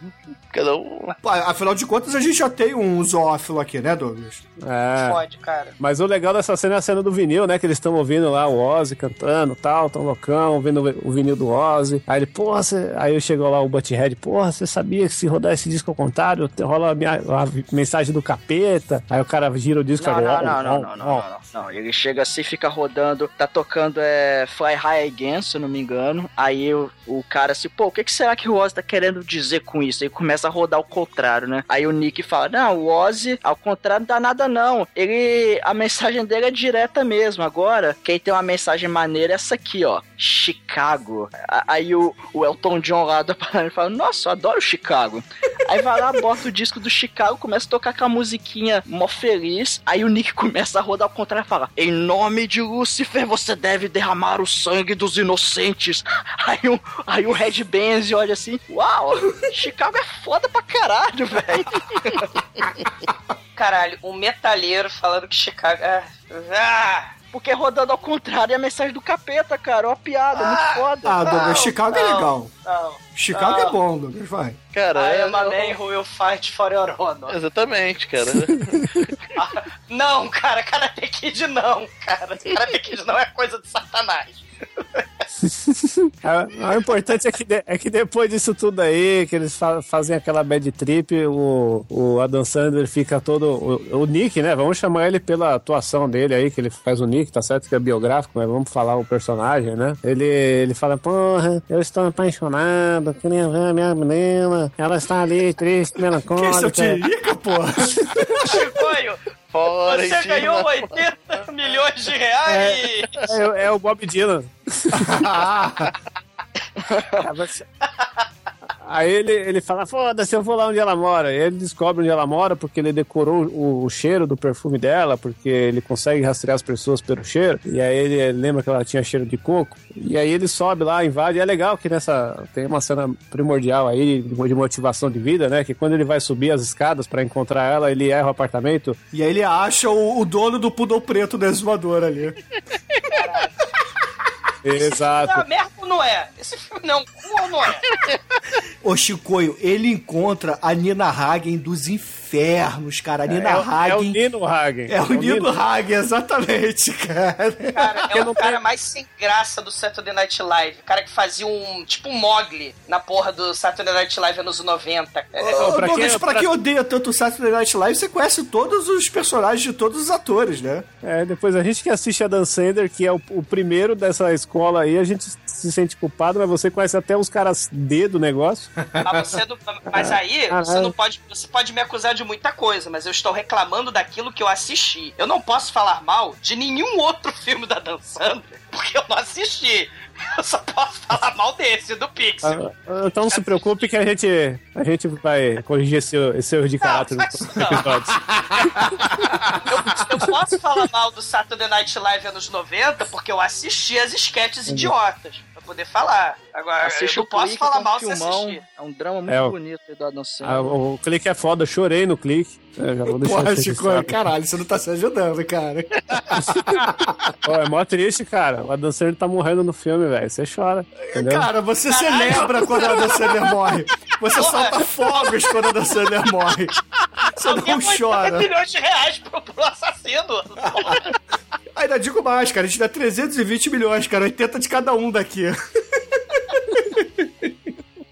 Cada um. Afinal de contas, a gente já tem um zoófilo aqui, né, Douglas? É. Fode, cara. Mas o legal dessa cena é a cena do vinil, né? Que eles estão ouvindo lá o Ozzy cantando tal, tão loucão, ouvindo o vinil do Ozzy. Aí ele, porra, você... aí chegou lá o Butthead, porra, você sabia que se rodar esse disco ao contrário, te- rola a, minha, a mensagem do capeta? Aí o cara gira o disco Não, e não, não, "Ó, não, não, não, ó". não, não, não. Ele chega assim, fica rodando, tá tocando é, Fly High Again, se eu não me engano. Aí o, o cara assim, pô, o que, que será que o Ozzy tá querendo dizer com isso? Aí começa a rodar ao contrário, né? Aí o Nick fala, não, o Ozzy, ao contrário, não dá nada não. Ele, a mensagem dele é direta mesmo. Agora, quem tem uma mensagem maneira é essa aqui, ó. Chicago. Aí o, o Elton John lá da parada fala, nossa, eu adoro Chicago. Aí vai lá, bota o disco do Chicago, começa a tocar com a musiquinha mó feliz. Aí o Nick começa a rodar ao contrário e fala: Em nome de Lúcifer, você deve derramar o sangue dos inocentes. Aí o, aí o Red Benz olha assim: Uau, Chicago é foda pra caralho, velho. Caralho, um metalheiro falando que Chicago. Ah, ah, Porque rodando ao contrário é a mensagem do capeta, cara. Ó, piada, muito foda. Ah, Douglas, Não, Chicago é não, legal. não. Chicago não. é bom, Douglas, vai. Cara, I é, am a man who will fight for your honor. Exatamente, cara. Não, cara, Karate Kid não, cara. Karate Kid não é coisa de satanás. O importante é que, de- é que depois disso tudo aí, que eles fa- fazem aquela bad trip, o, o Adam Sandler fica todo. O, o Nick, né? Vamos chamar ele pela atuação dele aí, que ele faz o Nick, tá certo que é biográfico, mas vamos falar o personagem, né? Ele, ele fala: Porra, eu estou apaixonado, queria ver a minha menina, ela está ali triste, Que isso, eu melancólica. tirica, porra? Chicoio, Fora você em cima. ganhou 80 milhões de reais. É, é o Bob Dylan. Aí ele, ele fala, foda-se, eu vou lá onde ela mora. E ele descobre onde ela mora porque ele decorou o, o cheiro do perfume dela, porque ele consegue rastrear as pessoas pelo cheiro. E aí ele lembra que ela tinha cheiro de coco. E aí ele sobe lá, invade. E é legal que nessa tem uma cena primordial aí de motivação de vida, né? Que quando ele vai subir as escadas pra encontrar ela, ele erra o apartamento. E aí ele acha o, o dono do pudor preto da exumadora ali. Exato. Não, merda ou não é? Esse filme não, cu ou não é? Ô, Chicoio, ele encontra a Nina Hagen dos infernos, cara. A Nina É, o- é o Hagen. Nino Hagen. É o Nino Hagen, exatamente, cara. Cara, é o cara mais sem graça do Saturday Night Live. O cara que fazia um, tipo um Mogli na porra do Saturday Night Live anos 90. É, Ô, pra Douglas, quem- pra pra- quem odeia tanto o Saturday Night Live, você conhece todos os personagens de todos os atores, né? É, depois a gente que assiste a Dan Sander, que é o, o primeiro dessa escola aí, a gente se sente culpado, mas você conhece até os caras D do negócio. Mas, você não- mas aí, Ah, você não pode. Você pode me acusar de muita coisa, mas eu estou reclamando daquilo que eu assisti. Eu não posso falar mal de nenhum outro filme da Dan Sandler, porque eu não assisti. Eu só posso falar mal desse, do Pixel. Ah, Então não se preocupe que a gente, a gente vai corrigir esse, esse erro de caráter não. Eu, eu posso falar mal do Saturday Night Live anos 90 porque eu assisti as esquetes idiotas. Poder falar. Agora, Assiste eu o não posso Clique, falar é um mal se assistir. É um drama muito É, o- bonito aí do Adam Ah, Sandler. o, o clique é foda, eu chorei no clique. É, já vou deixar Porra, registrado. caralho, você não tá se ajudando, cara. Pô, é mó triste, cara. O Adam Sandler tá morrendo no filme, velho. Você chora. Entendeu? Cara, você celebra quando a Dan Sandler morre. Você solta fogos quando a Dan Sandler morre. Você Alguém não chora. milhões de reais pro, pro assassino. Ainda digo mais, cara. A gente dá 320 milhões, cara. 80 de cada um daqui.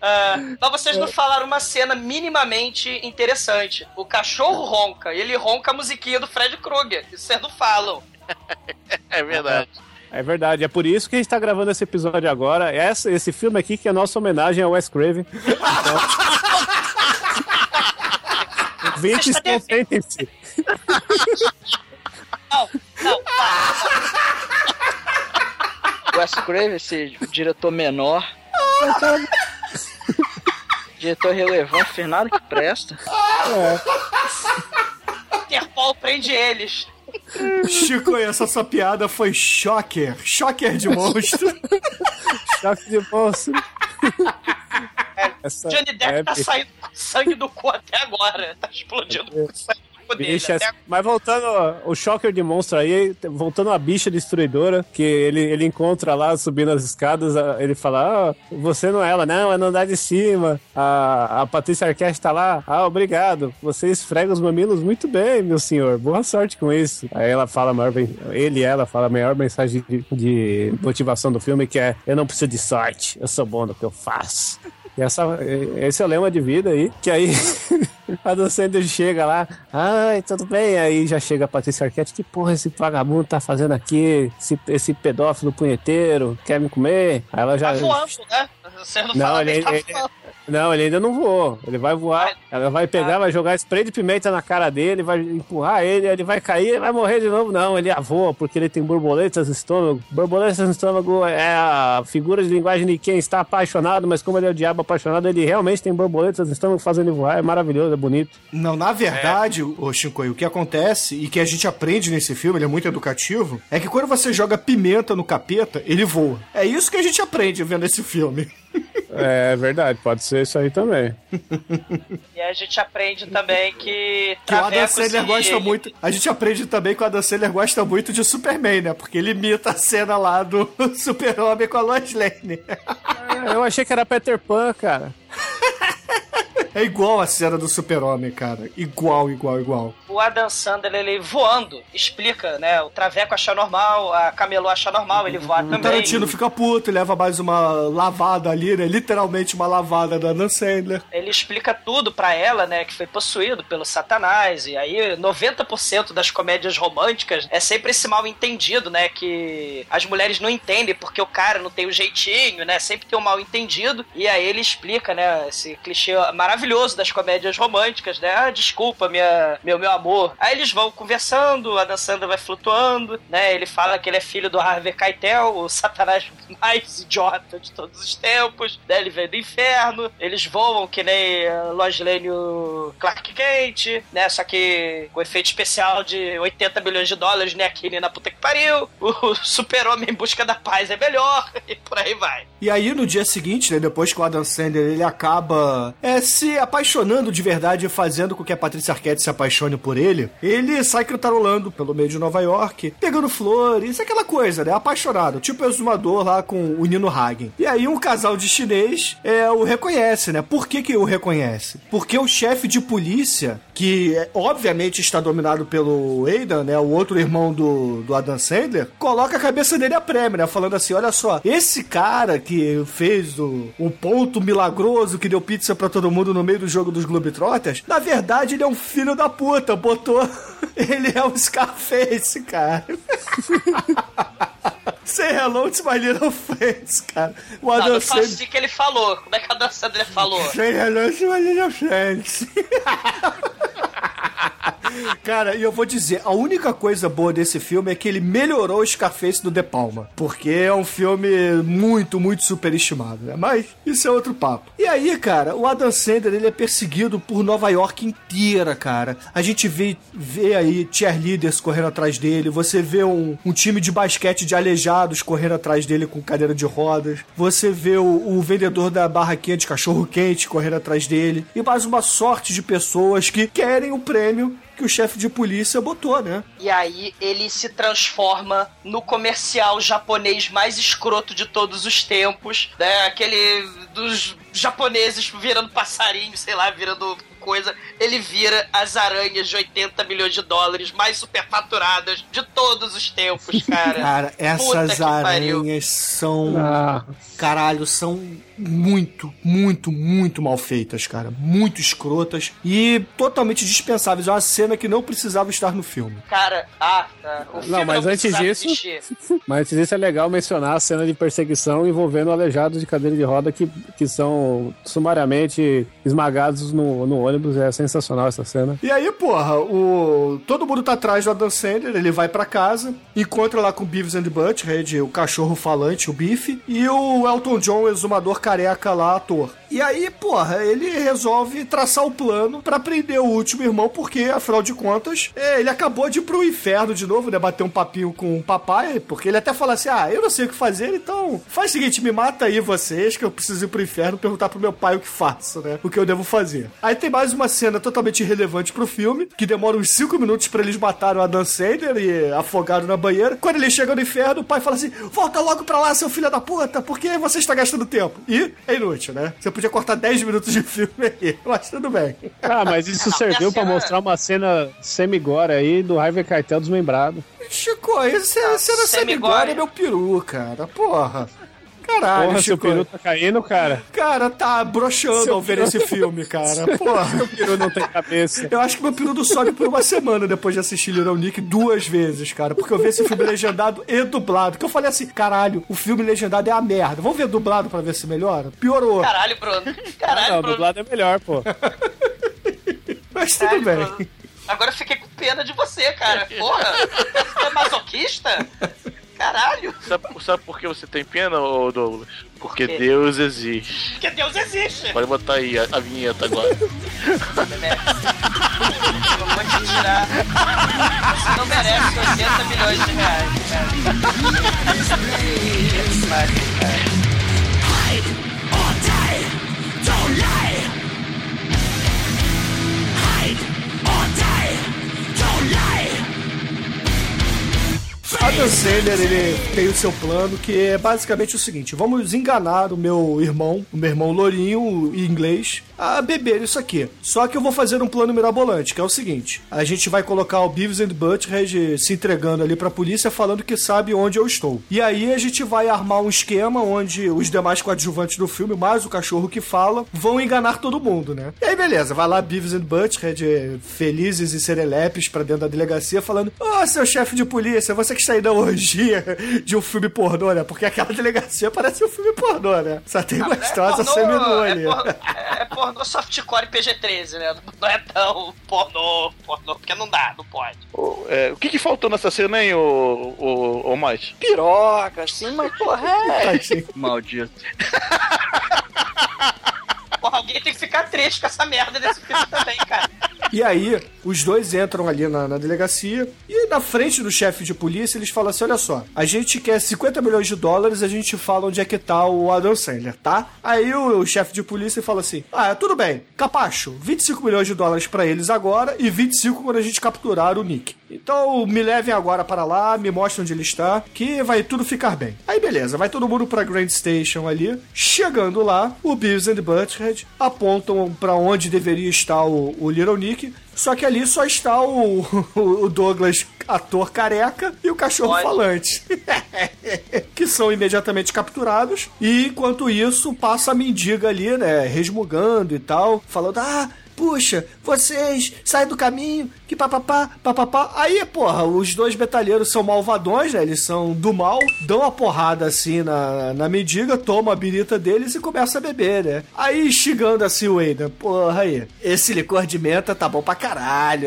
Ah, mas vocês não falaram uma cena minimamente interessante. O cachorro ronca, e ele ronca a musiquinha do Fred Krueger. Isso vocês não falam. É verdade. É verdade, é por isso que a gente tá gravando esse episódio agora. Essa, esse filme aqui que é a nossa homenagem ao Wes Craven. Então... Ouvintes, Você está contentem-se. Não, não. Wes Craven, esse diretor menor. diretor relevante, fez nada que presta. Interpol prende eles. Chico, essa sua piada foi shocker. Shocker de monstro. Choque de monstro. Essa Johnny Depp é- tá saindo com sangue do cu até agora. Tá explodindo com sangue do cu dele. Bicha, Até mas voltando, o Shocker de monstro aí, voltando a bicha destruidora, que ele, ele encontra lá subindo as escadas, ele fala: Ah, você não é ela, não, é no andar de cima. A, a Patrícia Arquette tá lá, ah, obrigado. Você esfrega os mamilos muito bem, meu senhor. Boa sorte com isso. Aí ela fala a maior, ele e ela fala a maior mensagem de, de motivação do filme, que é: Eu não preciso de sorte, eu sou bom no que eu faço. E essa, esse é o lema de vida aí. Que aí a Dan Sanders chega lá. Ai, tudo bem? Aí já chega a Patrícia Arquette. Que porra esse vagabundo tá fazendo aqui? Esse, esse pedófilo punheteiro quer me comer? Aí ela já. Tá voando, né? Vocês não, Não, falam, ele, ele tá ele- voando. Não, ele ainda não voou. Ele vai voar. Ela vai pegar, vai jogar spray de pimenta na cara dele, vai empurrar ele, ele vai cair, vai morrer de novo. Não, ele voa porque ele tem borboletas no estômago. Borboletas no estômago é a figura de linguagem de quem está apaixonado, mas como ele é o diabo apaixonado, ele realmente tem borboletas no estômago fazendo ele voar. É maravilhoso, é bonito. Não, na verdade, ô Shinkoi, o que acontece e que a gente aprende nesse filme, ele é muito educativo, é que quando você joga pimenta no capeta, ele voa. É isso que a gente aprende vendo esse filme. É verdade, pode ser isso aí também. E a gente aprende também que. Que o Adam Sandler gosta muito. A gente aprende também que o Adam Sandler gosta muito de Superman, né? Porque ele imita a cena lá do Super-Homem com a Lois Lane. Eu achei que era Peter Pan, cara. É igual a cena do Super-Homem, cara. Igual, igual, igual. O Adam Sandler, ele voando, explica, né? O Traveco acha normal, a Camelô acha normal, ele voa O também. Tarantino fica puto, leva mais uma lavada ali, né? Literalmente uma lavada do Adam Sandler. Ele explica tudo pra ela, né? Que foi possuído pelo Satanás. E aí, 90% das comédias românticas é sempre esse mal entendido, né? Que as mulheres não entendem porque o cara não tem o jeitinho, né? Sempre tem um mal entendido. E aí ele explica, né? Esse clichê maravilhoso das comédias românticas, né? Ah, desculpa, minha, meu, meu amor. Aí eles vão conversando, a Dan Sandler vai flutuando, né? Ele fala que ele é filho do Harvey Keitel, o Satanás mais idiota de todos os tempos, né? Ele veio do inferno, eles voam que nem uh, Lois Lane o Clark Kent, né? Só que com efeito especial de 80 milhões de dólares, né? Aquele na puta que pariu. O Super-Homem em busca da paz é melhor, e por aí vai. E aí, no dia seguinte, né, depois que o Adam Sandler ele acaba é, se apaixonando de verdade e fazendo com que a Patrícia Arquette se apaixone por ele, ele sai cantarolando pelo meio de Nova York, pegando flores, aquela coisa, né? Apaixonado, tipo o exumador lá com o Nino Hagen. E aí, um casal de chinês é, o reconhece, né? Por que, que o reconhece? Porque o chefe de polícia, que é, obviamente está dominado pelo Aidan, né? O outro irmão do, do Adam Sandler, coloca a cabeça dele a prêmio, né? Falando assim: olha só, esse cara que fez o, o ponto milagroso que deu pizza pra todo mundo no meio do jogo dos Globetrotters, na verdade ele é um filho da puta, botou. ele é um Scarface, cara. Say hello to my little friends, cara. O Não, Adam não Sandler. assim que ele falou. Como é que a Dan Sandler falou? Say hello to my little friends. Cara, e eu vou dizer, a única coisa boa desse filme é que ele melhorou o Scarface do De Palma. Porque é um filme muito, muito superestimado, né? Mas isso é outro papo. E aí, cara, o Adam Sandler, ele é perseguido por Nova York inteira, cara. A gente vê, vê aí cheerleaders correndo atrás dele, você vê um, um time de basquete de aleijados correndo atrás dele com cadeira de rodas, você vê o, o vendedor da barraquinha de cachorro-quente correndo atrás dele, e mais uma sorte de pessoas que querem o prêmio que o chefe de polícia botou, né? E aí ele se transforma no comercial japonês mais escroto de todos os tempos, né? Aquele dos japoneses virando passarinho, sei lá, virando coisa, ele vira as aranhas de 80 milhões de dólares mais superfaturadas de todos os tempos, cara. Cara, essas que pariu. aranhas são. Ah, Caralho, são muito, muito, muito mal feitas, cara. Muito escrotas e totalmente dispensáveis. É uma cena que não precisava estar no filme. Cara, ah, tá. O filme mas antes precisava disso- existir. mas antes disso é legal mencionar a cena de perseguição envolvendo aleijados de cadeira de roda que, que são sumariamente esmagados no, no ônibus. É sensacional essa cena. E aí, porra, o... todo mundo tá atrás do Adam Sandler, ele vai pra casa, encontra lá com o Beavis and Butthead, o cachorro falante, o Bife, e o Elton John, o exumador careca lá, ator. E aí, porra, ele resolve traçar o plano pra prender o último irmão, porque, afinal de contas, é, ele acabou de ir pro inferno de novo, né? Bater um papinho com o papai, porque ele até fala assim: ah, eu não sei o que fazer, então faz o seguinte, me mata aí vocês, que eu preciso ir pro inferno perguntar pro meu pai o que faço, né? O que eu devo fazer. Aí tem mais uma cena totalmente irrelevante pro filme, que demora uns 5 minutos pra eles matarem o Adam Sandler e afogaram na banheira. Quando ele chega no inferno, o pai fala assim: volta logo pra lá, seu filho da puta, porque você está gastando tempo. E é inútil, né? Você podia cortar 10 minutos de filme aí, mas tudo bem. Ah, mas isso Não, serviu a pra cena- mostrar uma cena semi-gore aí do Harvey Keitel desmembrado. Chico, esse é cena semigore é meu peru, cara. Porra. Caralho, Porra, seu Chico. peru tá caindo, cara. Cara, tá broxando Seu ao ver peru- esse filme, cara. Porra. Seu peru não tem cabeça. Eu acho que meu peru não sobe por uma semana depois de assistir Little Nick duas vezes, cara. Porque eu vi esse filme legendado e dublado. Que eu falei assim, caralho, o filme legendado é a merda. Vamos ver dublado pra ver se melhora? Piorou. Caralho, Bruno. Caralho, Não, Bruno. dublado é melhor, pô. Mas tudo Caralho, bem. Bruno. Agora eu fiquei com pena de você, cara. Porra, você é masoquista? Caralho. Sabe, sabe por que você tem pena, ô Douglas? Porque quê? Deus existe. Porque Deus existe. Pode botar aí a, a vinheta agora. Merece. Eu vou te tirar. Você não merece 80 milhões de reais, cara. Que pariu, cara. Adam Sandler, ele tem o seu plano que é basicamente o seguinte: vamos enganar o meu irmão, o meu irmão Lourinho, em inglês, a beber isso aqui. Só que eu vou fazer um plano mirabolante, que é o seguinte: a gente vai colocar o Beavis and Butthead se entregando ali pra polícia, falando que sabe onde eu estou. E aí a gente vai armar um esquema onde os demais coadjuvantes do filme, mais o cachorro que fala, vão enganar todo mundo, né? E aí beleza, vai lá Beavis and Butthead, felizes e serelepes pra dentro da delegacia, falando: Ô, seu chefe de polícia, você que aí na orgia de um filme pornô, né? Porque aquela delegacia parece um filme pornô, né? Só tem gostosa pornô- seminua é ali. pornô- É pornô softcore PG-13, né? Não é tão pornô, pornô, porque não dá, não pode. Ô, é, o que, que faltou nessa cena, hein, ô, ô, ô Mike? Piroca, assim, mas porra, é. Maldito. Porra, alguém tem que ficar triste com essa merda desse filme também, cara. E aí, os dois entram ali na, na delegacia e na frente do chefe de polícia eles falam assim: olha só, a gente quer 50 milhões de dólares, a gente fala onde é que tá o Adam Sandler, tá? Aí o, o chefe de polícia fala assim: ah, tudo bem, capacho, 25 milhões de dólares pra eles agora e 25 quando a gente capturar o Nick. Então me levem agora para lá, me mostrem onde ele está, que vai tudo ficar bem. Aí beleza, vai todo mundo pra Grand Station ali. Chegando lá, o Beavis and Butthead apontam pra onde deveria estar o, o Little Nick. Só que ali só está o, o Douglas, ator careca, e o cachorro Pode. falante. que são imediatamente capturados. E enquanto isso, passa a mendiga ali, né? Resmugando e tal, falando: Ah, puxa, vocês saem do caminho, que papapá, papapá. Aí, porra, os dois metalheiros são malvadões, né? Eles são do mal, dão uma porrada assim na, na mendiga, toma a birita deles e começa a beber, né? Aí, xingando assim o Aidan, porra aí, esse licor de menta tá bom pra caralho,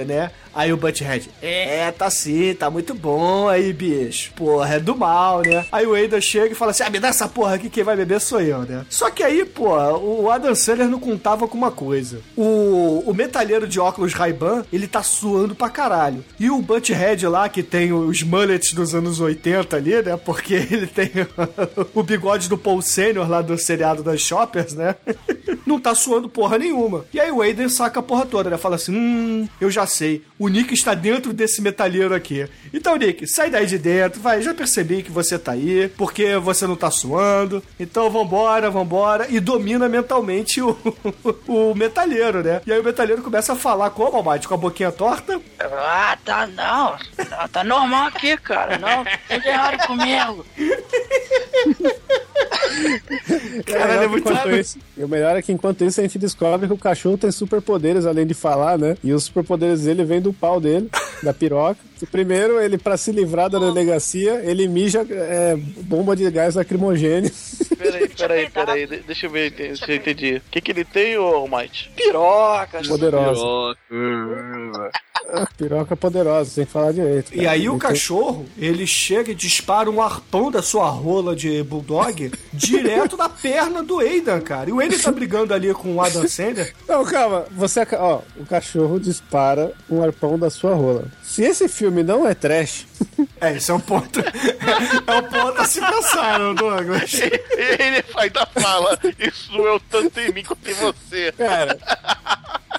né? Aí o Butthead, é, tá sim, tá muito bom aí, bicho. Porra, é do mal, né? Aí o Aidan chega e fala assim, ah, me dá essa porra aqui, quem vai beber sou eu, né? Só que aí, porra, o Adam Sandler não contava com uma coisa. O, o metalheiro de óculos Ray-Ban, ele tá super zoando pra caralho. E o Butthead lá, que tem os mullets dos anos 80 ali, né? Porque ele tem o bigode do Paul Senior lá do seriado das Shoppers, né? Não tá suando porra nenhuma. E aí o Aiden saca a porra toda, né? Fala assim: hum, eu já sei. O Nick está dentro desse metalheiro aqui. Então, Nick, sai daí de dentro, vai. Já percebi que você tá aí, porque você não tá suando. Então vambora, vambora. E domina mentalmente o, o metalheiro, né? E aí o metalheiro começa a falar como, Almighty? Com a boquinha torta. Ah, tá não. Tá, tá normal aqui, cara. Não, tem errado comigo. Caralho, é muito isso, e o melhor é que enquanto isso a gente descobre que o cachorro tem superpoderes além de falar, né? E os superpoderes dele vêm do pau dele, da piroca. O primeiro, ele pra se livrar da delegacia, ele mija é, bomba de gás lacrimogêneo. Peraí, peraí, peraí. de- Deixa eu ver se eu entendi. O que, que ele tem, ô Might? Pirocas. Poderosa. Ah, Piroca poderosa, sem falar direito. E cara. aí o Ele tem- cachorro, ele chega e dispara um arpão da sua rola de bulldog direto na perna do Aidan, cara. E o Aidan tá brigando ali com o Adam Sandler. Não, calma, você. Ó, o cachorro dispara um arpão da sua rola. Se esse filme não é trash, É, isso é um ponto. É um ponto a se pensar, não, Douglas? Ele ainda fala, isso doeu tanto em mim quanto em você. cara.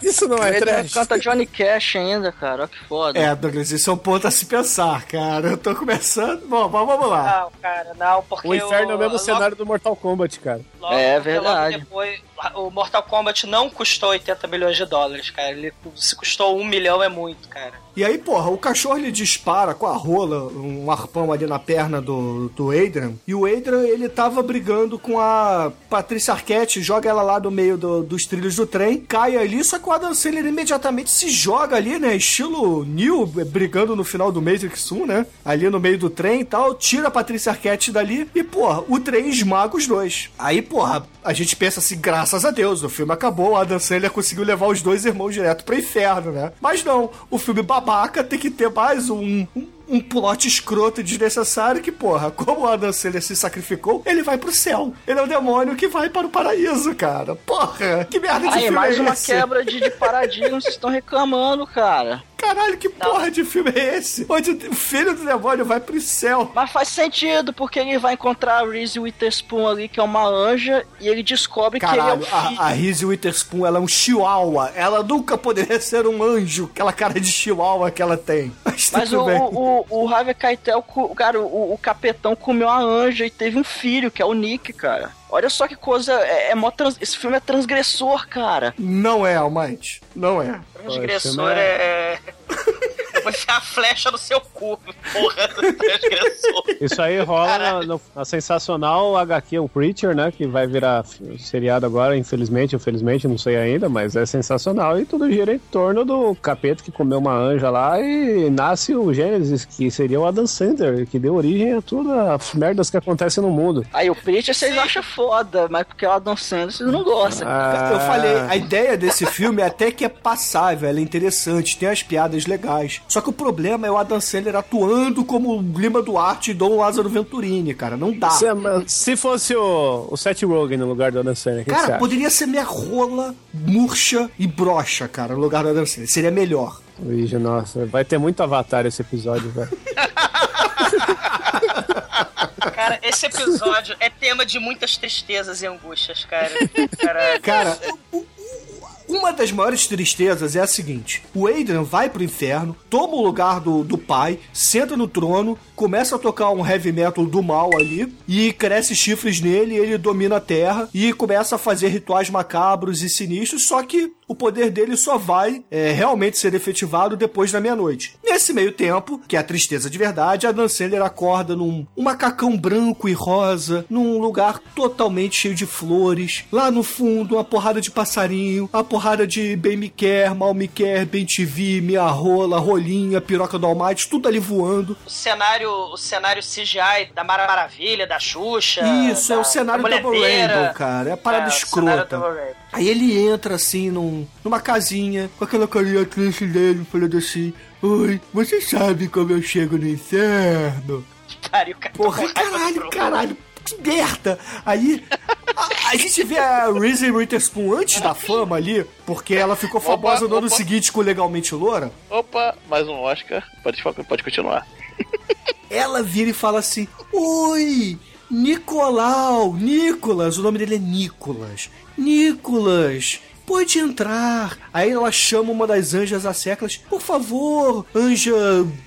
Isso não é Ele trash. canta Johnny Cash ainda, cara. Olha que foda. É, Douglas, isso é um ponto a se pensar, cara. Eu tô começando. Bom, vamos lá. Não, cara, não, porque O inferno é o mesmo logo- cenário do Mortal Kombat, cara. logo- É verdade. Depois, o Mortal Kombat não custou 80 milhões de dólares, cara. Ele, se custou um milhão é muito, cara. E aí, porra, o cachorro ele dispara com a rola um arpão ali na perna do, do Adrian. E o Adrian, ele tava brigando com a Patrícia Arquette, joga ela lá do meio do- dos trilhos do trem, cai ali, só que o Adam Sandler imediatamente se joga ali, né? Estilo Neo brigando no final do Matrix 1, né? Ali no meio do trem e tal, tira a Patrícia Arquette dali e, porra, o trem esmaga os dois. Aí, porra, a gente pensa assim, graças a Deus, o filme acabou, o Adam Sandler conseguiu levar os dois irmãos direto pro inferno, né? Mas não, o filme babaca tem que ter mais um, um, um plot escroto e desnecessário que, porra, como o Adam Sandler se sacrificou, ele vai pro céu. Ele é o demônio que vai para o paraíso, cara. Porra, que merda de Aí, filme mais é uma esse? quebra de, de paradigma, vocês estão reclamando, cara. Caralho, que porra de filme é esse? Onde o filho do demônio vai pro céu. Mas faz sentido, porque ele vai encontrar a Reese Witherspoon ali, que é uma anja, e ele descobre Caralho, que ele é o filho. a, a Reese Witherspoon, ela é um chihuahua. Ela nunca poderia ser um anjo, aquela cara de chihuahua que ela tem. Mas, Mas tudo o, bem. o, o Harvey Keitel, cara, o, o capetão comeu a anja e teve um filho, que é o Nick, cara. Olha só que coisa, é, é mó trans- esse filme é transgressor, cara. Não é, Almighty. Não é. Transgressor é. Eu vou enfiar a flecha no seu cu, porra, transgressor. Isso aí rola na, no- na sensacional HQ, o Preacher, né? Que vai virar seriado agora, infelizmente, infelizmente, não sei ainda, mas é sensacional. E tudo gira em torno do capeta que comeu uma anja lá e nasce o Gênesis, que seria o Adam Sandler, que deu origem a todas as merdas que acontecem no mundo. Aí o Preacher vocês acham foda, mas porque o Adam Sandler vocês não gostam. Ah, Eu falei, a ideia desse filme até que é passável, ela é interessante, tem as piadas legais. Só que o problema é o Adam Sandler atuando como Lima Duarte e Dom Lázaro Venturini, cara. Não dá. Se, se fosse o, o Seth Rogen no lugar do Adam Sandler, que que Cara, acha? poderia ser minha rola murcha e brocha, cara, no lugar do Adam Sandler. Seria melhor. Ixi, nossa, vai ter muito avatar esse episódio, velho. Cara, esse episódio é tema de muitas tristezas e angústias, cara. Cara, Cara, o- uma das maiores tristezas é a seguinte: o Adrian vai pro inferno, toma o lugar do, do pai, senta no trono, começa a tocar um heavy metal do mal ali, e cresce chifres nele, ele domina a terra e começa a fazer rituais macabros e sinistros, só que o poder dele só vai é, realmente ser efetivado depois da meia-noite. Nesse meio tempo, que é a tristeza de verdade, a Dan acorda num um macacão branco e rosa, num lugar totalmente cheio de flores. Lá no fundo, uma porrada de passarinho, uma porrada de bem me quer, mal me quer, bem te vi, minha rola, rolinha, piroca do Almighty, tudo ali voando. o cenário, o cenário CGI da Mara Maravilha, da Xuxa. Isso, é da- o cenário da Double Rainbow, cara. É a parada É, escrota. Aí ele entra assim num, numa casinha, com aquela carinha triste dele, falando assim: Oi, você sabe como eu chego no inferno? Pariu, cara, Porra, caralho, caralho, que merda! Aí, a- A gente vê a Reese Witherspoon antes da fama ali, porque ela ficou famosa no ano opa. seguinte com Legalmente Loura. Opa, mais um Oscar. Pode, pode continuar. Ela vira e fala assim: Oi, Nicolau, Nicolas, o nome dele é Nicolas. Nicolas, pode entrar. Aí ela chama uma das anjas asseclas: Por favor, anja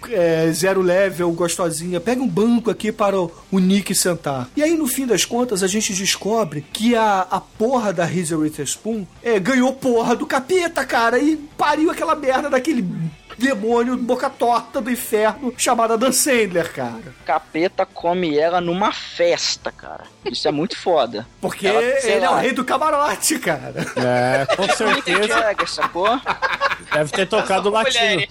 é, zero level, gostosinha, pega um banco aqui para o, Nick sentar. E aí, no fim das contas, a gente descobre que a, a porra da Reese Witherspoon é, ganhou porra do capeta, cara, e pariu aquela merda daquele demônio boca torta do inferno chamada Dan Sandler, cara. Capeta come ela numa festa, cara. Isso é muito foda. Porque Ela, ele é lá. o rei do camarote, cara. É, com certeza. Deve ter tocado latino.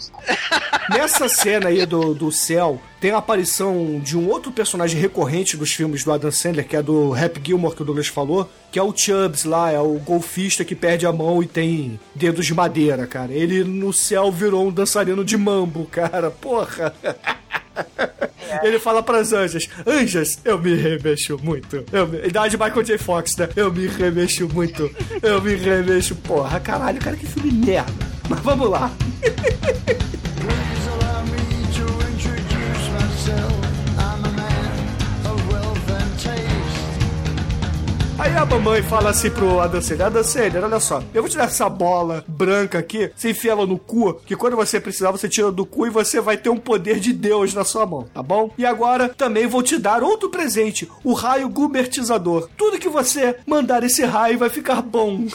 Nessa cena aí do, do céu, tem a aparição de um outro personagem recorrente dos filmes do Adam Sandler, que é do Rap Gilmore, que o Douglas falou, que é o Chubbs lá, é o golfista que perde a mão e tem dedos de madeira, cara. Ele no céu virou um dançarino de mambo, cara. Porra. Ele fala pras anjas: Anjas, eu me remexo muito. Eu me... Idade de Michael J. Fox, né? Eu me remexo muito. Eu me remexo. Porra, caralho, cara, que filme merda. Mas vamos lá. Aí a mamãe fala assim pro Adam Sandler, Adam Sandler, olha só, eu vou te dar essa bola branca aqui, você enfia ela no cu, que quando você precisar, você tira do cu e você vai ter um poder de Deus na sua mão, tá bom? E agora também vou te dar outro presente, o raio gubertizador. Tudo que você mandar esse raio vai ficar bom.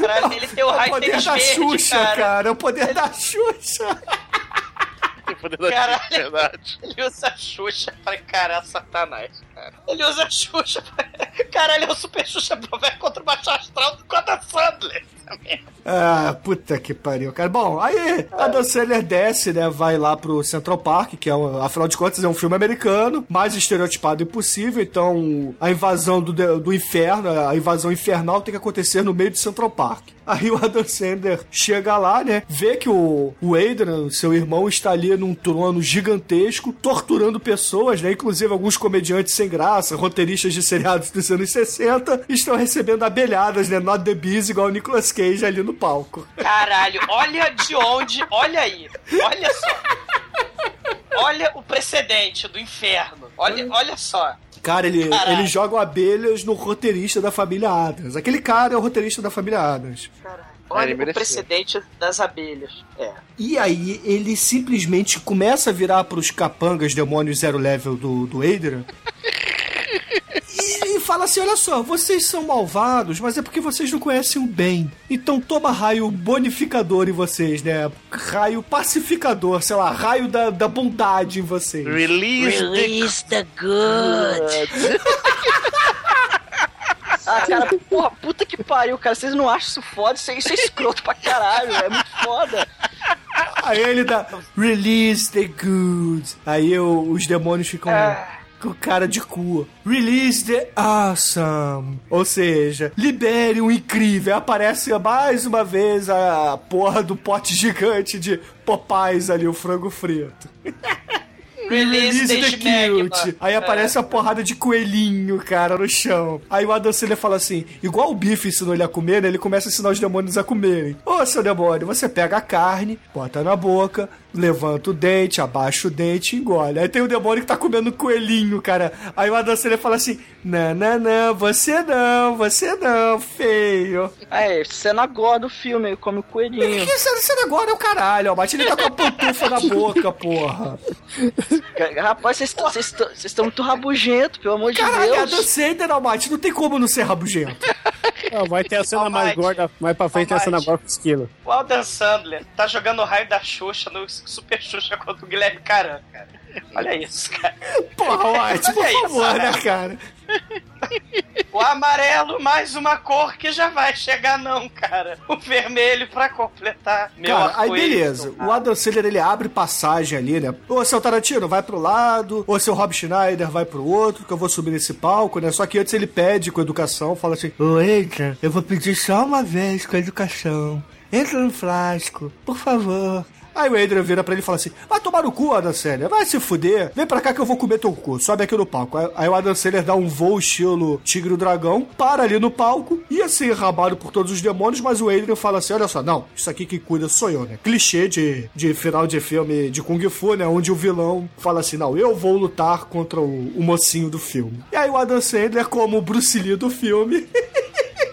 Caralho, ele tem o É o raio poder da verde, Xuxa, cara. cara. É o poder da Xuxa. Tem poder da Caralho. verdade. Ele usa a Xuxa pra encarar Satanás, cara. Ele usa a Xuxa pra... Caralho, é o Super Xuxa Prover contra o Baixo Astral do Coda Sandler. Ah, puta que pariu, cara. Bom, aí a Sandler desce, né? Vai lá pro Central Park, que é, um, afinal de contas, é um filme americano, mais estereotipado impossível. Então, a invasão do, do inferno, a invasão infernal tem que acontecer no meio de Central Park. Aí o Adam Sandler chega lá, né? Vê que o, o Adrian, seu irmão, está ali num trono gigantesco, torturando pessoas, né? Inclusive alguns comediantes sem graça, roteiristas de seriados dos anos 60, estão recebendo abelhadas, né? Not the Bees, igual o Nicolas Cage ali no palco. Caralho, olha de onde... Olha aí. Olha só. Olha o precedente do inferno. Olha, olha só. Cara, ele, Caralho. eles jogam abelhas no roteirista da família Adams. Aquele cara é o roteirista da família Adams. Olha o precedente das abelhas. É. E aí ele simplesmente começa a virar pros capangas demônios zero level do, do Adrian. E, e fala assim: olha só, vocês são malvados, mas é porque vocês não conhecem o bem. Então toma raio bonificador em vocês, né? Raio pacificador, sei lá, raio da, da bondade em vocês. Release, Release the good. Ah, cara, porra, puta que pariu, cara. Vocês não acham isso foda? Isso é, isso é escroto pra caralho, é muito foda. Aí ele dá Release the goods. Aí o- os demônios ficam com cara de cu. Release the awesome. Ou seja, libere o incrível. Aparece mais uma vez a porra do pote gigante de Popeyes ali, o frango frito. Release the Smegma. cute. Aí aparece a porrada de coelhinho, cara, no chão. Aí o Adam Sandler fala assim, igual o bife ensinou ele a comer, né? Ele começa a ensinar os demônios a comerem. Ô, seu demônio, você pega a carne, bota na boca, levanta o dente, abaixa o dente e engole. Aí tem o demônio que tá comendo coelhinho, cara. Aí o Adam Sandler fala assim, não, não, não, você não, você não, feio. Aí, cena agora do filme, ele come o coelhinho. Que cena cena agora é o caralho, ó. Bate ele tá com a pantufa na boca, porra. Rapaz, vocês estão- muito rabugento, pelo amor de Caralho, Adam Deus. Sandler, Almighty, não tem como não ser rabugento. Não, vai ter a cena mais Almighty. gorda, mais pra frente tem a cena Almighty. agora com esquilo. O Aldan Sandler tá jogando o raio da Xuxa no Super Xuxa contra o Guilherme Caran, cara. Olha isso, cara. Porra, White, por isso, favor, né, cara. O amarelo, mais uma cor que já vai chegar, não, cara. O vermelho pra completar. Meu Cara, aí beleza. cara. O Adam Sandler, ele abre passagem ali, né? Ô, seu Tarantino, vai pro lado. Ô, seu Rob Schneider, vai pro outro, que eu vou subir nesse palco, né? Só que antes ele pede com educação, fala assim... Ô, Adrian, eu vou pedir só uma vez com educação. entra no frasco, por favor. Aí o Adrian vira pra ele e fala assim: Vai tomar no cu, Adam Sandler, vai se fuder, vem pra cá que eu vou comer teu cu, sobe aqui no palco. Aí, o Adam Sandler dá um voo estilo Tigre e Dragão, para ali no palco, ia ser enrabado por todos os demônios, mas o Adrian fala assim: Olha só, não, isso aqui que cuida sou eu, né? Clichê de, de final de filme de Kung Fu, né? Onde o vilão fala assim: Não, eu vou lutar contra o, o mocinho do filme. E aí o Adam Sandler, como o Bruce Lee do filme.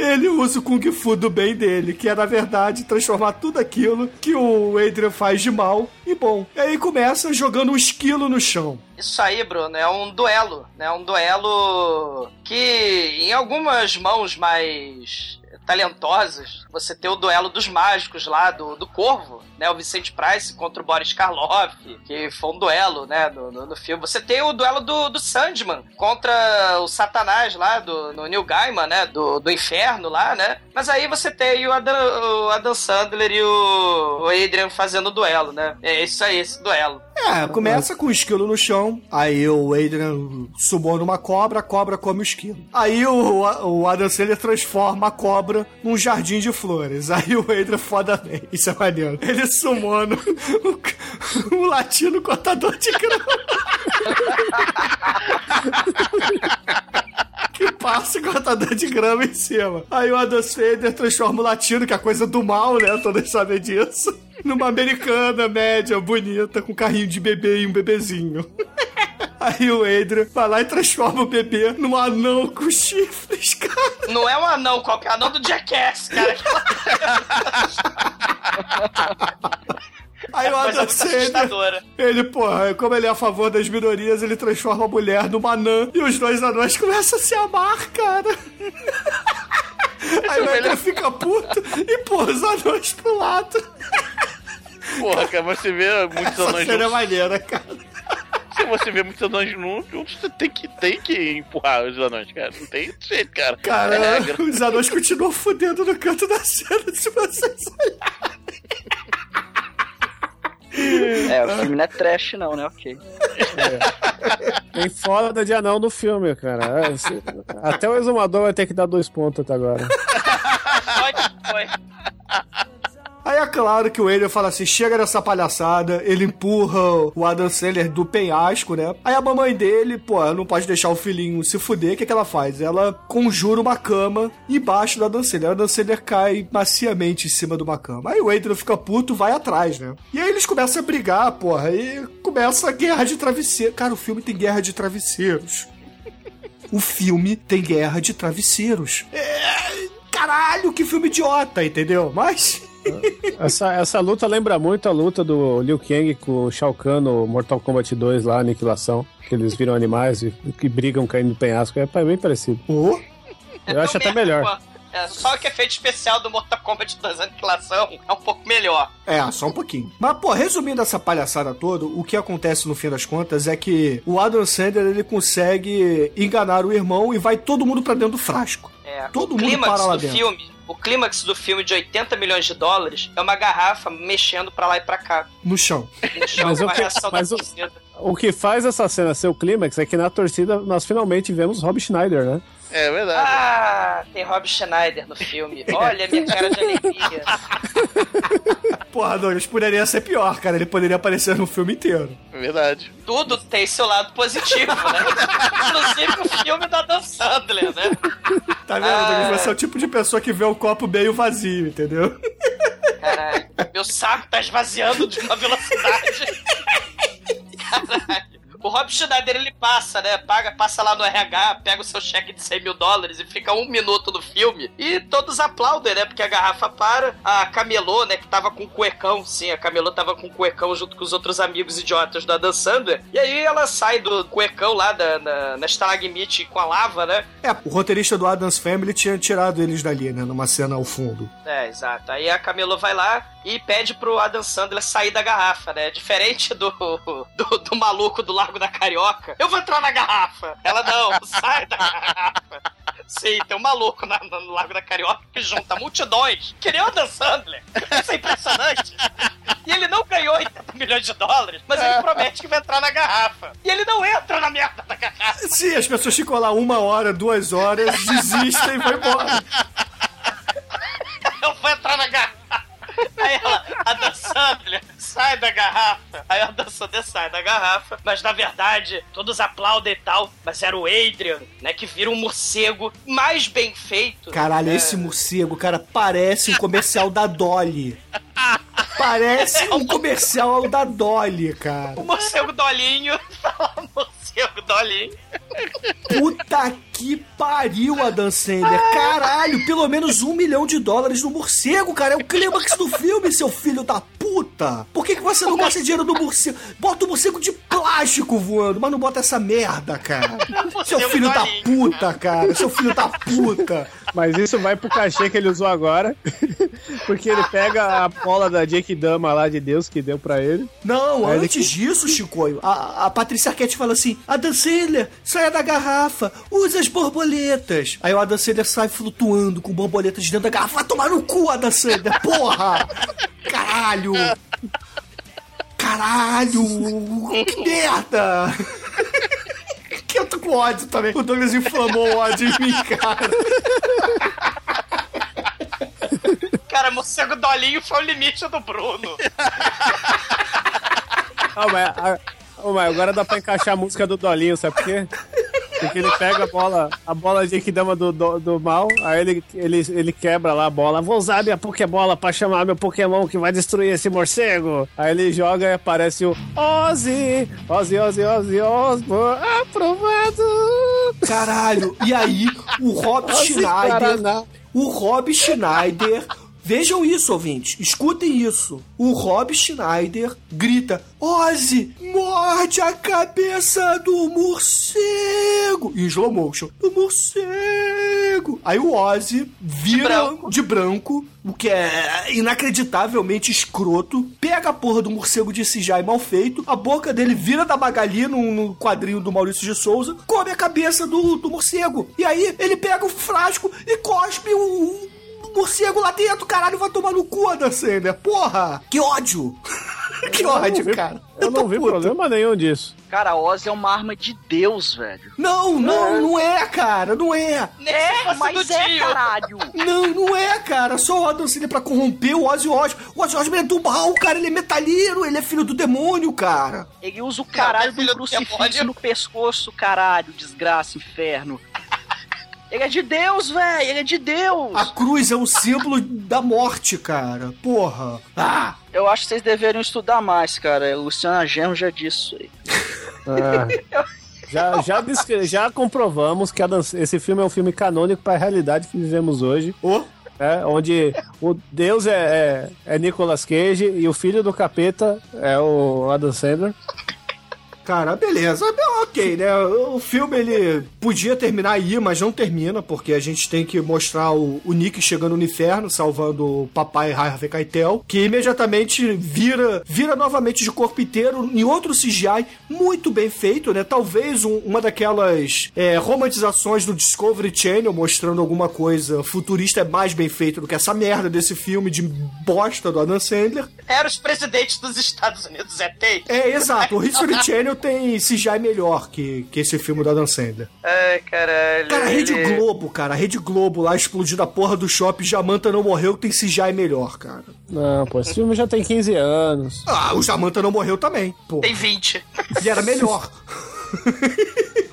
Ele usa o Kung Fu do bem dele, que é, na verdade, transformar tudo aquilo que o Adrian faz de mal em bom. E aí começa jogando um esquilo no chão. Isso aí, Bruno, é um duelo, né? Um duelo que em algumas mãos mais talentosas, você tem o duelo dos mágicos lá do, do Corvo, né? O Vicente Price contra o Boris Karloff, que foi um duelo, né? No, no, no filme. Você tem o duelo do, do Sandman contra o Satanás lá, do no Neil Gaiman, né? Do, do inferno lá, né? Mas aí você tem o Adam, o Adam Sandler e o, o Adrian fazendo o duelo, né? É isso aí, esse duelo. É, começa com o esquilo no chão, aí o Adrian subou numa cobra, a cobra come o esquilo. Aí o, o Adam Sandler transforma a cobra num jardim de flores. Aí o Adrian foda bem. Isso é maneiro. Ele sumona um, um latino cortador de grama. passa o cortador de grama em cima. Aí o Adam Sandler transforma o latino, que é a coisa do mal, né? Todos sabem disso. Numa americana média, bonita, com carrinho de bebê e um bebezinho. Aí o Adrian vai lá e transforma o bebê num anão com chifres, cara. Não é um anão qualquer, é anão do Jackass, cara. Aí o Adam Sandler, ele, porra, como ele é a favor das minorias, ele transforma a mulher numa anã e os dois anões começam a se amar, cara. Aí o Adrian fica puto e porra os anões pro lado. Porra, cara, você vê muitos Essa anões é juntos. maneira, cara. Se você vê muitos anões juntos, você tem que, tem que empurrar os anões, cara. Não tem jeito, cara. Cara, É os anões continuam fudendo no canto da cena, se vocês olharem. É, o filme não é trash, não, né? Ok. Tem foda de anão no filme, cara. É, Até o exumador vai ter que dar dois pontos até agora. Foi, foi. Aí é claro que o Adrian fala assim: chega dessa palhaçada, ele empurra o Adam Sandler do penhasco, né? Aí a mamãe dele, pô, não pode deixar o filhinho se fuder, o que, que ela faz? Ela conjura uma cama embaixo do Adam Sandler. O Adam Sandler cai maciamente em cima de uma cama. Aí o Adrian fica puto, vai atrás, né? E aí eles começam a brigar, porra, e começa a guerra de travesseiro. Cara, o filme tem guerra de travesseiros. O filme tem guerra de travesseiros. É, caralho, que filme idiota, entendeu? Mas. Essa, essa luta lembra muito a luta do Liu Kang com o Shao Kahn no Mortal Kombat 2 lá, Aniquilação. Que eles viram animais e que brigam caindo do penhasco. É bem parecido. Oh, Eu acho até melhor. É, só que efeito especial do Mortal Kombat 2 Aniquilação é um pouco melhor. É, só um pouquinho. Mas, pô, resumindo essa palhaçada toda, o que acontece no fim das contas é que o Adam Sandler, ele consegue enganar o irmão e vai todo mundo pra dentro do frasco. É, Todo o mundo para lá do dentro. filme, o clímax do filme de 80 milhões de dólares é uma garrafa mexendo pra lá e pra cá. No chão. No chão, Mas reação da torcida. O que faz essa cena ser o clímax é que na torcida nós finalmente vemos Rob Schneider, né? É verdade. Ah, tem Rob Schneider no filme. Olha a minha cara de alegria. Porra, Douglas, poderia ser pior, cara. Ele poderia aparecer no filme inteiro. É verdade. Tudo tem seu lado positivo, né? Inclusive o filme da Dan Sandler, né? Tá vendo, Ah. Douglas? Você é o tipo de pessoa que vê o copo meio vazio, entendeu? Caralho, meu saco tá esvaziando de uma velocidade. Caralho. O Rob Schneider, ele passa, né? Paga, passa lá no RH, pega o seu cheque de 100 mil dólares e fica um minuto no filme. E todos aplaudem, né? Porque a garrafa para. A Camelô, né? Que tava com cuecão, sim, a Camelô tava com cuecão junto com os outros amigos idiotas da Dan Sandler. E aí ela sai do cuecão lá da, na, na estalagmite com a lava, né? É, o roteirista do Adams Family tinha tirado eles dali, né? Numa cena ao fundo. É, exato. Aí a Camelo vai lá e pede pro Adam Sandler sair da garrafa, né? Diferente do, do, do maluco do Largo da Carioca. Eu vou entrar na garrafa. Ela não, sai da garrafa. Sim, tem um maluco na- no Largo da Carioca que junta multidões. Que nem o Adam Sandler. Isso é impressionante. E ele não ganhou 80 milhões de dólares, mas ele promete que vai entrar na garrafa. E ele não entra na merda da garrafa. Sim, as pessoas ficam lá uma hora, duas horas, desistem e vão embora. Aí ela, a Dan Sandler, sai da garrafa. Aí a Dan Sandler sai da garrafa, mas na verdade, todos aplaudem e tal, mas era o Adrian, né, que vira um morcego mais bem feito. Caralho, é... esse morcego, cara, parece um comercial da Dolly. Parece é um comercial da Dolly, cara. O morcego Dolinho, fala morcego o morcego Dolinho. Puta que pariu, Adam Sandler. Caralho, pelo menos um milhão de dólares no morcego, cara. É o clímax do filme, seu filho da puta. Por que, que você não gasta dinheiro no morcego? Bota o morcego de plástico voando, mas não bota essa merda, cara. Seu filho da puta, cara. Seu filho da puta. Mas isso vai pro cachê que ele usou agora. Porque ele pega a bola da Jake Dama lá de Deus que deu pra ele. Não, Aí ele- antes disso, Chicoio, a, a Patrícia Arquette fala assim: Adam Sandler, saia da garrafa, usa as borboletas. Aí o Adam Sandler sai flutuando com borboletas dentro da garrafa. Vai tomar no cu, Adam Sandler, porra! Caralho! Caralho! Que merda! Que eu tô com ódio também. O Douglas inflamou o ódio em mim, cara. Cara, morcego Dolinho foi o limite do Bruno. Ah, ah, mas agora dá pra encaixar a música do Dolinho, sabe por quê? Porque ele pega a bola, a bola de que do, do, do mal, aí ele, ele, ele quebra lá a bola. Vou usar minha Pokébola pra chamar meu Pokémon que vai destruir esse morcego. Aí ele joga e aparece o Ozzy, Ozzy, Ozzy, Ozzy, Osbourne, aprovado. Caralho, e aí o Rob Ozzy Schneider. Paraná. O Rob Schneider. Vejam isso, ouvintes. Escutem isso. O Rob Schneider grita: Ozzy, morde a cabeça do morcego! Em slow motion. Do morcego! Aí o Ozzy vira branco. de branco, o que é inacreditavelmente escroto, pega a porra do morcego de CGI mal feito, a boca dele vira da Magali no, no quadrinho do Maurício de Souza, come a cabeça do, do morcego. E aí ele pega o frasco e cospe o, o morcego lá dentro, caralho, vai tomar no cu, Adam Sandler. Porra! Que ódio! que ódio, vi- cara. Eu tô não vi puto. problema nenhum disso. Cara, Oz é uma arma de Deus, velho. Não, não, não é, cara, não é. É, mas é, caralho. Não, não é, cara. Só o Adam Sandler pra corromper o Ozzy Osbourne. O Ozzy Osbourne é do mal, cara. Ele é metalheiro, ele é filho do demônio, cara. Ele usa o caralho filho do do crucifixo demônio. no pescoço, caralho. Desgraça, inferno. Ele é de Deus, velho. Ele é de Deus. A cruz é um símbolo da morte, cara. Porra. Ah, Eu acho que vocês deveriam estudar mais, cara. Luciana Genro já disse isso aí. Ah. Já, já, já comprovamos que a dan- esse filme é um filme canônico para a realidade que vivemos hoje. ô. É, onde o Deus é, é, é Nicolas Cage e o filho do capeta é o Adam Sandler. Cara, beleza. É, Ok, né? O filme ele podia terminar aí, mas não termina, porque a gente tem que mostrar o, o Nick chegando no inferno, salvando o papai Harvey Keitel, que imediatamente vira vira novamente de corpo inteiro em outro CGI muito bem feito, né? Talvez um- uma daquelas é, romantizações do Discovery Channel mostrando alguma coisa futurista é mais bem feito do que essa merda desse filme de bosta do Adam Sandler. Era os presidentes dos Estados Unidos, é. É, exato. O History Channel tem CGI melhor que, que esse filme do Adam Sandler. Ai, caralho. Cara, a Rede ele- Globo, cara, a Rede Globo lá explodindo a porra do shopping, Jamanta não morreu, tem CGI melhor, cara. Não, pô, esse filme já tem 15 anos. Ah, o Jamanta não morreu também, pô. Tem 20. E era melhor.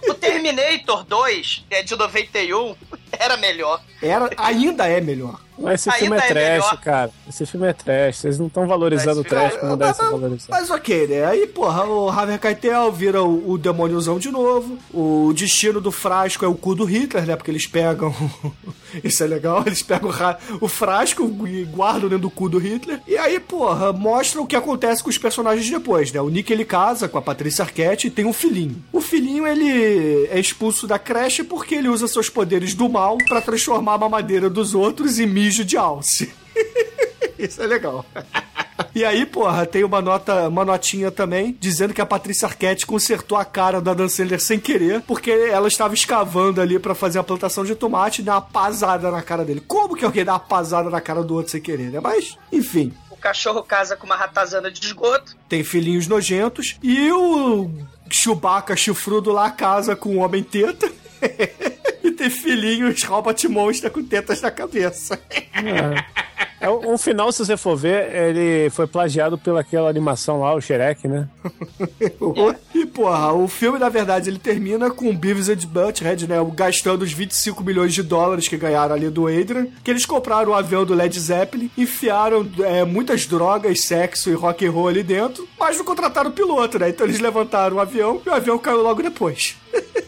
O Terminator 2, que é de 91, era melhor. Era, ainda é melhor. Mas esse Ainda filme é é trash, melhor. cara. Esse filme é trash. Vocês não estão valorizando o trash como deve ser valorizado. Mas ok, né? Aí, porra, o Harvey Keitel vira o, o demôniozão de novo. O destino do frasco é o cu do Hitler, né? Porque eles pegam. Isso é legal, eles pegam o, o frasco e guardam dentro do cu do Hitler. E aí, porra, mostra o que acontece com os personagens depois, né? O Nick ele casa com a Patrícia Arquette e tem um filhinho. O filhinho ele é expulso da creche porque ele usa seus poderes do mal pra transformar a mamadeira dos outros em mijo de alce. Isso é legal. E aí, porra, tem uma nota, uma notinha também, dizendo que a Patrícia Arquette consertou a cara da Dan Sandler sem querer, porque ela estava escavando ali pra fazer a plantação de tomate e deu uma pasada na cara dele. Como que alguém dá uma pasada na cara do outro sem querer, né? Mas, enfim. O cachorro casa com uma ratazana de esgoto. Tem filhinhos nojentos. E o Chewbacca chifrudo lá casa com o Homem Teta. e tem filhinhos Robot Monster com tetas na cabeça. É, o, o final, se você for ver, ele foi plagiado pelaquela animação lá, o Shrek, né? E, porra, o filme, na verdade, ele termina com o Beavis and Butthead, né, gastando os 25 milhões de dólares que ganharam ali do Adrian, que eles compraram o avião do Led Zeppelin, enfiaram é, muitas drogas, sexo e rock and roll ali dentro, mas não contrataram o piloto, né? Então eles levantaram o avião e o avião caiu logo depois.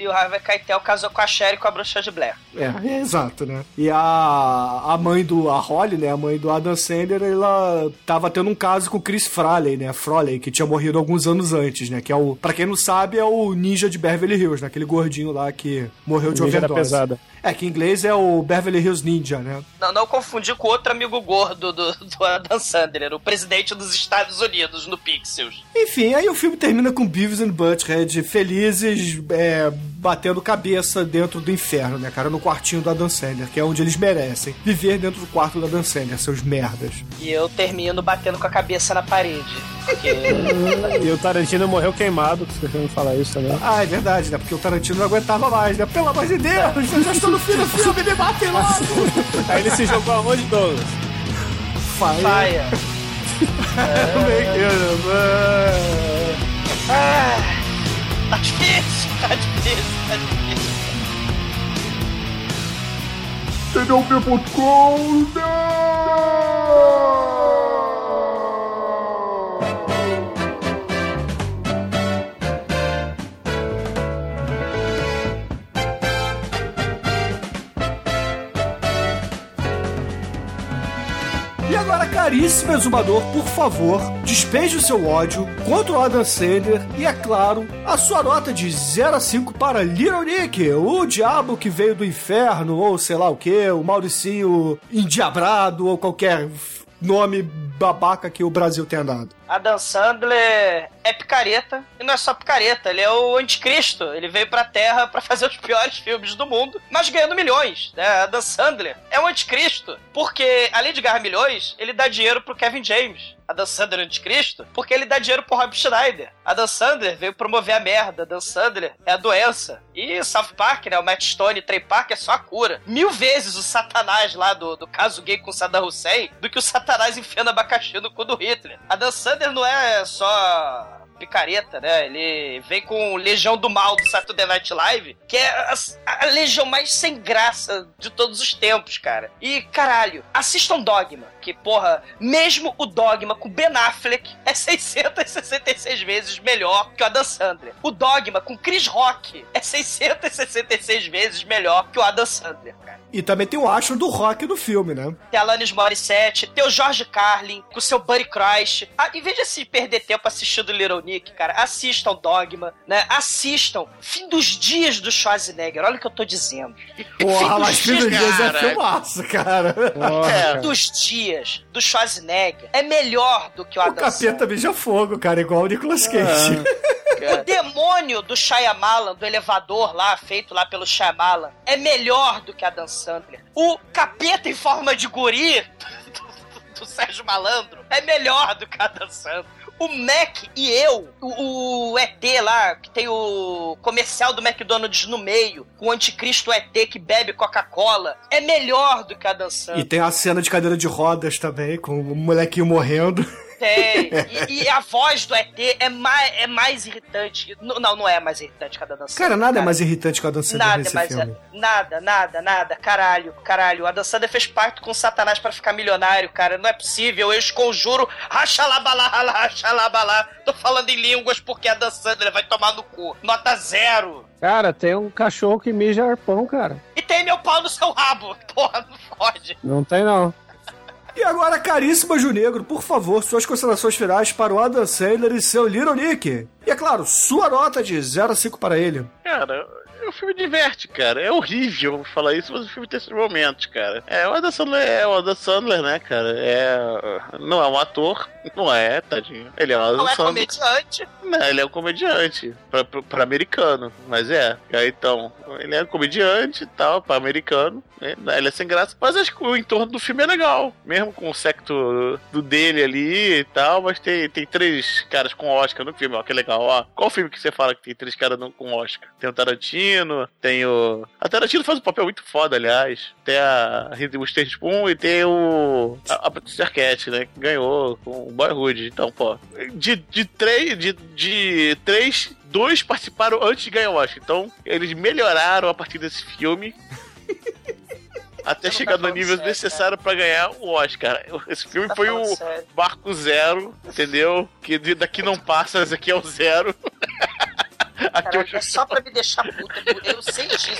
E o Harvey Keitel casou com a Sherry com a bruxa de Blair. É, é, exato, né? E a, a mãe do a Holly, né? A mãe do Adam Sandler, ela tava tendo um caso com o Chris Fraley, né? Froley, que tinha morrido alguns anos antes, né? Que é o, pra quem não sabe, é o ninja de Beverly Hills, né? Aquele gordinho lá que morreu de Ninja da overdose. pesada. É, que em inglês é o Beverly Hills Ninja, né? Não, não confundir com outro amigo gordo do, do Adam Sandler, o presidente dos Estados Unidos no Pixels. Enfim, aí o filme termina com Beavis and Butthead felizes, é, batendo cabeça dentro do inferno, né, cara? No quartinho do Adam Sandler, que é onde eles merecem. Viver dentro do quarto do Adam Sandler, seus merdas. E eu termino batendo com a cabeça na parede. Porque E o Tarantino morreu queimado, que você não falar isso também. Ah, é verdade, né? Porque o Tarantino não aguentava mais, né? Pelo amor de Deus, eu já estou no fim do filme, me matem logo! Aí ele se jogou aonde, Douglas? Fire. paia. Ah, tá difícil, tá difícil, tá difícil. TDUP.com E caríssimo exumador, por favor, despeje o seu ódio contra o Adam Sandler e, é claro, a sua nota de 0 a 5 para Little Nick, o diabo que veio do inferno, ou sei lá o que, o Mauricinho endiabrado, ou qualquer nome babaca que o Brasil tenha dado. Adam Sandler é picareta, e não é só picareta, ele é o anticristo. Ele veio pra Terra pra fazer os piores filmes do mundo, mas ganhando milhões, né? Adam Sandler é o anticristo, porque além de ganhar milhões, ele dá dinheiro pro Kevin James. Adam Sandler é anticristo, porque ele dá dinheiro pro Rob Schneider. Adam Sandler veio promover a merda, Adam Sandler é a doença. E South Park, né, o Matt Stone e Trey Parker é só a cura. Mil vezes o satanás lá do, do caso gay com Saddam Hussein do que o satanás enfiando abacaxi no cu do Hitler. Adam Sandler não é só picareta, né? Ele vem com Legião do Mal do Saturday Night Live, que é a, a legião mais sem graça de todos os tempos, cara. E, caralho, assistam Dogma, que, porra, mesmo o Dogma com Ben Affleck é 666 vezes melhor que o Adam Sandler. O Dogma com Chris Rock é 666 vezes melhor que o Adam Sandler, cara. E também tem o astro do rock no filme, né? Tem a Alanis Morissette, tem o George Carlin com seu Buddy Christ. Ah, em vez de se perder tempo assistindo Little Nick, cara, assistam Dogma, né? Assistam Fim dos Dias do Schwarzenegger. Olha o que eu tô dizendo. Porra, mas Fim dos de Deus é cara. filmaço, cara. Fim dos Dias do Schwarzenegger é melhor do que o O Adam capeta Sandler. beija fogo, cara, igual o Nicolas Cage. O demônio do Shyamalan, do elevador lá, feito lá pelo Shyamalan, é melhor do que Adam Sandler. O capeta em forma de guri do, do Sérgio Malandro é melhor do que Adam Sandler. O Mac e eu, o, o ET lá, que tem o comercial do McDonald's no meio, com o anticristo ET que bebe Coca-Cola, é melhor do que Adam Sandler. E tem a cena de cadeira de rodas também, com o molequinho morrendo. Tem. E, e a voz do ET é mais, é mais irritante. Não, não é mais irritante que a da Dan Sandler, Cara, nada é mais irritante que a Dan Sandler Nada, nesse mas filme. nada, nada, nada, caralho, caralho. A Dan Sandler fez pacto com o Satanás pra ficar milionário, cara. Não é possível. Eu esconjuro, rachalabalá, rachalabalá. Tô falando em línguas porque a Dan Sandler vai tomar no cu. Nota zero. Cara, tem um cachorro que mija arpão, cara. E tem meu pau no seu rabo. Porra, não fode. Não tem, não. E agora, caríssimo Anjo Negro, por favor, suas considerações finais para o Adam Sandler e seu Little Nick. E é claro, sua nota de 0 a 5 para ele. Cara, o filme diverte, cara. É horrível falar isso, mas o filme tem esses momentos, cara. É, o Adam Sandler é o Adam Sandler, né, cara? É. Não é um ator, não é, tadinho. Ele é o Adam Não é Sandler. comediante. né, ele é um comediante pra, pra, pra americano, mas é. Aí, então, ele é um comediante e tal, pra americano, né, ele é sem graça, mas acho que o entorno do filme é legal, mesmo com o secto do dele ali e tal, mas tem, tem três caras com Oscar no filme, ó, que legal, ó. Qual filme que você fala que tem três caras com Oscar? Tem o Tarantino, tem o... A Tarantino faz um papel muito foda, aliás. Tem a Reese Witherspoon e tem o... A, a Patricia Arquette, né, que ganhou com o Boyhood, então, pô. De, de três... De, de três... Dois participaram antes de ganhar o Oscar. Então, eles melhoraram a partir desse filme até Você chegar tá no nível necessário pra ganhar o Oscar. Esse filme Tá foi o. Barco Zero, entendeu? Que daqui não passa, esse aqui é o zero. Aqui eu Caraca, é só pra me deixar puta. Eu sei disso.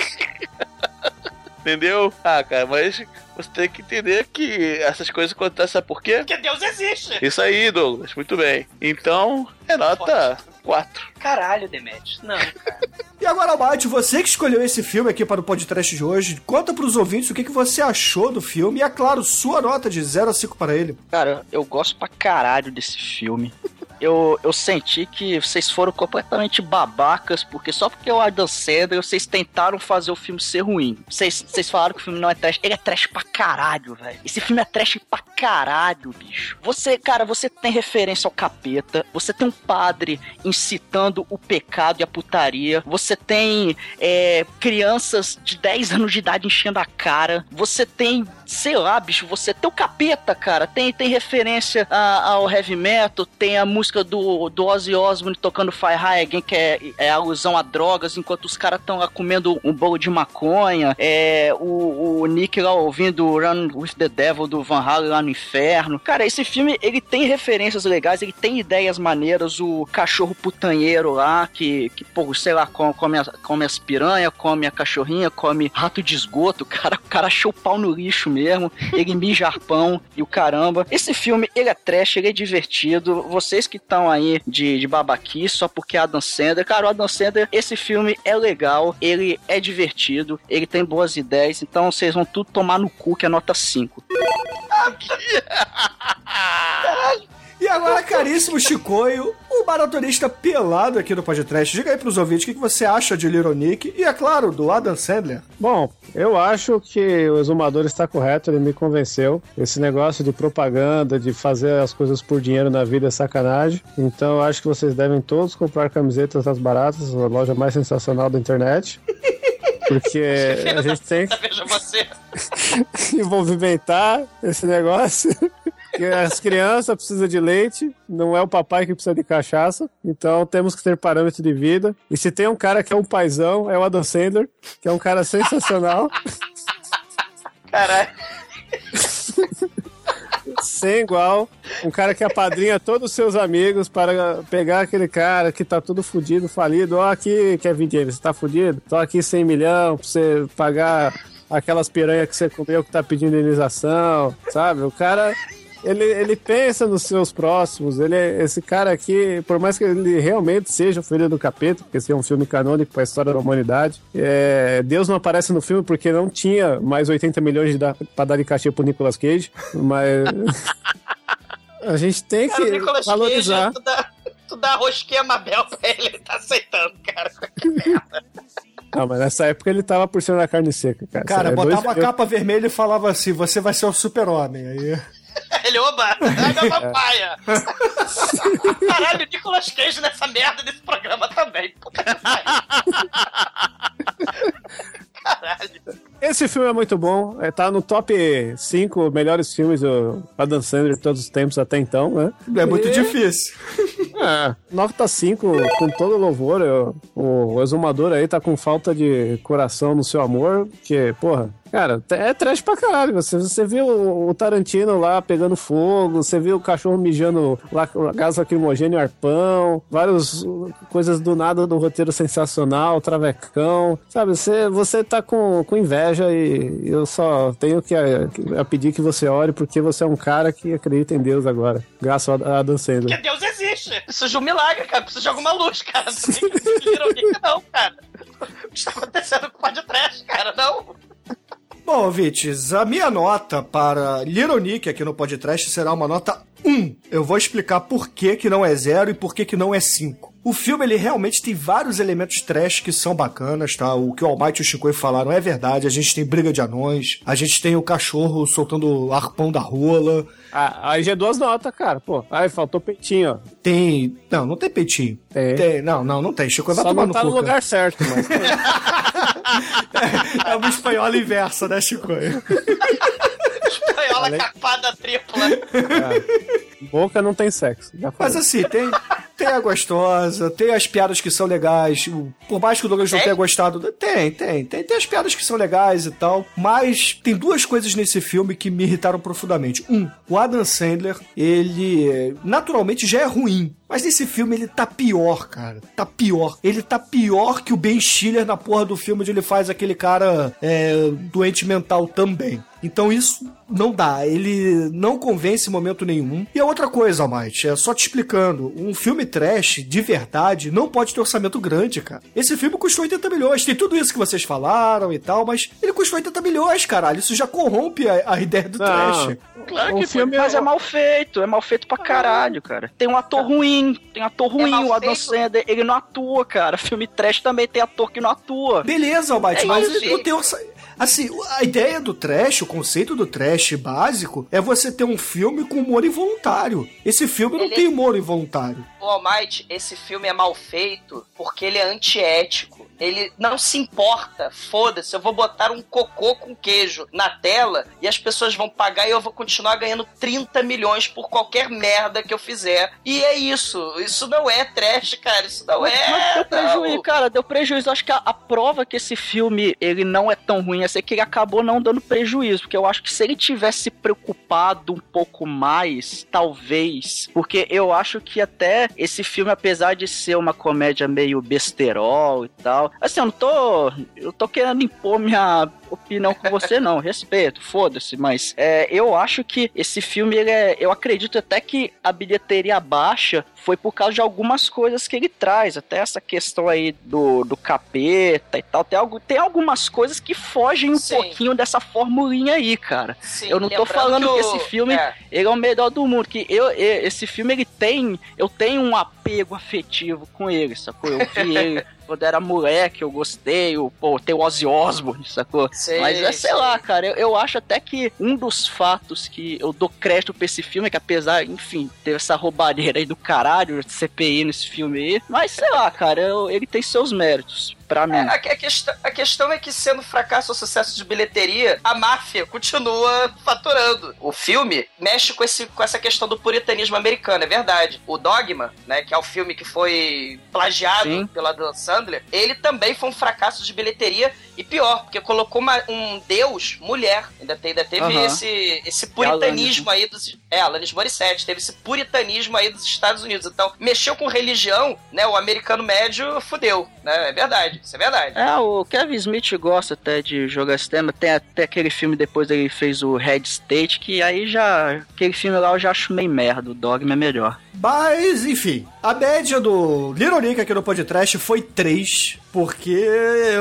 Entendeu? Ah, cara, mas você tem que entender que essas coisas acontecem, sabe por quê? Porque Deus existe. Isso aí, Douglas, muito bem. Então, é nota 4. Caralho, Demet. Não, cara. E agora, Mate, você que escolheu esse filme aqui para o podcast de hoje, conta pros ouvintes o que, que você achou do filme e, é claro, sua nota de 0 a 5 para ele. Cara, eu gosto pra caralho desse filme. Eu, eu senti que vocês foram completamente babacas, porque só porque o Adam Sandler, vocês tentaram fazer o filme ser ruim. Vocês, vocês falaram que o filme não é trash. Ele é trash pra caralho, velho. Esse filme é trash pra caralho, bicho. Você, cara, você tem referência ao capeta, você tem um padre incitando o pecado e a putaria, você tem é, crianças de 10 anos de idade enchendo a cara, você tem, sei lá, bicho, você tem o capeta, cara, tem, tem referência a- ao heavy metal, tem a música do, do Ozzy Osbourne tocando Fire High Again, que é, é alusão a drogas, enquanto os caras estão lá comendo um bolo de maconha, é, o, o Nick lá ouvindo Run with the Devil do Van Halen lá no inferno. Cara, esse filme, ele tem referências legais, ele tem ideias maneiras, o cachorro putanheiro lá, que, que pô, sei lá, come, as, come as piranha, come a cachorrinha, come rato de esgoto, cara, o cara achou pau no lixo mesmo, ele mija arpão e o caramba. Esse filme, ele é trash, ele é divertido, vocês que estão aí de, de babaquice só porque Adam Sandler, cara, o Adam Sandler, esse filme é legal, ele é divertido, ele tem boas ideias, então vocês vão tudo tomar no cu que é nota 5. E agora, caríssimo Chicoio, o maratonista pelado aqui do podcast, diga aí pros ouvintes o que, que você acha de Little Nick e, é claro, do Adam Sandler. Bom, eu acho que o exumador está correto, ele me convenceu. Esse negócio de propaganda, de fazer as coisas por dinheiro na vida é sacanagem. Então eu acho que vocês devem todos comprar camisetas das baratas, a loja mais sensacional da internet. Porque a gente tem que Veja você. movimentar esse negócio. As crianças precisam de leite, não é o papai que precisa de cachaça. Então temos que ter parâmetro de vida. E se tem um cara que é um paizão, é o Adam Sandler, que é um cara sensacional. Caralho. sem igual. Um cara que apadrinha todos os seus amigos para pegar aquele cara que tá tudo fudido, falido. Ó, aqui, Kevin James, você tá fudido? Tô aqui 100 milhão pra você pagar aquelas piranhas que você comeu que tá pedindo indenização, sabe? O cara. Ele, ele pensa nos seus próximos. Ele é- esse cara aqui, por mais que ele realmente seja o filho do capeta, porque esse é um filme canônico para a história da humanidade, é, Deus não aparece no filme porque não tinha mais 80 milhões de dar, pra dar de cachê pro Nicolas Cage, mas a gente tem Cara, o que Nicolas valorizar. Cage, tu dá, tu dá rosquinha Mabel pra ele, ele tá aceitando, cara. Não, mas nessa época ele tava por cima da carne seca, cara. Cara, É botava dois uma capa vermelha e falava assim: você vai ser o super-homem. Aí. Ele, oba, ai meu papaya. Caralho, o Nicolas Cage nessa merda desse programa também. Puta que pariu. Caralho. Esse filme é muito bom, é, tá no top 5 melhores filmes do Adam Sandler de todos os tempos até então, né? É muito E- difícil. É, nota 5 com todo louvor. eu- o, o exumador aí tá com falta de coração no seu amor, que, porra, cara, é trash pra caralho. Você, você viu o, Tarantino lá pegando fogo, você viu o cachorro mijando lá com gás lacrimogênio e arpão, várias coisas do nada do roteiro sensacional, travecão, sabe? Você, você tá com, com inveja e eu só tenho que a, a pedir que você ore porque você é um cara que acredita em Deus agora. Graças a Adam Sandler. Porque Deus existe. Precisa de um milagre, cara. Precisa de alguma luz, cara. Não tem que não, cara. O que está acontecendo com o podcast, cara? Não. Bom, ouvintes, a minha nota para Little Nick aqui no podcast será uma nota 1. Eu vou explicar por que, que não é 0 e por que, que não é 5. O filme, ele realmente tem vários elementos trash que são bacanas, tá? O que o Almighty e o Chico falaram é verdade. A gente tem briga de anões, a gente tem o cachorro soltando o arpão da rola. Ah, aí já é duas notas, cara. Pô, aí faltou peitinho, ó. Tem. Não, não tem peitinho. Tem. Tem. Não, não, não tem. Chico vai Só tomar não no tá no cara. lugar certo, mas. É uma espanhola inversa, né, Chico? Espanhola Falei. capada tripla. Boca não tem sexo. Já Mas assim, tem, tem a gostosa, tem as piadas que são legais. Por mais que o Douglas não Tem? tenha gostado. Tem, tem, tem. Tem as piadas que são legais e tal. Mas tem duas coisas nesse filme que me irritaram profundamente. Um, o Adam Sandler, ele naturalmente já é ruim. Mas nesse filme ele tá pior, cara. Tá pior. Ele tá pior que o Ben Stiller na porra do filme onde ele faz aquele cara é, doente mental também. Então isso não dá. Ele não convence em momento nenhum. E a outra coisa, Almighty, é só te explicando. Um filme trash, de verdade, não pode ter orçamento grande, cara. Esse filme custou 80 milhões. Tem tudo isso que vocês falaram e tal, mas ele custou 80 milhões, caralho. Isso já corrompe a, a ideia do Não. trash. Claro O que filme Mas é mal feito, é mal feito pra caralho, cara. Tem um ator ruim, tem um ator ruim, mal o Adam? Sandler, ele não atua, cara. Filme trash também tem ator que não atua. Beleza, Almighty, É mas isso, ele não tem orçamento. Assim, a ideia do trash, o conceito do trash básico, é você ter um filme com humor involuntário. Esse filme não Ele- tem humor involuntário. O Almighty, esse filme é mal feito porque ele é antiético. Ele não se importa, foda-se, eu vou botar um cocô com queijo na tela e as pessoas vão pagar e eu vou continuar ganhando 30 milhões por qualquer merda que eu fizer. E é isso. Isso não é trash, cara. Isso não Mas, é. mas deu prejuízo, não. cara, deu prejuízo. Acho que a, a prova que esse filme ele não é tão ruim assim é que ele acabou não dando prejuízo. Porque eu acho que se ele tivesse se preocupado um pouco mais, talvez. Porque eu acho que até esse filme, apesar de ser uma comédia meio besterol e tal, assim, eu não tô. Eu tô querendo impor minha opinião com você, não. Respeito, foda-se, mas é, eu acho que esse filme, ele é, eu acredito até que a bilheteria baixa foi por causa de algumas coisas que ele traz, até essa questão aí do, do capeta e tal. Tem, algo, tem algumas coisas que fogem um Sim. pouquinho dessa formulinha aí, cara. Sim, eu não tô falando que, o- esse filme é. ele é o melhor do mundo, que eu, esse filme ele tem, eu tenho um apego afetivo com ele, sacou? Eu vi ele quando era moleque, eu gostei, o, pô, tem o Ozzy Osbourne, sacou? Sei, Mas é, sei sei. lá, cara, eu, eu acho até que um dos fatos que eu dou crédito pra esse filme é que apesar, enfim, ter essa roubalheira aí do caralho, CPI nesse filme aí, mas sei lá, cara, eu- ele tem seus méritos, mim. É, a, a questão, a questão é que, sendo fracasso ou sucesso de bilheteria, a máfia continua faturando. O filme mexe com, esse, com essa questão do puritanismo americano, é verdade. O Dogma, né, que é o filme que foi plagiado Sim. pela Dan Sandler, ele também foi um fracasso de bilheteria e pior, porque colocou uma- um deus mulher. Ainda, tem, ainda teve esse, esse puritanismo aí dos. É, Alanis Morissette, teve esse puritanismo aí dos Estados Unidos. Então, mexeu com religião, né? O americano médio fudeu, né? É verdade, isso é verdade. É, o Kevin Smith gosta até de jogar esse tema. Tem até aquele filme depois ele fez o Red State, que aí já. Aquele filme lá eu já acho meio merda. O Dogma é melhor. Mas, enfim, a média do Little Nick aqui no podcast foi 3, porque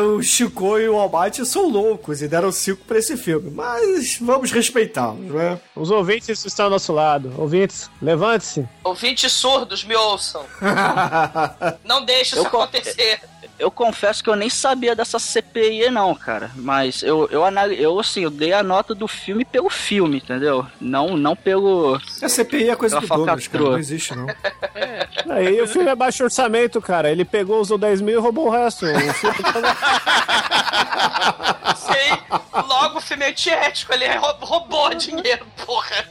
o Chico e o Almighty são loucos e deram 5 pra esse filme. Mas vamos respeitá-los, né? Os ouvintes estão ao nosso lado. Ouvintes, levante-se. Ouvintes surdos, me ouçam. Não deixe isso Eu co- acontecer. Eu confesso que eu nem sabia dessa CPI, não, cara. Mas eu, eu, eu assim, eu dei a nota do filme pelo filme, entendeu? Não, não pelo. A CPI é coisa do Douglas, cara. Não existe, não. Aí o filme é baixo orçamento, cara. Ele pegou, usou 10 mil e roubou o resto. O filme Sei. Logo, o filme é antiético, ele é rou- roubou dinheiro, porra.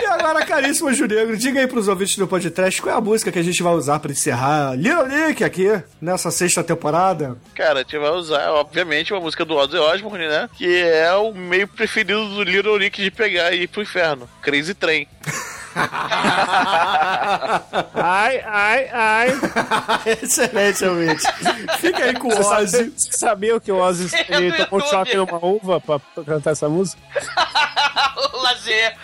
E agora, caríssimo Junegro, diga aí pros ouvintes do podcast qual é a música que a gente vai usar pra encerrar Little Nick aqui, nessa sexta temporada. Cara, a gente vai usar, obviamente, uma música do Ozzy Osbourne, né? Que é o meio preferido do Little Nick de pegar e ir pro inferno. Crazy Train. Ai, ai, ai. Excelente, ouvinte. Fica aí com o Ozzy. você sabia que o Ozzy tomou choque numa uva pra, pra cantar essa música? o Lazier.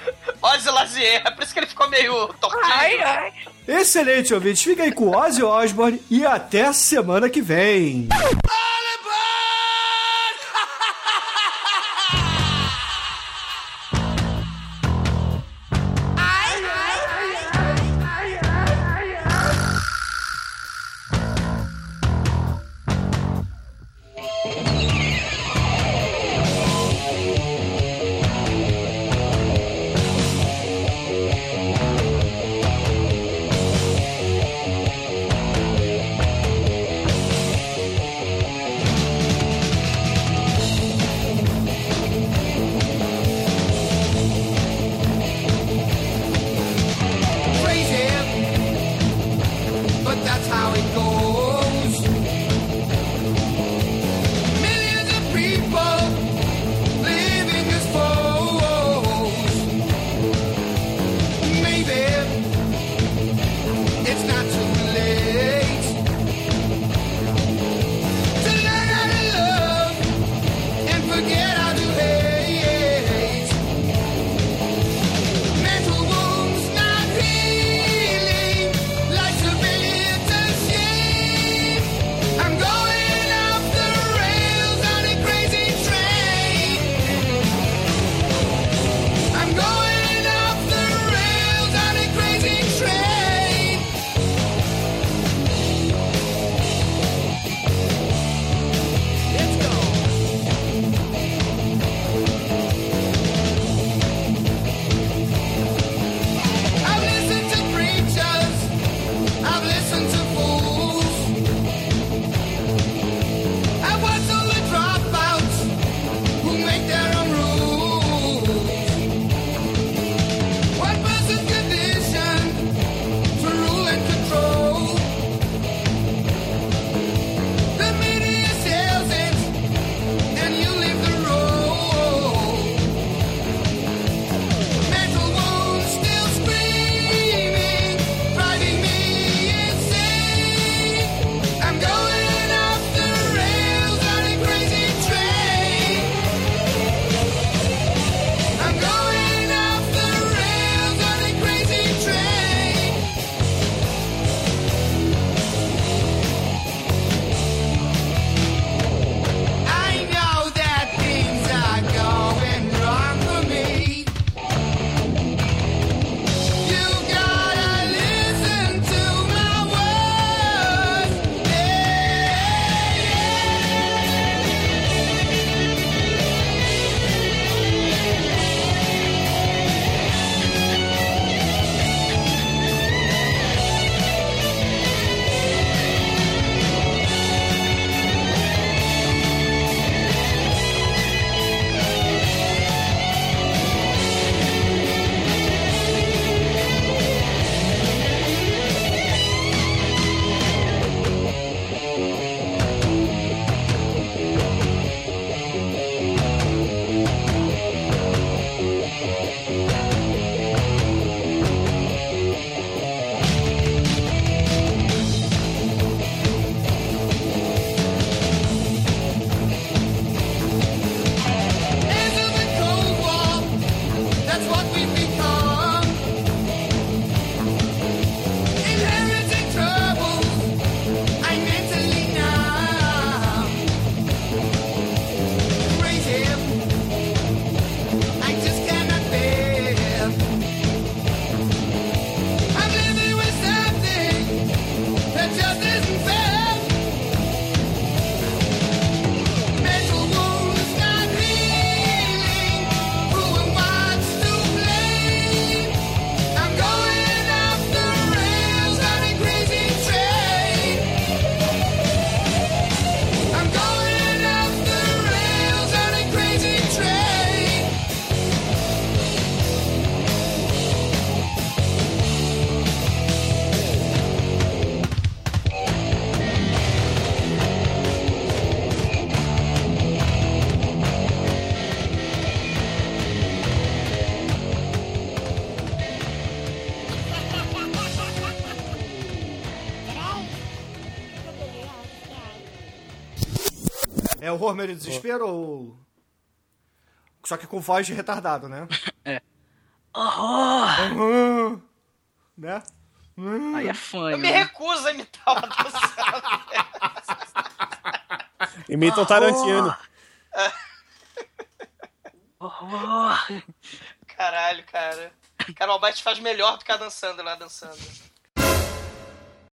Ozzy Lazier. É por isso que ele ficou meio tortinho. Ai, ai. Excelente, ouvinte. Fica aí com o Ozzy Osbourne e até a semana que vem. É horror, medo e desespero ou... Só que com voz de retardado, né? Horror! Uhum. né? Aí é fã, Eu me recuso a imitar o Adam Sandler. Imita o Tarantino. Horror! Caralho, cara. Cara, o Albite faz melhor do que a Adam Sandler lá dançando.